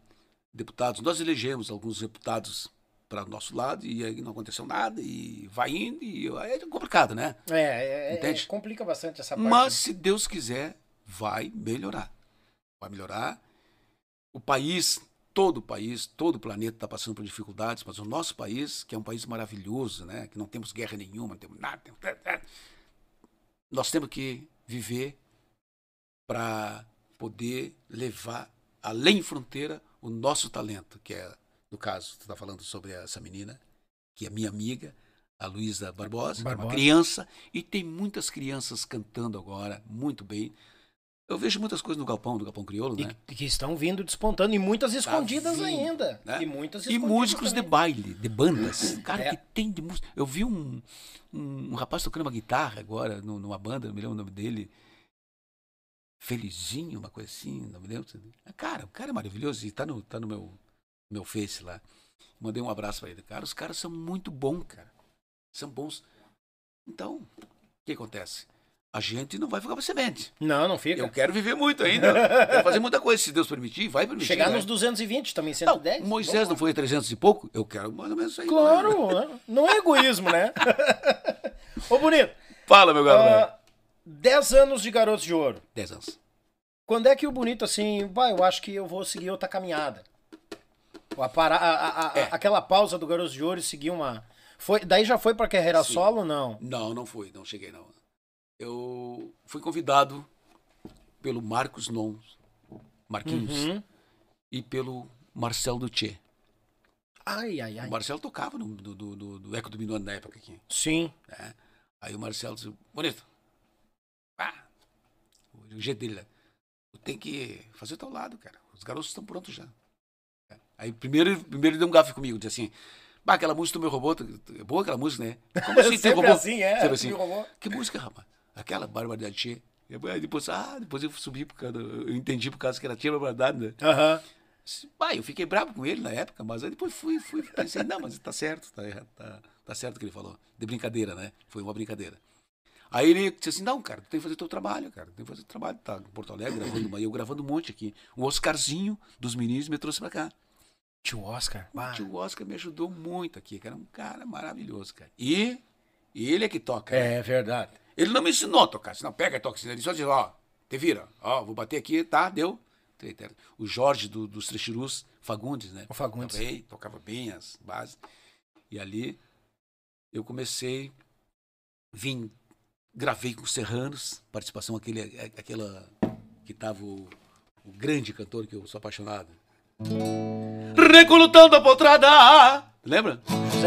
deputados, nós elegemos alguns deputados para o nosso lado e aí não aconteceu nada e vai indo e é complicado, né? É, é, é, Entende? complica bastante essa parte. Mas se Deus quiser, vai melhorar. Vai melhorar. O país, todo o país, todo o planeta está passando por dificuldades, mas o nosso país, que é um país maravilhoso, né? que não temos guerra nenhuma, não temos nada, nós temos que viver para poder levar além fronteira o nosso talento, que é, no caso, tu está falando sobre essa menina, que é minha amiga, a Luísa Barbosa, é uma Barbosa. criança, e tem muitas crianças cantando agora, muito bem. Eu vejo muitas coisas no Galpão, do Galpão Crioulo, né? E que estão vindo despontando, e muitas escondidas vindo, ainda. né? E muitas E escondidas músicos de também. baile, de bandas. Cara, É. que tem de música. Eu vi um, um, um rapaz tocando uma guitarra agora, nu- numa banda, não me lembro o nome dele. Felizinho, uma coisa assim, não me lembro. Cara, o cara é maravilhoso e tá no, tá no meu, meu Face lá. Mandei um abraço pra ele. Cara, os caras são muito bons, cara. São bons. Então, o que acontece? A gente não vai ficar pra semente. Não, não fica. Eu quero viver muito ainda. quero fazer muita coisa, se Deus permitir, vai permitir. Chegar vai. nos 220, também Não, 110. o Moisés Vamos não foi a 300 e pouco? Eu quero mais ou menos isso aí. Claro, né? não é egoísmo, né? Ô, Bonito, Fala, meu garoto. ah, 10 anos de Garotos de Ouro. 10 anos. Quando é que o Bonito, assim, vai, eu acho que eu vou seguir outra caminhada? A para- a- a- É. Aquela pausa do Garotos de Ouro e seguir uma... Foi, daí já foi pra carreira Sim. solo ou não? Não, não fui, não cheguei não. Eu fui convidado pelo Marcos Non, Marquinhos, Uhum. e pelo Marcel Duthier. Ai, ai, ai. O Marcel tocava no, do, do, do- Eco na época aqui. Sim. né? Aí o Marcelo disse, bonito, ah, o jeito dele, né? Tu tem que fazer o teu lado, cara. Os garotos estão prontos já. Aí primeiro, primeiro ele deu um gafe comigo, disse assim, bah, aquela música do meu robô, é boa aquela música, né? Como assim, Sempre robô? assim, é, Sempre assim. Que música, rapaz? Aquela barbaridade Tchê. Aí depois, ah, depois eu subi por causa, eu entendi por causa que era Tchê barbaridade, né? Aham. Bah, eu fiquei bravo com ele na época, mas aí depois fui, fui, pensei, não, mas tá certo, tá, tá, tá certo o que ele falou. De brincadeira, né? Foi uma brincadeira. Aí ele disse assim, não, cara, tu tem que fazer teu trabalho, cara, tem que fazer teu trabalho. Tá em Porto Alegre, gravando, eu gravando um monte aqui. O Oscarzinho dos meninos me trouxe pra cá. Tio Oscar. O tio Oscar me ajudou muito aqui, cara, um cara maravilhoso, cara. E, ele é que toca. né? É verdade. Ele não me ensinou a tocar, senão pega e toca, ele só diz, ó, te vira, ó, vou bater aqui, tá, deu. O Jorge do, dos Trechirus, Fagundes, né? O Fagundes. Também, tocava bem as bases. E ali eu comecei, vim, gravei com os Serranos, participação aquele, aquela que tava o, o grande cantor que eu sou apaixonado. Recolutando a potrada! Lembra?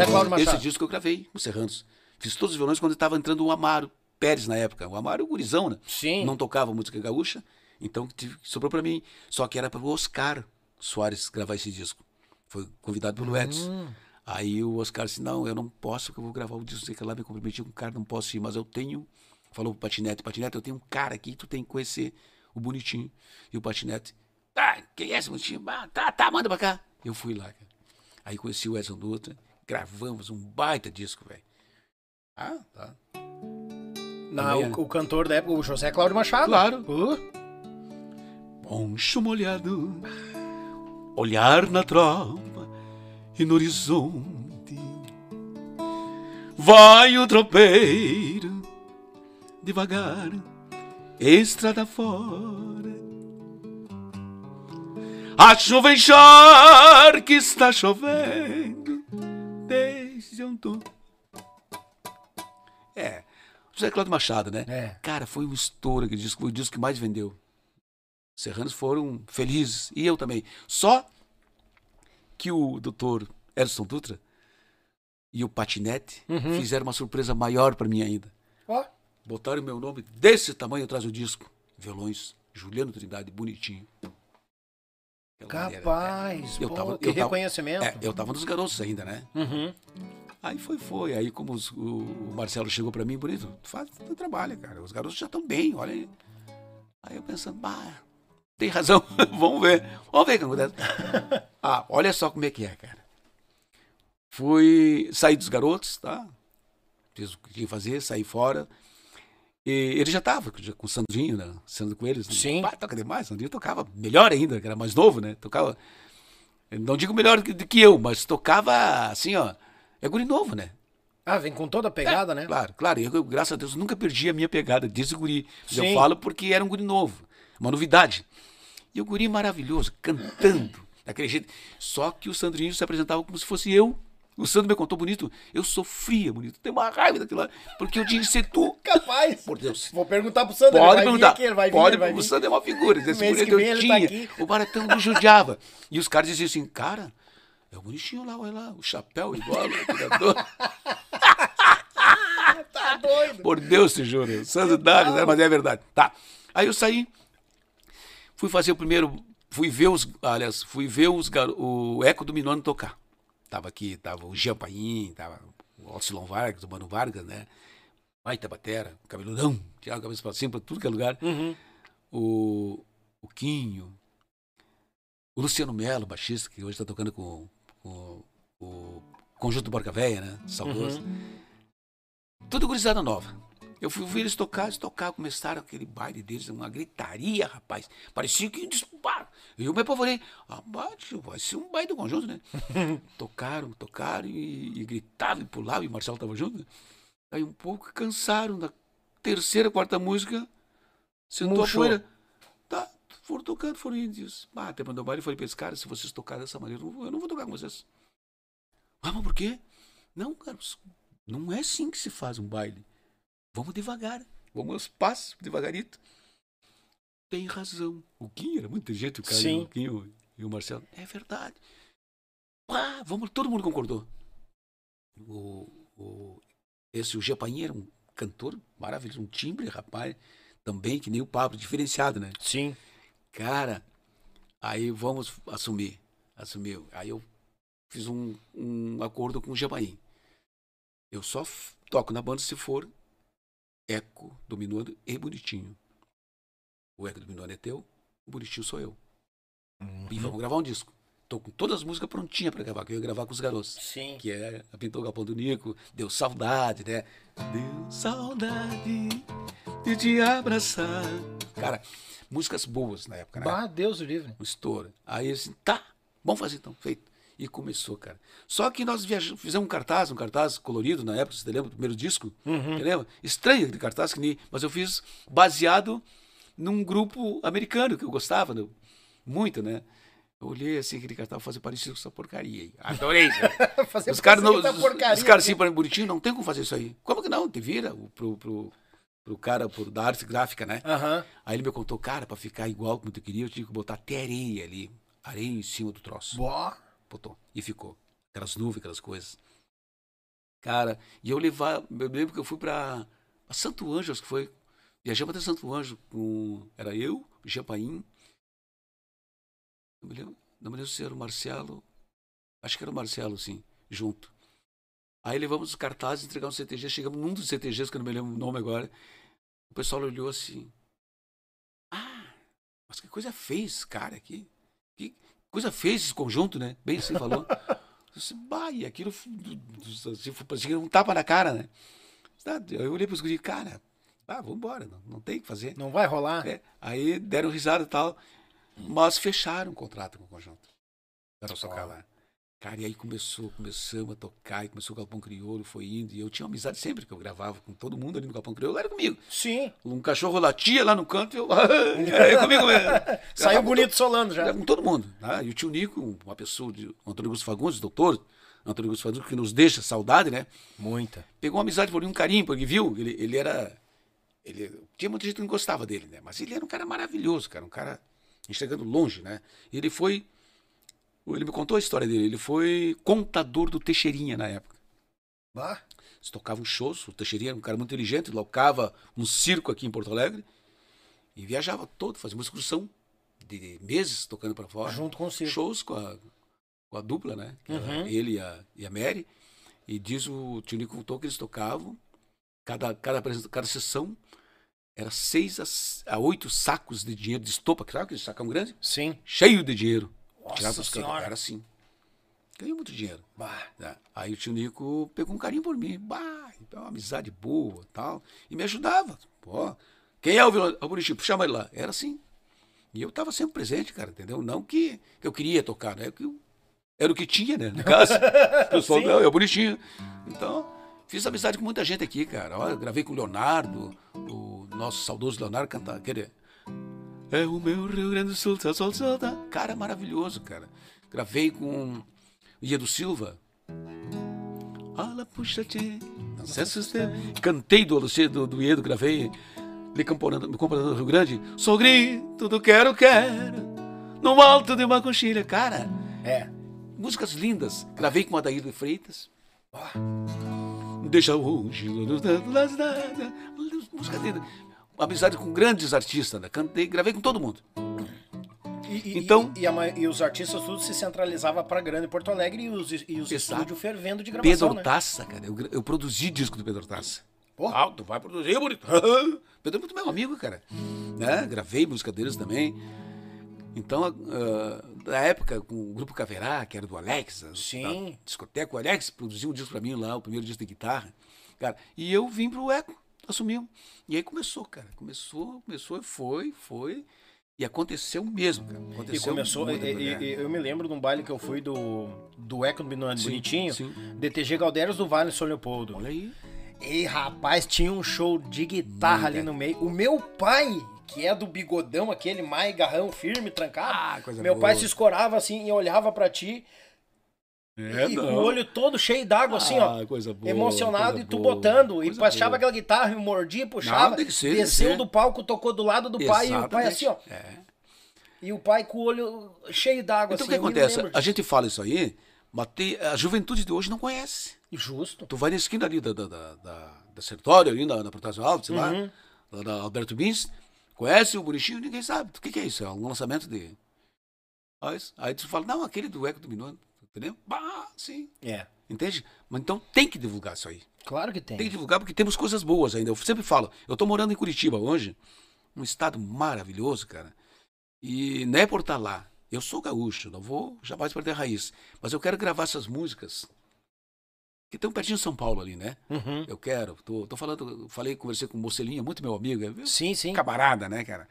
Cláudio Esse Machado. disco eu gravei com os Serranos. Fiz todos os violões quando estava entrando o Amaro Pérez na época. O Amaro, gurizão, né? Sim. Não tocava música gaúcha, então tive- sobrou para mim. Só que era para o Oscar Soares gravar esse disco. Foi convidado pelo Edson. Hum. Aí o Oscar disse: Não, eu não posso, porque eu vou gravar o disco, sei que lá me comprometi com o cara, não posso ir, mas eu tenho falou pro Patinete, Patinete, eu tenho um cara aqui, tu tem que conhecer o Bonitinho. E o Patinete, tá, quem é esse Bonitinho? Ah, tá, tá, manda pra cá. Eu fui lá, cara. Aí conheci o Edson Dutra, gravamos um baita disco, velho. Ah, tá. O, o cantor da época, o José Cláudio Machado. Claro. Uh, Poncho molhado, olhar na tropa e no horizonte. Vai o tropeiro, devagar, estrada fora. A chuva que está chovendo desde ontem. É, José Cláudio Machado, né? É. Cara, foi um estouro aquele disco, foi o disco que mais vendeu. Os serranos foram felizes, e eu também. Só que o doutor Edson Dutra e o Patinete Uhum. fizeram uma surpresa maior para mim ainda. ó, Botaram meu nome desse tamanho atrás do disco. Violões, Juliano Trindade, bonitinho. Aquela maneira, capaz. Eu tava- que eu tava- reconhecimento. É, eu tava nos garotos ainda, né? Uhum. Aí foi, foi. Aí como os- o, o Marcelo chegou pra mim, bonito, faz tu trabalha, cara. Os garotos já estão bem, olha aí. Aí eu pensando, bah, tem razão, vamos ver. Vamos ver o que acontece. ah, olha só como é que é, cara. Fui sair dos garotos, tá? Fiz o que tinha que fazer, saí fora. E ele já tava já com o Sandrinho, né? Sandro Coelho. Sim. Pá, toca demais. Sandrinho tocava melhor ainda, que era mais novo, né? Tocava. Não digo melhor do que eu, mas tocava assim, ó. É guri novo, né? Ah, vem com toda a pegada, né? Claro, claro. Eu, graças a Deus, nunca perdi a minha pegada desde o guri. Sim. Eu falo porque era um guri novo, uma novidade. E o guri maravilhoso, cantando, daquele jeito. Só que o Sandrinho se apresentava como se fosse eu. O Sandro me contou bonito. Eu sofria, bonito. Tem uma raiva daquilo lá. Porque eu tinha que ser tu. Capaz. Por Deus. Vou perguntar pro Sandro. Pode perguntar. Vir aqui, vai vir, Pode, ele vai o vir. Sandro é uma figura. Esse que eu tá tinha. aqui. O baratão me judiava. E os caras diziam assim, cara, é o bonitinho lá, olha lá, o chapéu igual, o tirador. Tá doido. Por Deus, te juro. Santo Dados, né? mas é verdade. Tá. Aí eu saí, fui fazer o primeiro, fui ver os, aliás, fui ver os, o Eco do Minuano tocar. Tava aqui, tava o Jean Paim, tava o Alcilon Vargas, o Mano Vargas, né? Baita batera, cabeludão, tirava a cabeça pra cima, pra tudo que é lugar. Uhum. O, o Quinho, o Luciano Melo, baixista, que hoje tá tocando com, com o Conjunto Barca Véia, né? Saudoso. Tudo gurizada nova. Eu fui ver eles tocar, eles tocaram, começaram aquele baile deles, uma gritaria, rapaz. Parecia que. E eu me apavorei. Ah, bate, vai ser um baile do conjunto, né? tocaram, tocaram e, e gritavam e pulavam, e o Marcelo tava junto. né? Aí um pouco cansaram. Na terceira, quarta música, sentou Murchou. a poeira. Foram tocando, foram indo. Ah, terminou o baile, eu falei pra esse cara, se vocês tocarem dessa maneira, eu não vou- tocar com vocês. Ah, mas por quê? Não, cara, não é assim que se faz um baile. Vamos devagar. Vamos aos passos, devagarito. Tem razão. O Quinho era muito inteligente, o cara. Sim. O Quinho e o Marcelo. É verdade. Pá, vamos, todo mundo concordou. O, o, esse, o Gepainha era um cantor maravilhoso, um timbre, rapaz. Também, que nem o Pablo, diferenciado, né? Sim. Cara, aí vamos assumir. Assumiu. Aí eu fiz um, um acordo com o Jabaim. Eu só toco na banda se for eco do Minuano e bonitinho. O eco do Minuano é teu, o bonitinho sou eu. E vamos gravar um disco. Tô com todas as músicas prontinhas pra gravar, que eu ia gravar com os garotos. Sim. Que é a Pintou o Galpão do Nico, Deu Saudade, né? Deu saudade de te abraçar. Cara, músicas boas na época, né? Bah, Deus o livre. um estouro. Aí assim, tá, vamos fazer então, feito. E começou, cara. Só que nós viajamos, fizemos um cartaz, um cartaz colorido na época, você lembra? O primeiro disco? Você lembra? Estranho aquele cartaz, que nem, mas eu fiz baseado num grupo americano que eu gostava né? muito, né? Eu olhei assim, aquele cartaz, fazer parecido com essa porcaria aí. Adorei. cara. Fazer os caras não, os, os caras assim, para bonitinho, não tem como fazer isso aí. Como que não? Te vira pro, pro, pro cara pro, da arte gráfica, né? Aham. Aí ele me contou, cara, pra ficar igual como tu queria, eu tinha que botar até areia ali. Areia em cima do troço. Boa. Botou. E ficou. Aquelas nuvens, aquelas coisas. Cara, e eu levar. Eu lembro que eu fui pra, pra Santo Ângelo, acho que foi. Viajamos até Santo Ângelo com. Era eu, Japaim. Não me lembro, não me lembro se era o Marcelo. Acho que era o Marcelo, sim, junto. Aí levamos os cartazes, entregamos no CTG, chegamos num dos CTGs, que eu não me lembro o nome agora. O pessoal olhou assim. Ah, mas que coisa fez cara aqui. Que coisa fez esse conjunto, né? Bem assim falou. Disse, bah, e aquilo assim, parecia um tapa na cara, né? Eu olhei para os guris, cara, ah, vamos embora, não, não tem o que fazer. Não vai rolar. É, aí deram risada e tal, mas fecharam o contrato com o conjunto. Para tocar lá. Cara, e aí começou, começamos a tocar, e começou o Galpão Crioulo, foi indo, e eu tinha amizade sempre que eu gravava com todo mundo ali no Galpão Crioulo, era comigo. Sim. Um cachorro latia lá no canto, eu. é comigo mesmo. Saiu bonito solando já. Com todo mundo. Né? E o tio Nico, uma pessoa, de, Antônio Augusto Fagundes, doutor, Antônio Augusto Fagundes, que nos deixa saudade, né? Muita. Pegou uma amizade por mim, um carinho, porque viu, ele, ele era. Ele, tinha muita gente que não gostava dele, né? Mas ele era um cara maravilhoso, cara, um cara enxergando longe, né? Ele foi ele me contou a história dele. Ele foi contador do Teixeirinha na época. Bah. Eles tocavam shows. O Teixeirinha era um cara muito inteligente. Locava um circo aqui em Porto Alegre. E viajava todo, fazia uma excursão de meses tocando para fora. Junto com o circo. Shows com a, com a dupla, né? Uhum. Ele e a, e a Mary. E diz o tio Nico contou que eles tocavam. Cada, cada, cada sessão era seis a, a oito sacos de dinheiro de estopa. Sabe aquele sacão grande? Sim. Cheio de dinheiro. Nossa senhora. Era assim. Ganhou muito dinheiro. Bah. Né? Aí o tio Nico pegou um carinho por mim. Bah, então, uma amizade boa tal. E me ajudava. Pô, quem é o violão? O Bonitinho, chama ele lá. Era assim. E eu estava sempre presente, cara, entendeu? Não que, que eu queria tocar, né? Era o que tinha, né? No caso. o pessoal, não, é bonitinho. Então, fiz amizade com muita gente aqui, cara. Olha, gravei com o Leonardo, o nosso saudoso Leonardo cantar. aquele é o meu Rio Grande do Sul, tá sol, sol, tá. Cara, maravilhoso, cara. Gravei com o Iedo Silva. Ala, puxa, te. Cantei do, do, do Iedo, gravei. Me comparando, comparando Rio Grande. Sou grito do quero, quero. No alto de uma coxilha. Cara, é. Músicas lindas. Gravei com Adair Freitas. Deixa hoje. Música linda amizade com grandes artistas, né? Cantei, gravei com todo mundo. E, então, e, e, a, e, os artistas tudo se centralizava para grande Porto Alegre e os, e os estúdios fervendo de gravação. Pedro né? Taça, cara. Eu, eu, produzi disco do Pedro Taça. Porra. Tu vai produzir, bonito. Pedro é muito meu amigo, cara. Né? Gravei música deles também. Então, uh, na época, com o grupo Caverá, que era do Alex, Sim. discoteca, o Alex produziu um disco para mim lá, o primeiro disco de guitarra. Cara, e eu vim pro Eco assumiu. E aí começou, cara. Começou, começou, foi, foi. E aconteceu mesmo, cara. Aconteceu e começou, e, e, eu me lembro de um baile que eu fui do, do Eco do Bonitinho, sim. DTG Galdérios do Vale São Leopoldo. Olha aí. E rapaz, tinha um show de guitarra ali no meio. O meu pai, que é do bigodão, aquele mais garrão firme, trancado. Ah, meu boa. pai se escorava assim e olhava para ti. É, e com o olho todo cheio d'água, assim, ó. Ah, coisa boa, emocionado e tu boa, botando. E puxava aquela guitarra mordia, puxava. Não, ser, desceu do palco, tocou do lado do Exatamente. pai e o pai assim, ó. É. E o pai com o olho cheio d'água, então, assim. O que acontece? A gente fala isso aí, mas a juventude de hoje não conhece. Justo. Tu vai na esquina ali da, da, da, da, Sertório, ali na, na Protásio Alto, sei uhum. lá, lá da Alberto Bins, conhece o Bonitinho, ninguém sabe. O que, que é isso? É um lançamento de. Aí tu fala, não, aquele do Eco do Minuano. Entendeu? Bah, sim. É. Entende? Mas então tem que divulgar isso aí. Claro que tem. Tem que divulgar porque temos coisas boas ainda. Eu sempre falo, eu tô morando em Curitiba hoje, um estado maravilhoso, cara. E não é por estar lá. Eu sou gaúcho, não vou jamais perder a raiz. Mas eu quero gravar essas músicas que estão pertinho de São Paulo ali, né? Uhum. Eu quero. Tô, tô falando, falei, conversei com o Mocelinha, muito meu amigo. É sim, sim. Camarada, né, cara?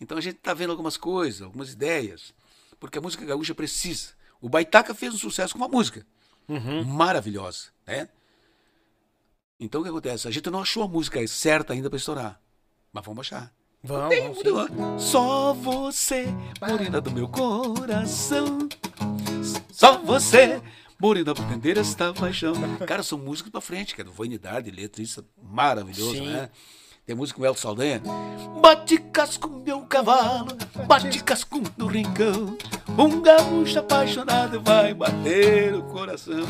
Então a gente tá vendo algumas coisas, algumas ideias. Porque a música gaúcha precisa. O Baitaca fez um sucesso com uma música uhum. maravilhosa, né? Então o que acontece? A gente não achou a música certa ainda para estourar, mas vamos achar. Vamos, vamos Só você, morena do meu coração. Só você, morena pra entender esta paixão. Cara, são músicas pra frente, cara. Vanidade, letrista maravilhoso, Sim. né? Tem música com o Elton Saldanha. Bate casco meu cavalo, bate casco no rincão. Um gaúcho apaixonado vai bater o coração.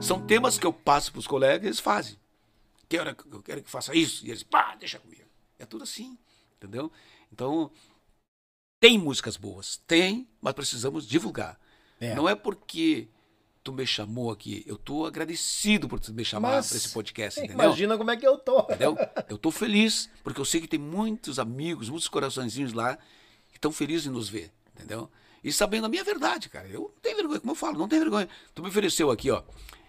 São temas que eu passo para os colegas e eles fazem. Quero, eu quero que faça isso. E eles, pá, deixa comigo. É tudo assim, entendeu? Então, tem músicas boas, tem, mas precisamos divulgar. É. Não é porque tu me chamou aqui. Eu tô agradecido por tu me chamar para esse podcast, entendeu? Imagina como é que eu tô. Entendeu? Eu tô feliz, porque eu sei que tem muitos amigos, muitos coraçõezinhos lá que estão felizes em nos ver, entendeu? E sabendo a minha verdade, cara. Eu não tenho vergonha, como eu falo, não tenho vergonha. Tu me ofereceu aqui, ó,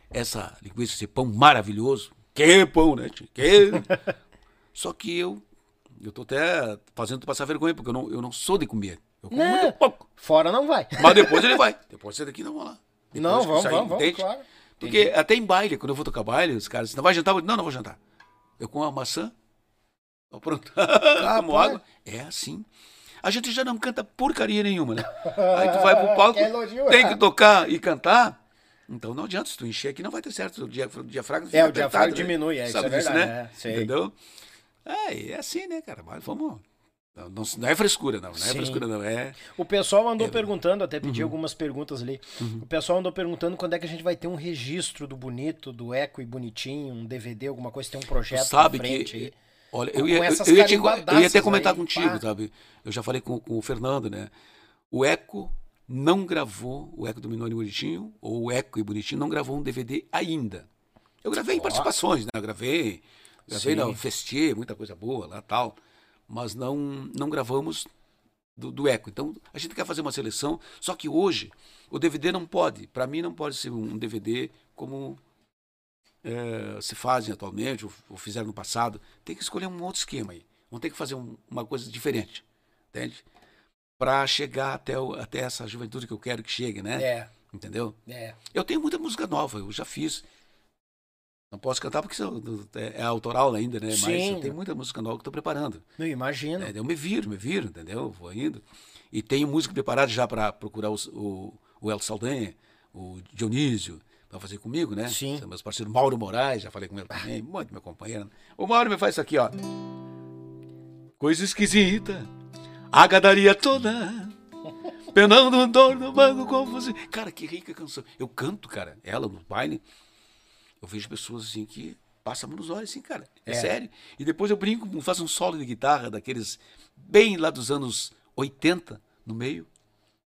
essa linguiça, esse pão maravilhoso. Que pão, né? tio? Que... Só que eu, eu tô até fazendo tu passar vergonha, porque eu não, eu não sou de comer. Eu como Né? muito pouco. Fora não vai. Mas depois ele vai. Depois você daqui não vai lá. Depois Não, que vamos, vamos, vamos, claro. Porque até em baile, quando eu vou tocar baile, os caras, não vai jantar? Eu não, não vou jantar. Eu como uma maçã, pronto. como água. É assim. A gente já não canta porcaria nenhuma, né? Aí tu vai pro palco, Que tem que tocar e cantar. Então não adianta, se tu encher aqui não vai ter certo. O diafra- o diafragma fica É, o diafragma né? diminui, é, isso Sabe é disso, verdade, né? é. Entendeu? É, é assim, né, cara? Mas vamos... Não, não- não é frescura, não. Não é Sim. frescura, não. É... O pessoal andou É. perguntando, até Uhum. pedi algumas perguntas ali. O pessoal andou perguntando quando é que a gente vai ter um registro do bonito, do eco e bonitinho, um DVD, alguma coisa, tem um Tu projeto sabe na frente que. aí. Olha, eu ia, eu, ia te- eu ia até comentar aí, contigo, pá. sabe? Eu já falei com, com o Fernando, né? O Eco não gravou, o Eco do Minone Bonitinho, ou o Eco e Bonitinho, não gravou um DVD ainda. Eu gravei em participações, né? Eu gravei, gravei na Festier, muita coisa boa lá tal, mas não, não gravamos do, do Eco. Então, a gente quer fazer uma seleção, só que hoje o DVD não pode, para mim não pode ser um DVD como eh, se fazem atualmente, ou, ou fizeram no passado. Tem que escolher um outro esquema aí. Vamos ter que fazer um- uma coisa diferente, entende? Para chegar até, o- até essa juventude que eu quero que chegue, né? É, Entendeu? é. Eu tenho muita música nova, eu já fiz. Não posso cantar porque é, é autoral ainda, né? Mas Sim. eu tenho muita música nova que estou preparando. Não imagino. É, eu me viro, me viro, entendeu? Vou indo. E tenho música preparada já para procurar os- o, o El Saldanha, o Dionísio, para fazer comigo, né? Sim. São meus parceiros Mauro Moraes, já falei com ele também, muito meu companheiro. O Mauro me faz isso aqui, ó. Coisa esquisita, a gadaria toda, penando em torno do banco confuso. Cara, que rica canção. Eu canto, cara, ela no baile. Eu vejo pessoas assim que passam nos olhos, assim, cara. É, É. sério. E depois eu brinco, faço um solo de guitarra daqueles bem lá dos anos 80, no meio.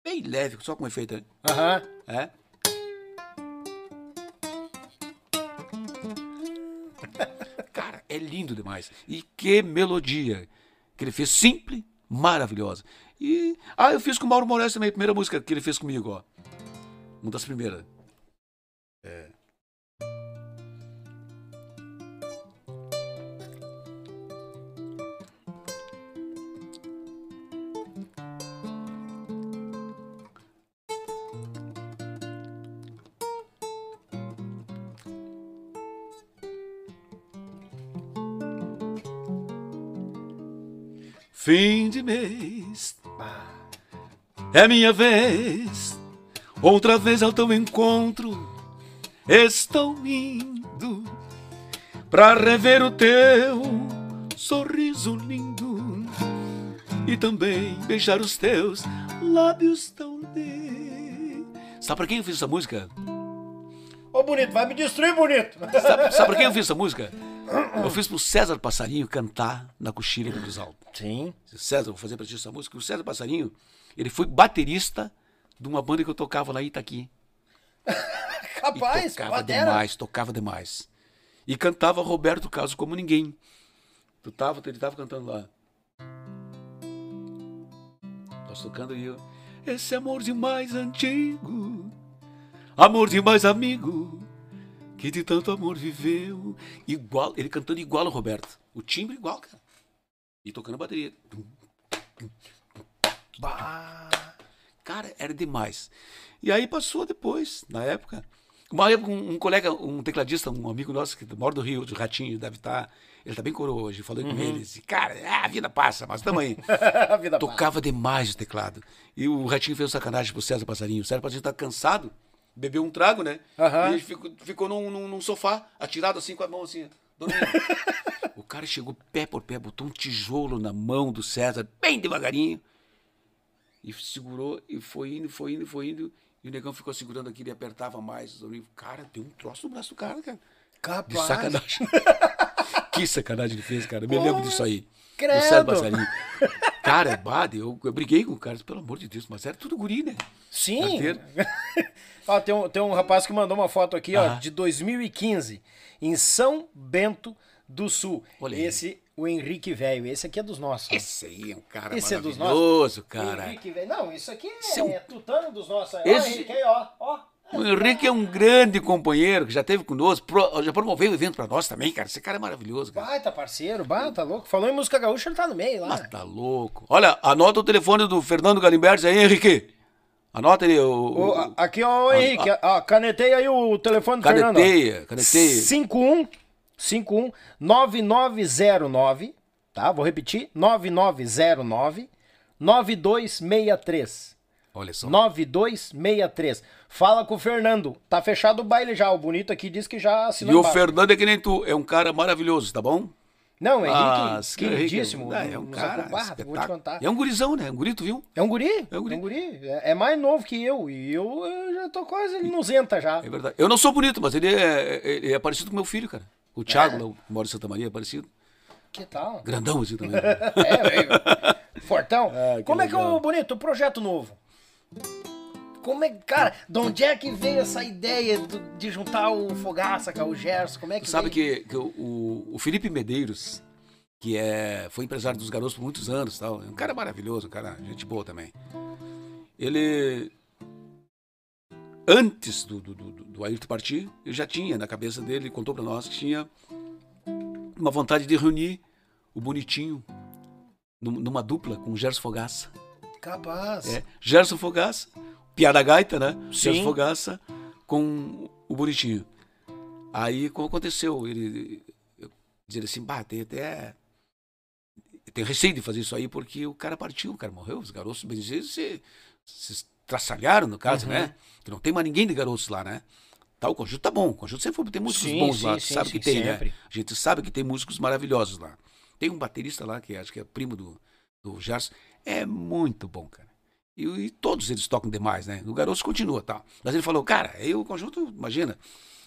Bem leve, só com efeito. Aham. É. Cara, é lindo demais. E que melodia que ele fez, simples, maravilhosa. E ah, eu fiz com o Mauro Moraes também, a primeira música que ele fez comigo, ó. Uma das primeiras. É. Fim de mês, é minha vez. Outra vez ao teu encontro, estou indo pra rever o teu sorriso lindo e também beijar os teus lábios tão de. Sabe pra quem eu fiz essa música? Ô, bonito, vai me destruir, bonito. Sabe, sabe pra quem eu fiz essa música? Eu fiz pro César Passarinho cantar na coxilha do Grisaldo. Sim. César, vou fazer pra ti essa música. O César Passarinho, ele foi baterista de uma banda que eu tocava lá em Itaqui. E Capaz, tocava demais, tocava demais. E cantava Roberto Carlos como ninguém. Tu tava, ele tava cantando lá. Nós tocando e eu. Esse amor demais antigo, amor demais amigo, que de tanto amor viveu. Igual, ele cantando igual o Roberto. O timbre igual, cara. E tocando bateria. Bah. Cara, era demais. E aí passou depois, na época. Uma época, um, colega, um tecladista, um amigo nosso que mora do Rio, do Ratinho, deve estar. Ele tá bem coroa hoje. Falei com ele. Disse, cara, ah, a vida passa, mas tamo aí. A vida passa. Tocava demais o teclado. E o Ratinho fez um sacanagem pro César Passarinho. O César Passarinho tá cansado, bebeu um trago, né? Aham. E ele ficou, ficou num, num- num sofá, atirado assim com a mão assim, o cara chegou pé por pé, botou um tijolo na mão do César, bem devagarinho. E segurou, e foi indo, foi indo, foi indo. E o negão ficou segurando aqui, ele apertava mais. Cara, deu um troço no braço do cara, cara. De Capaz. sacanagem. que sacanagem ele fez, cara. Eu me lembro disso aí. credo. Do César Passarinho. Cara, Bade, eu, eu briguei com o cara, pelo amor de Deus, mas era tudo guri, né? Sim. Ó, tem, um, tem um rapaz que mandou uma foto aqui, ó, Ah. de 2015, em São Bento do Sul. Olha aí. Esse, o Henrique Velho. Esse aqui é dos nossos. ó. Esse aí é um cara Esse é dos maravilhoso, cara. Henrique Velho. Não, isso aqui é, é é tutano dos nossos. Ó, Esse- Henrique, aí, ó. ó. O Henrique é um grande companheiro que já esteve conosco, pro- já promoveu o evento pra nós também, cara. Esse cara é maravilhoso, cara. Baita parceiro, baita louco. Falou em música gaúcha, ele tá no meio lá. Mas tá louco. Olha, anota o telefone do Fernando Galimberti aí, Henrique. Anota ele, o. O- a- aqui, ó, o Henrique. ó, caneteia aí o telefone do Fernando. ó. Caneteia, caneteia. 51 51 9909, tá? Vou repetir, 9909 9263. Olha só. 9263. Fala com o Fernando. Tá fechado o baile já. O bonito aqui diz que já E assinou. o. Fernando é que nem tu, é um cara maravilhoso, tá bom? Não, Henrique, Ah, Henrique queridíssimo. É, é um nos cara. acompanha. Vou te contar. É um gurizão, né? Um guri, tu viu? É um guri? É um guri. É, um guri. É, é mais novo que eu. E eu, eu já tô quase nuzenta já. É verdade. Eu não sou bonito, mas ele é, ele é parecido com meu filho, cara. O Thiago, lá, que mora em Santa Maria, é parecido. Que tal? Grandão assim também. É, é. Fortão. Ah, Como é que é legal. o bonito, o projeto novo? Como é, cara, de onde é que veio essa ideia de juntar o Fogaça com o Gerson? Como é que sabe que, que o- o, Felipe Medeiros, que é, foi empresário dos garotos por muitos anos, tal, é um cara maravilhoso, um cara, gente boa também. Ele, antes do, do, do, do Ayrton partir, ele já tinha na cabeça dele, ele contou para nós que tinha uma vontade de reunir o Bonitinho num- numa dupla com o Gerson Fogaça. Capaz. É, Gerson Fogaça, Piada Gaita, né? Sim. Fogaça com o Bonitinho. Aí, como aconteceu? Ele dizer assim, bah, tem até. Tem receio de fazer isso aí porque o cara partiu, o cara morreu, os garotos dizer, se, se estraçalharam, no caso, Uhum. né? Que não tem mais ninguém de garotos lá, né? Tá, o conjunto tá bom, o conjunto sempre foi, tem músicos Sim, bons sim, lá, sim, sabe que tem, sempre. né? A gente sabe que tem músicos maravilhosos lá. Tem um baterista lá, que acho que é primo do, do Gerson, é muito bom, cara. E, e todos eles tocam demais, né? O Garotos continua, tá? Mas ele falou, cara, aí o conjunto, imagina,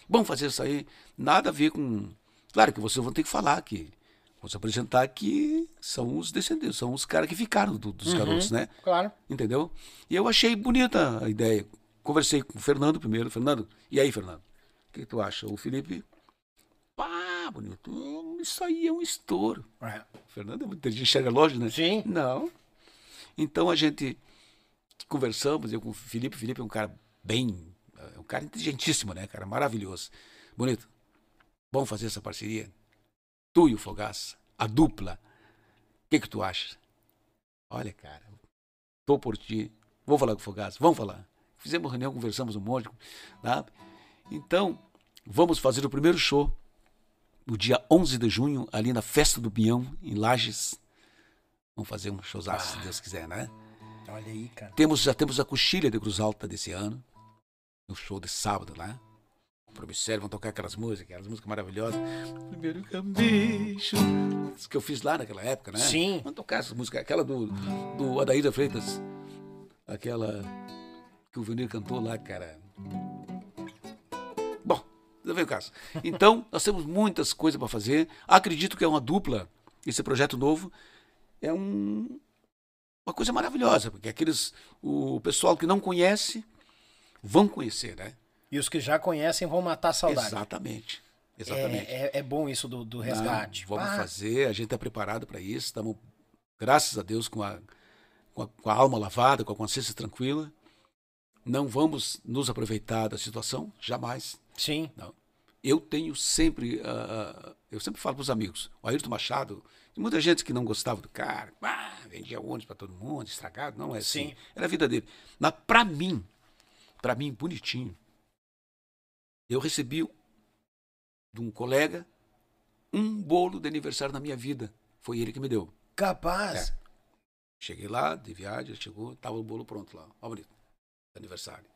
vamos fazer isso aí, nada a ver com... Claro que vocês vão ter que falar que, vão se apresentar que são os descendentes, são os caras que ficaram do- dos garotos, né? Claro. Entendeu? E eu achei bonita a ideia. Conversei com o Fernando primeiro. Fernando, e aí, Fernando? O que tu acha? O Felipe, pá, bonito, isso aí é um estouro. É. O Fernando é muito inteligente, enxerga longe, né? Sim. Não. Então a gente conversamos, eu com o Felipe. O Felipe é um cara bem. É um cara inteligentíssimo, né, cara? Maravilhoso. Bonito. Vamos fazer essa parceria? Tu e o Fogaça, a dupla. O que, que tu acha? Olha, cara, tô por ti. Vou falar com o Fogaça, vamos falar. Fizemos reunião, conversamos um monte, tá? Então, vamos fazer o primeiro show no dia 11 de junho, ali na Festa do Pinhão, em Lages. Vamos fazer um showzaço, se Deus quiser, né? Olha aí, cara. Temos, já temos a coxilha de Cruz Alta desse ano, no show de sábado lá. Promissório, vão tocar aquelas músicas, aquelas músicas maravilhosas. Primeiro cambicho. Isso que eu fiz lá naquela época, né? Sim. Vamos tocar essas músicas, aquela do, do Adaíra Freitas. Aquela que o Venir cantou lá, cara. Bom, não veio o caso. Então, nós temos muitas coisas para fazer. Acredito que é uma dupla, esse projeto novo. É um, uma coisa maravilhosa, porque aqueles. O pessoal que não conhece vão conhecer, né? E os que já conhecem vão matar a saudade. Exatamente. Exatamente. É, é, é bom isso do, do resgate. Não, vamos Ah, fazer, a gente está preparado para isso. Estamos, graças a Deus, com a, com a, com a alma lavada, com a consciência tranquila. Não vamos nos aproveitar da situação, jamais. Sim. Não. Eu tenho sempre, ah, eu sempre falo para os amigos, o Ayrton Machado, tem muita gente que não gostava do cara, ah, vendia ônibus para todo mundo, estragado, não é assim. Sim. Era a vida dele. Mas para mim, para mim, bonitinho, eu recebi de um colega um bolo de aniversário na minha vida. Foi ele que me deu. Capaz. Cheguei lá, de viagem, ele chegou, tava o bolo pronto lá. Ó, bonito. Aniversário.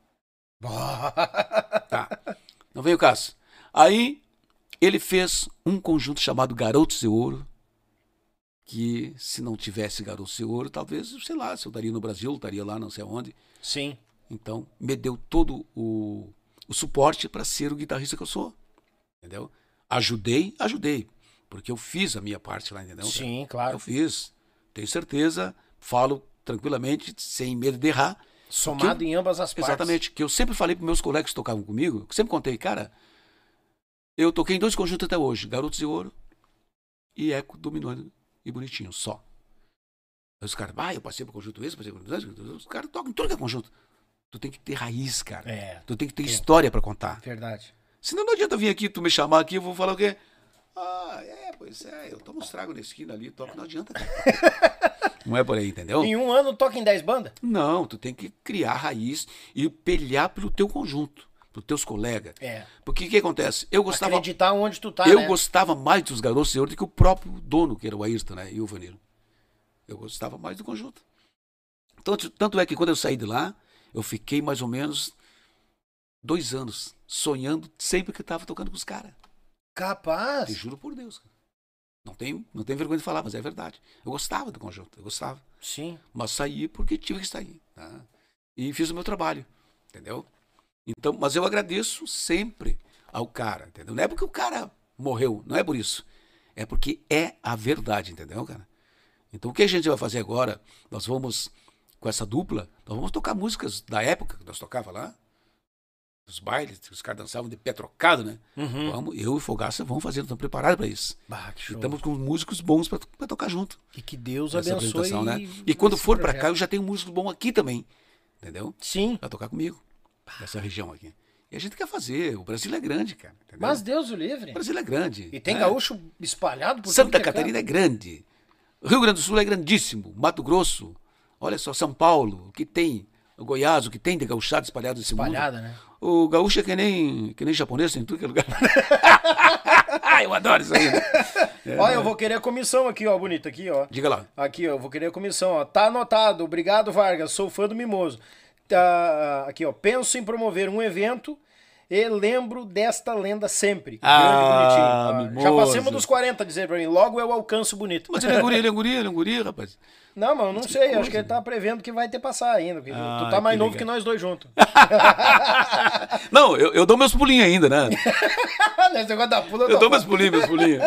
Tá. Não veio o caso. Aí ele fez um conjunto chamado Garotos de Ouro. Que se não tivesse Garotos de Ouro, talvez, sei lá, se eu estaria no Brasil, eu estaria lá, não sei aonde. Sim. Então, me deu todo o, o suporte para ser o guitarrista que eu sou. Entendeu? Ajudei, ajudei. Porque eu fiz a minha parte lá, entendeu? Sim, Eu claro. fiz. Tenho certeza, falo tranquilamente, sem medo de errar. Somado em ambas as partes. Exatamente. Que eu sempre falei para meus colegas que tocavam comigo, que sempre contei, cara, eu toquei em dois conjuntos até hoje, Garotos de Ouro e Eco Dominando e Bonitinho, só. Aí os caras, ah, eu passei pro conjunto esse, passei pro conjunto esse. Os caras tocam em todo que é conjunto. Tu tem que ter raiz, cara. É, Tu tem que ter história para contar. verdade. Senão não adianta vir aqui, tu me chamar aqui, eu vou falar o quê? Ah, é, pois é, eu tomo uns tragos na esquina ali, toco, não adianta. não é por aí, entendeu? Em um ano toca em 10 bandas? Não, tu tem que criar raiz e pelhar pelo teu conjunto, pros teus colegas. É. Porque o que acontece? Eu gostava, Acreditar onde tu tá, eu né? gostava mais dos garotos ouro do que o próprio dono, que era o Ayrton, né? E o Vanilo. Eu gostava mais do conjunto. Tanto, tanto é que quando eu saí de lá, eu fiquei mais ou menos dois anos sonhando sempre que eu tava tocando com os caras. Te Capaz. juro por Deus. cara. Não tenho, não tenho vergonha de falar, mas é verdade. Eu gostava do conjunto, eu gostava. Sim. Mas saí porque tive que sair. tá? E fiz o meu trabalho, entendeu? Então, mas eu agradeço sempre ao cara, entendeu? Não é porque o cara morreu, não é por isso. É porque é a verdade, entendeu, cara? Então, o que a gente vai fazer agora? Nós vamos, com essa dupla, nós vamos tocar músicas da época que nós tocava lá. Os bailes, os caras dançavam de pé trocado, né? Uhum. Vamos, eu e o Fogaça vamos fazer, estamos preparados para isso. Bah, E. Estamos com músicos bons para tocar junto. E que Deus Essa abençoe. apresentação, né? E quando for para cá, eu já tenho um músico bom aqui também. Entendeu? Sim. Vai tocar comigo. Nessa região aqui. E a gente quer fazer. O Brasil é grande, cara. Entendeu? Mas Deus o livre. O Brasil é grande. E tem É. gaúcho espalhado por Santa é Catarina é canto. grande. Rio Grande do Sul é grandíssimo. Mato Grosso. Olha só, São Paulo, o que tem? O Goiás, o que tem de gauchado espalhado nesse Espalhada, mundo. né? O gaúcho é que nem, que nem japonês, tem em tudo que é lugar. eu adoro isso aí. né? Olha, eu vou querer a comissão aqui, ó, bonito, aqui, ó. Diga lá. Aqui, ó, eu vou querer a comissão, ó. Tá anotado. Obrigado, Vargas. Sou fã do Mimoso. Tá, aqui, ó. Penso em promover um evento e lembro desta lenda sempre. Ah, Grande, bonitinho. ó. Já passemos dos 40, dizer pra mim. Logo eu alcanço bonito. Mas ele é guri, ele é guri, ele é guri, rapaz. Não, mas eu não sei. Acho que ele tá prevendo que vai ter passar ainda. Ah, tu tá mais que novo legal. que nós dois juntos. Não, eu, eu dou meus pulinhos ainda, né? Nesse negócio da pula, Eu tá dou meus pulinhos, meus pulinhos.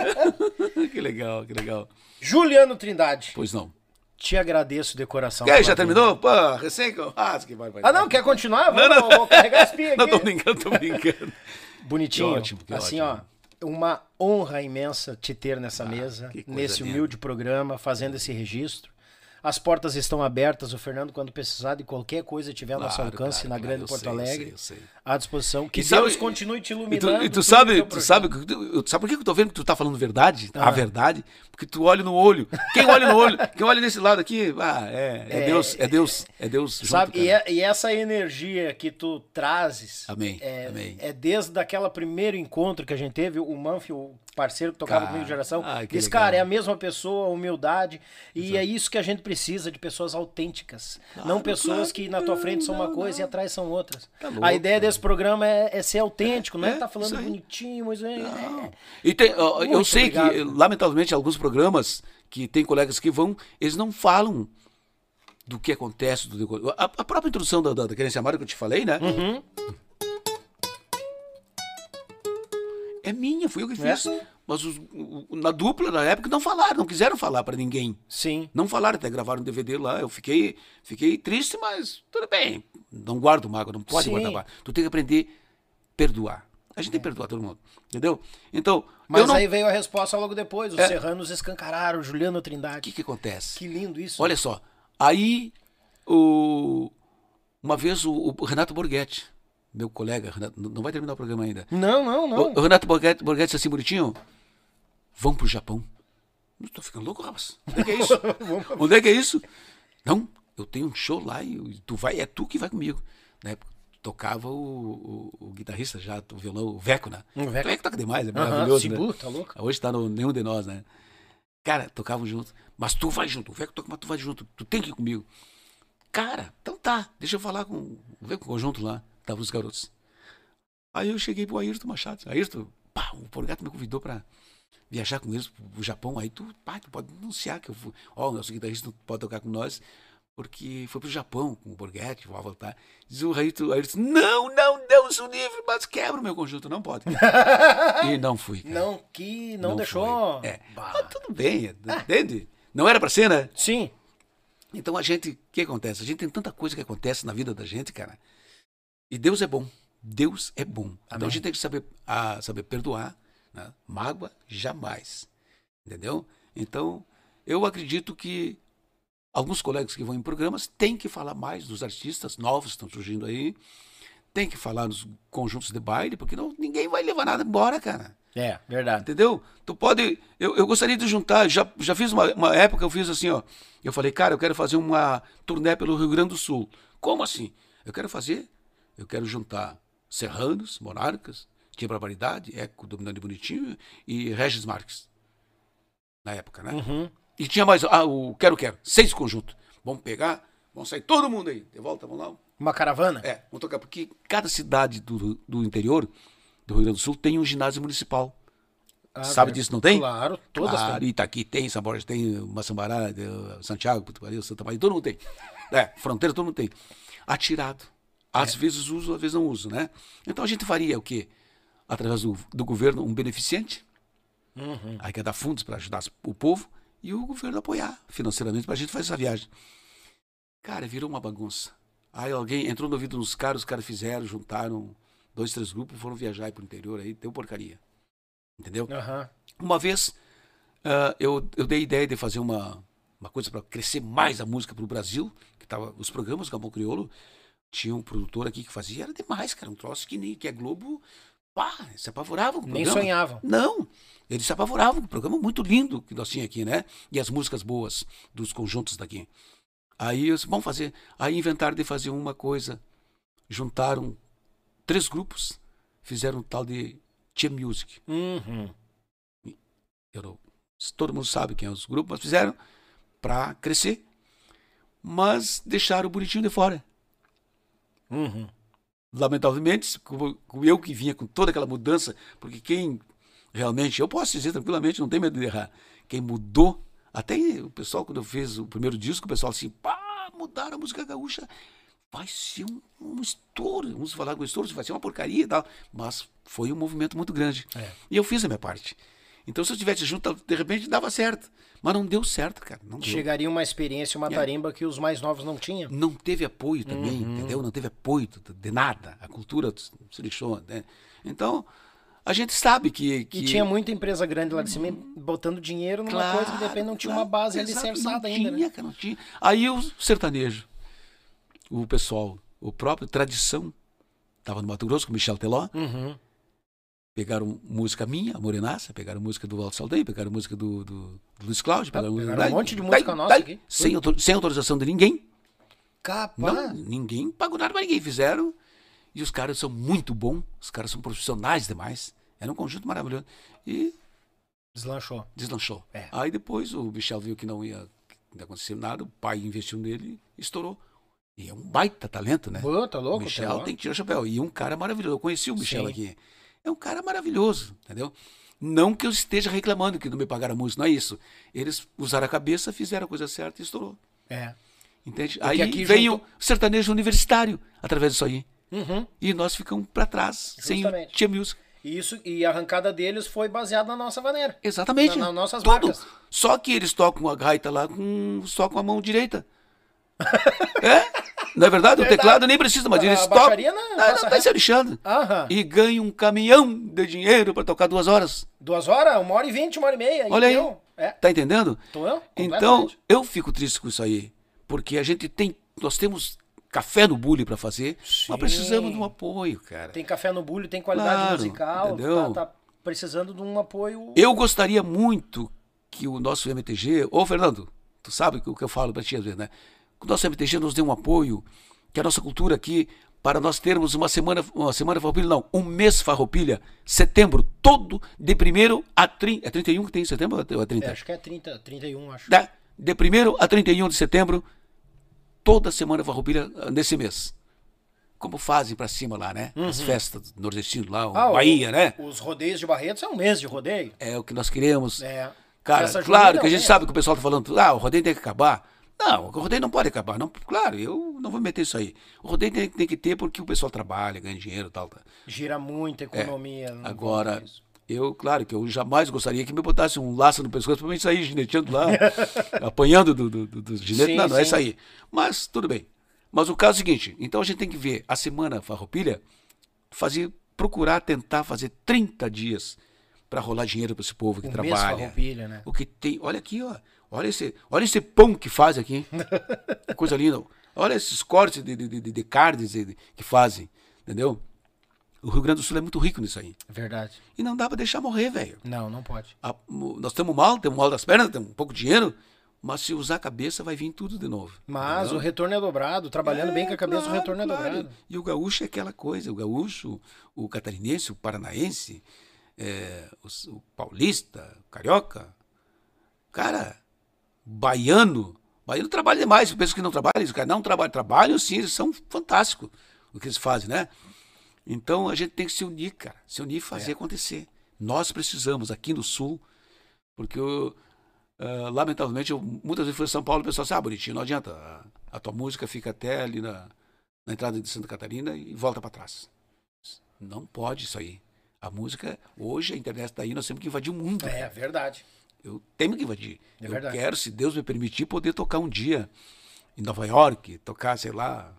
que legal, que legal. Juliano Trindade, Pois não. Te agradeço de coração. Pela já terminou? Pô, recém. Ah, que vai, vai. Ah, não, quer continuar? Vou, Não, não. vou carregar as pias Não, aqui. tô brincando, tô brincando. Bonitinho. Que ótimo, que assim, ótimo. ó, uma honra imensa te ter nessa mesa, que coisa nesse linda. humilde programa, fazendo esse registro. As portas estão abertas, o Fernando, quando precisar de qualquer coisa tiver ao nosso Claro, alcance claro, na claro, Grande Porto sei, eu Alegre, sei, eu sei. à disposição. Que E sabe- Deus continue te E tu, iluminando. e tu sabe, teu tu sabe, tu- eu- sabe por que eu tô vendo que tu tá falando verdade? Ah. A verdade? Porque tu olha no olho. Quem olha no olho? Quem olha nesse lado aqui, ah, é, é, É, Deus, é Deus, é Deus. junto, Sabe, e, é- e essa energia que tu trazes Amém, é, amém. é desde aquele primeiro encontro que a gente teve, o Manfi, o parceiro que tocava Cara, comigo de geração, ai, que disse, legal. cara, é a mesma pessoa, humildade, e é isso que a gente precisa, de pessoas autênticas, não pessoas claro. que na tua frente são uma Não, coisa não. e atrás são outras. Tá louco, a ideia cara. desse programa é, é ser autêntico, não é é, estar falando isso aí. bonitinho, mas é, é- E tem, eu Muito sei que, obrigado. lamentavelmente, alguns programas que tem colegas que vão, eles não falam do que acontece. Do, a, a própria introdução da, da, da Querência Amada que eu te falei, né? Uhum. É minha, fui eu que É. fiz. Mas os- o- o- na dupla, na época, não falaram, não quiseram falar pra ninguém. Sim. Não falaram, até gravaram um DVD lá. Eu fiquei, fiquei triste, mas tudo bem. Não guardo mágoa, não pode Sim. guardar mágoa. Tu tem que aprender a perdoar. A gente tem que perdoar todo mundo, entendeu? Então, Mas não... aí veio a resposta logo depois, os É. serranos escancararam, Juliano o Trindade. que que acontece? Que lindo isso. Olha só, aí o... uma vez o, o Renato Borghetti, meu colega, Renato, não vai terminar o programa ainda. Não, não, não. O, Renato Borghetti, Borghetti disse assim, bonitinho, vamos pro Japão. Eu tô ficando louco, rapaz. Onde é que é isso? Onde é que é isso? Não, eu tenho um show lá e tu vai, é tu que vai comigo. Na época tocava o, o- o guitarrista já, o violão, o Veco, né? O Veco. O Veco toca demais, é maravilhoso, né? Cibu, tá louco? Hoje tá no Nenhum de Nós, né? Cara, tocavam junto. Mas tu vai junto. O Veco toca, mas tu vai junto. Tu tem que ir comigo. Cara, então tá. Deixa eu falar com o Veco conjunto lá. Tava os garotos. Aí eu cheguei pro Ayrton Machado. Ayrton, pá, o Porgato me convidou pra viajar com eles pro Japão. Aí tu, pá, tu pode anunciar que eu fui. Ó, o nosso guitarrista não pode tocar com nós. Porque foi pro Japão com o Borghetti, vai voltar. Diz o Ayrton, Ayrton, não, não, Deus o livre, mas quebra o meu conjunto, não pode. e não fui, cara. Não, que não, Não deixou. foi. É. Mas tudo bem, entende? Não era pra ser, né? Sim. Então a gente, o que acontece? A gente tem tanta coisa que acontece na vida da gente, cara. E Deus é bom. Deus é bom. Então Amém. a gente tem que saber, a, saber perdoar. Né? Mágoa, jamais. Entendeu? Então, eu acredito que alguns colegas que vão em programas têm que falar mais dos artistas novos que estão surgindo aí. Tem que falar nos conjuntos de baile, porque não, ninguém vai levar nada embora, cara. É, verdade. Entendeu? Tu pode. Eu, eu gostaria de juntar, já, já fiz uma, uma época, eu fiz assim, ó. Eu falei, cara, eu quero fazer uma turnê pelo Rio Grande do Sul. Como assim? Eu quero fazer, eu quero juntar Serranos, Monarcas, Tinha Barbaridade, Eco, Dominante Bonitinho e Regis Marques. Na época, né? Uhum. E tinha mais, ah, o Quero Quero, seis conjuntos. Vamos pegar, vamos sair todo mundo aí. De volta, vamos lá. Uma caravana? É, vamos tocar, porque cada cidade do, do interior, do Rio Grande do Sul, tem um ginásio municipal. Ah, Sabe ver- disso, não tem? Claro, todas claro, têm. Itaqui tem, São Borges tem, Massambará, eh, Santiago, Puto Paris, Santa Maria, todo mundo tem. É, fronteira todo mundo tem. Atirado. Às vezes uso, às vezes não uso, né? Então a gente faria o quê? Através do, do governo, um beneficente, Uhum. aí quer dar fundos para ajudar o povo, e o governo apoiar financeiramente para a gente fazer essa viagem. Cara, virou uma bagunça. Aí alguém entrou no ouvido dos caras, os caras fizeram, juntaram dois, três grupos, foram viajar aí pro interior aí, deu porcaria. Entendeu? Aham. Uma vez ah, eu, eu dei a ideia de fazer uma, uma coisa para crescer mais a música pro Brasil, que tava os programas do Capão Crioulo, tinha um produtor aqui que fazia, era demais, cara, um troço que nem que é Globo, pá, se apavorava com o Nem programa. sonhavam. Não, eles se apavoravam com o programa muito lindo que nós tínhamos aqui, né? E as músicas boas dos conjuntos daqui. Aí eu disse, vamos fazer. Aí inventaram de fazer uma coisa. Juntaram três grupos, fizeram um tal de Tia Music. Uhum. Eu não- todo mundo sabe quem é os grupos, mas fizeram para crescer. Mas deixaram o bonitinho de fora. Uhum. lamentavelmente, eu que vinha com toda aquela mudança, porque quem realmente, eu posso dizer tranquilamente, não tem medo de errar, quem mudou, até o pessoal, quando eu fiz o primeiro disco, o pessoal assim, pá, mudaram a música gaúcha, vai ser um, um estouro, vamos falar com estouro, vai ser uma porcaria e tal, mas foi um movimento muito grande. É. E eu fiz a minha parte. Então, se eu tivesse junto, de repente dava certo. Mas não deu certo, cara. Não deu. Chegaria uma experiência, uma É. tarimba que os mais novos não tinham. Não teve apoio também, Uhum. entendeu? Não teve apoio de- nada. A cultura se lixou. Né? Então, a gente sabe que. que... E tinha muita empresa grande lá de cima botando dinheiro numa coisa que de repente não tinha uma base alicerçada ainda, tinha, né? cara, não tinha. Aí o sertanejo, o pessoal, o próprio Tradição, estava no Mato Grosso com o Michel Teló, Uhum. Pegaram música minha, a Morenaça, pegaram música do Walter Saldanha, pegaram música do, do, do Luiz Cláudio, pegaram, Ah, pegaram daí- um monte de daí- música nossa daí, aqui. Sem, autor- sem autorização de ninguém. Capaz. Não, ninguém pagou nada pra ninguém. Fizeram. E os caras são muito bons. Os caras são profissionais demais. Era um conjunto maravilhoso. E Deslanchou. deslanchou. É. Aí depois o Michel viu que não ia, acontecer nada. O pai investiu nele e estourou. E é um baita talento, né? Pô, tá o louco? Michel tá louco. tem que tirar o chapéu. E um cara maravilhoso. Eu conheci o Michel Sim. aqui. É um cara maravilhoso, entendeu? Não que eu esteja reclamando que não me pagaram a música, não é isso. Eles usaram a cabeça, fizeram a coisa certa e estourou. É. Entende? Porque Aí aqui veio juntou- o sertanejo universitário através disso aí. Uhum. E nós ficamos para trás, sem Justamente. Tia Music. E Isso, e a arrancada deles foi baseada na nossa maneira. Exatamente. Na- nas nossas Tudo. marcas. Só que eles tocam a gaita lá com, só com a mão direita. É? Não é verdade? O Verdade. teclado nem precisa, mas tocam. baixaria não, Ah, não, tá se reto. lixando. Aham. E ganham um caminhão de dinheiro para tocar duas horas. Duas horas, uma hora e vinte, uma hora e meia. Olha aí. É. Tá entendendo? Tô eu? Então, eu fico triste com isso aí. Porque a gente tem. Nós temos café no bullying para fazer, Sim. mas precisamos de um apoio, cara. Tem café no bulho, tem qualidade Claro, musical. entendeu? Tá, tá precisando de um apoio. Eu gostaria muito que o nosso MTG, ô Fernando, tu sabe o que eu falo pra ti às vezes, né? Que o nosso MTG nos dê um apoio, que a nossa cultura aqui, para nós termos uma semana, uma semana farroupilha, não, um mês farroupilha, setembro, todo, de primeiro a 30, é 31 que tem em setembro ou é 30? É, acho que é 30, 31, acho. Tá? De primeiro a 31 de setembro, toda semana farroupilha ah, nesse mês. Como fazem pra cima lá, né? As festas nordestinas lá, o Uhum. Ah, o- Bahia, né? Os rodeios de Barretos é um mês de rodeio. É o que nós queremos. É. Cara, claro que a gente é sabe que o pessoal tá falando, ah, o rodeio tem que acabar. Não, o rodeio não pode acabar. Não, claro, eu não vou meter isso aí. O rodeio tem, tem que ter porque o pessoal trabalha, ganha dinheiro e tal. tá. mês. Gira muita economia. não É. Agora. Eu, claro, que eu jamais gostaria que me botasse um laço no pescoço pra mim sair gineteando lá, apanhando do, do, do, do ginete. Sim, não, não é sim. isso aí. Mas tudo bem. Mas o caso é o seguinte: então a gente tem que ver a semana farroupilha, fazer, procurar tentar fazer 30 dias para rolar dinheiro para esse povo que O mês trabalha. farroupilha, né? O que tem. Olha aqui, ó. Olha esse, olha esse pão que faz aqui. Que Coisa linda. Olha esses cortes de, de, de, de carnes que fazem. Entendeu? O Rio Grande do Sul é muito rico nisso aí. Verdade. E não dá pra deixar morrer, velho. Não, não pode. A- Nós estamos mal, temos mal das pernas, temos um pouco de dinheiro. Mas se usar a cabeça, vai vir tudo de novo. Mas entendeu? o retorno é dobrado. Trabalhando bem com a cabeça, o claro, retorno é claro. dobrado. E o gaúcho é aquela coisa, o gaúcho, o catarinense, o paranaense, é, o, o paulista, o carioca, cara, baiano, baiano trabalha demais, eu penso que não trabalha, os caras não trabalham, trabalham sim, eles são fantásticos o que eles fazem, né? Então a gente tem que se unir, cara, se unir e fazer É. acontecer. Nós precisamos aqui no Sul, porque eu, ah, lamentavelmente, eu, muitas vezes fui a São Paulo e o pessoal disse, ah, bonitinho, não adianta, a, a tua música fica até ali na, na entrada de Santa Catarina e volta para trás. Não pode isso aí. A música, hoje a internet está aí, nós temos que invadir o mundo. É, verdade. Eu tenho que invadir. É eu verdade. quero, se Deus me permitir, poder tocar um dia em Nova York, tocar, sei lá,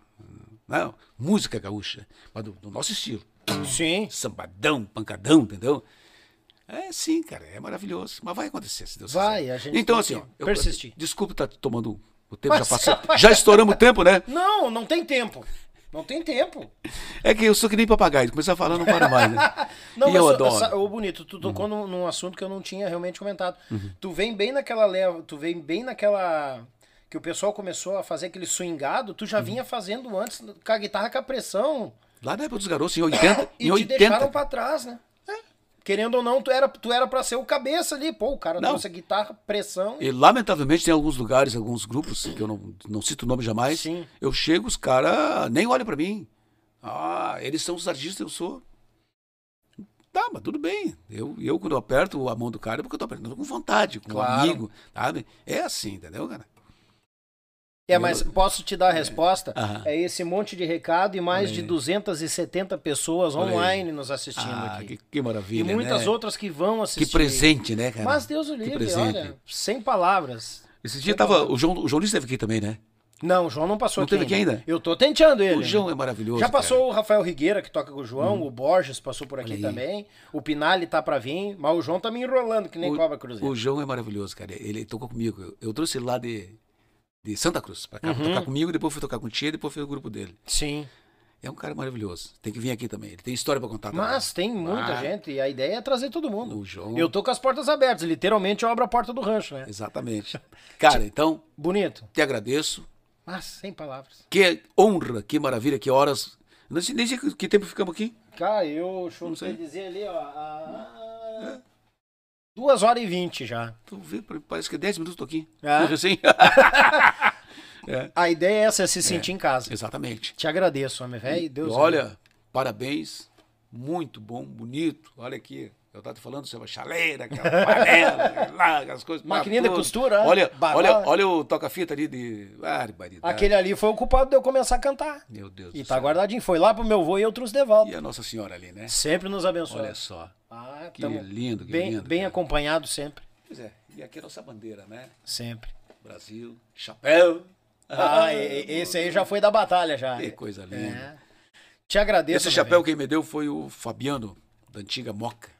não, música gaúcha, mas do, do nosso estilo. Sim. Sambadão, pancadão, entendeu? É sim, cara, é maravilhoso. Mas vai acontecer, se Deus Vai, quiser. a gente Então, assim, ó, eu- persistir. desculpa estar tomando o tempo, Mas- já passou. Já estouramos o tempo, né? Não, não tem tempo. Não tem tempo. É que eu sou que nem papagaio, começar a falar não para mais, né? Não, e mas eu adoro. Uhum. ô bonito, tu tocou num, num assunto que eu não tinha realmente comentado. Tu vem bem naquela leva, tu vem bem naquela que o pessoal começou a fazer aquele swingado, tu Uhum. já vinha fazendo antes com a guitarra com a pressão Lá na época dos garotos, em 80. e em te 80. deixaram pra trás, né? Querendo ou não, tu era, tu era pra ser o cabeça ali. Pô, o cara Não. trouxe a guitarra, pressão. E lamentavelmente tem alguns lugares, alguns grupos, que eu não, não cito o nome jamais. Sim. Eu chego, os caras nem olham pra mim. Ah, eles são os artistas, eu sou. Tá, mas tudo bem. Eu, eu quando eu aperto a mão do cara, é porque eu tô apertando com vontade, com Claro. um amigo, sabe? É assim, entendeu, cara? É, mas posso te dar a resposta? Aham. É esse monte de recado e mais de 270 pessoas online nos assistindo Ah, aqui. que, que maravilha. E muitas né? outras que vão assistir. Que presente, né, cara? Mas Deus o livre, olha, sem palavras. Esse dia tava. O João, o João Luiz esteve aqui também, né? Não, o João não passou Não aqui teve aqui ainda? Eu tô tentando ele. O João é maravilhoso. Já cara. Passou o Rafael Rigueira, que toca com o João, o Borges passou por aqui também, o Pinali tá pra vir, mas o João tá me enrolando, que nem O- cobra cruzeiro. O João é maravilhoso, cara. Ele tocou comigo. Eu, eu trouxe ele lá de, de Santa Cruz pra cá, pra Uhum. tocar comigo, depois fui tocar com o Tia, depois foi o grupo dele. Sim, É um cara maravilhoso. Tem que vir aqui também. Ele tem história pra contar. mas tem também. muita Ah, gente e a ideia é trazer todo mundo. O João. Eu tô com as portas abertas, literalmente eu abro a porta do rancho, né? Exatamente. Cara, então, Bonito, te agradeço. mas sem palavras. Que honra, que maravilha, que horas. Não sei, nem sei que, tempo ficamos aqui. Cara, eu sei. dizer ali, ó. a- Duas horas e vinte já. Tu vê, parece que é 10 minutos eu tô aqui. É? Assim. A ideia é essa, é se sentir em casa. Exatamente. Te agradeço, homem velho. E Deus olha, parabéns. Muito bom, bonito. Olha aqui. Eu tava te falando sobre a chaleira, aquela panela, lá, aquelas coisas. Maquininha de costura, Olha, badala. olha, olha o toca-fita ali de. Barbaridade. Aquele ali foi o culpado de eu começar a cantar. Meu Deus E do tá céu. guardadinho. Foi lá pro meu avô e eu trouxe de volta. E a Nossa Senhora ali, né? Sempre nos abençoa. Olha só. Ah, Que lindo, que bem, lindo. bem cara. acompanhado sempre. Pois é. E aqui é a nossa bandeira, né? Sempre. Brasil, chapéu. Ah, esse aí já foi da batalha já. Que coisa linda. É. Te agradeço. Esse chapéu quem me deu foi o Fabiano, da antiga Moca.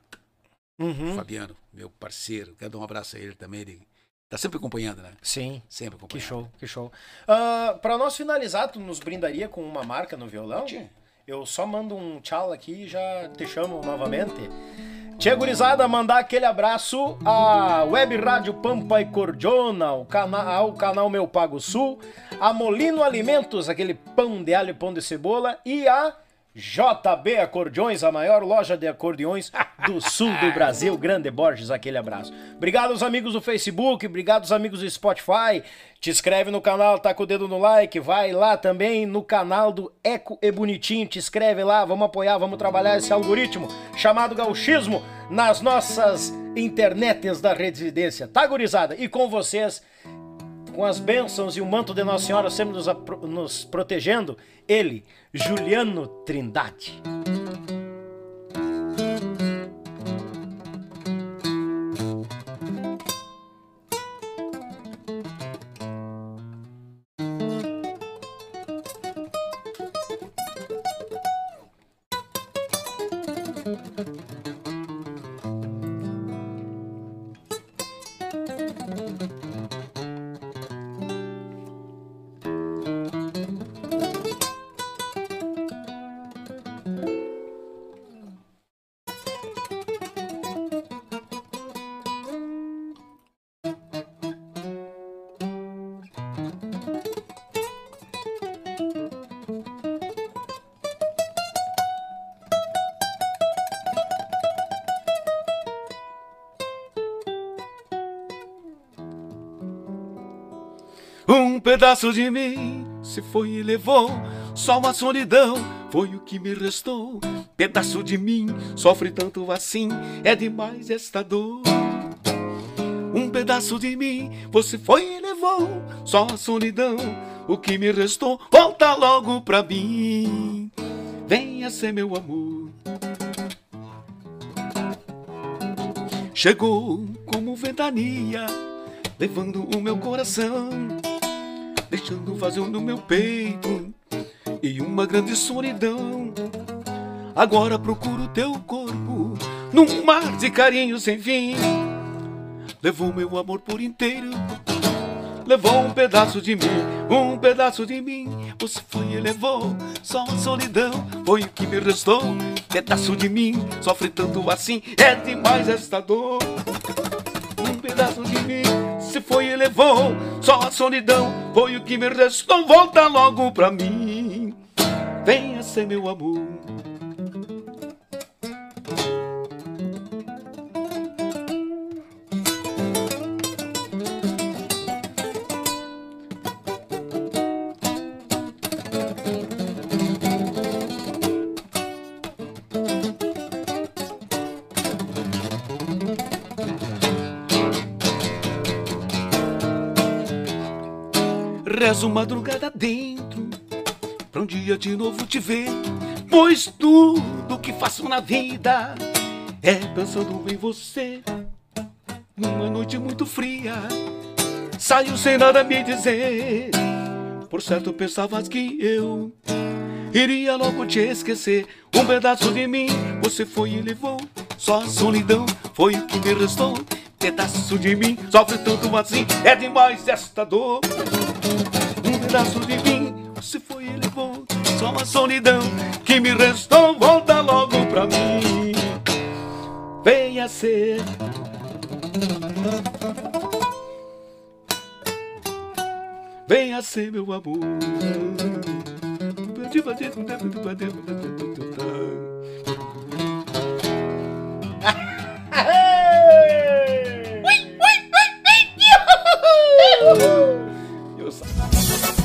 Uhum. Fabiano, meu parceiro. Quero dar um abraço a ele também. Ele tá sempre acompanhando, né? Sim. Sempre Que acompanhando. show, que show. Ah, pra nós finalizar, tu nos brindaria com uma marca no violão? Eu só mando um tchau aqui e já te chamo novamente. Tia Gurizada, mandar aquele abraço à Web Rádio Pampa e Cordiona, ao, cana ao canal Meu Pago Sul, a Molino Alimentos, aquele pão de alho e pão de cebola, e a JB Acordeões, a maior loja de acordeões do sul do Brasil. Grande Borges, aquele abraço. Obrigado aos amigos do Facebook, obrigado aos amigos do Spotify. Te inscreve no canal, tá com o dedo no like, vai lá também no canal do Eco e Bonitinho, te inscreve lá, vamos apoiar, vamos trabalhar esse algoritmo chamado gauchismo nas nossas internets da residência. Tá, gurizada? E com vocês, com as bênçãos e o manto de Nossa Senhora sempre nos, nos protegendo, ele, Juliano Trindade. Um pedaço de mim se foi e levou, só uma solidão foi o que me restou. Pedaço de mim sofre tanto assim, é demais esta dor. Um pedaço de mim você foi e levou, só a solidão, o que me restou. Volta logo pra mim, venha ser meu amor. Chegou como ventania, levando o meu coração deixando um vazio no meu peito e uma grande solidão. Agora procuro teu corpo num mar de carinho sem fim. Levou meu amor por inteiro, levou um pedaço de mim, um pedaço de mim. Você foi e levou, só a solidão foi o que me restou. Pedaço de mim sofre tanto assim, é demais esta dor. Um pedaço de se foi e levou, só a solidão foi o que me restou. Volta logo pra mim, venha ser meu amor. Rezo madrugada dentro Pra um dia de novo te ver. Pois tudo que faço na vida É pensando em você. Numa noite muito fria Saiu sem nada me dizer. Por certo pensavas que eu Iria logo te esquecer. Um pedaço de mim você foi e levou. Só a solidão foi o que me restou. Pedaço de mim sofre tanto assim É demais esta dor pedaço de mim se foi e levou só uma solidão que me restou volta logo pra mim venha ser venha ser meu amor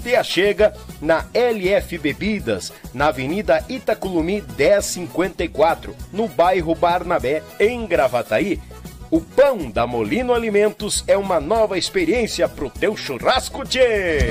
te achega na LF Bebidas, na Avenida Itaculumi 1054, no bairro Barnabé, em Gravataí. O pão da Molino Alimentos é uma nova experiência pro teu churrasco, tchê!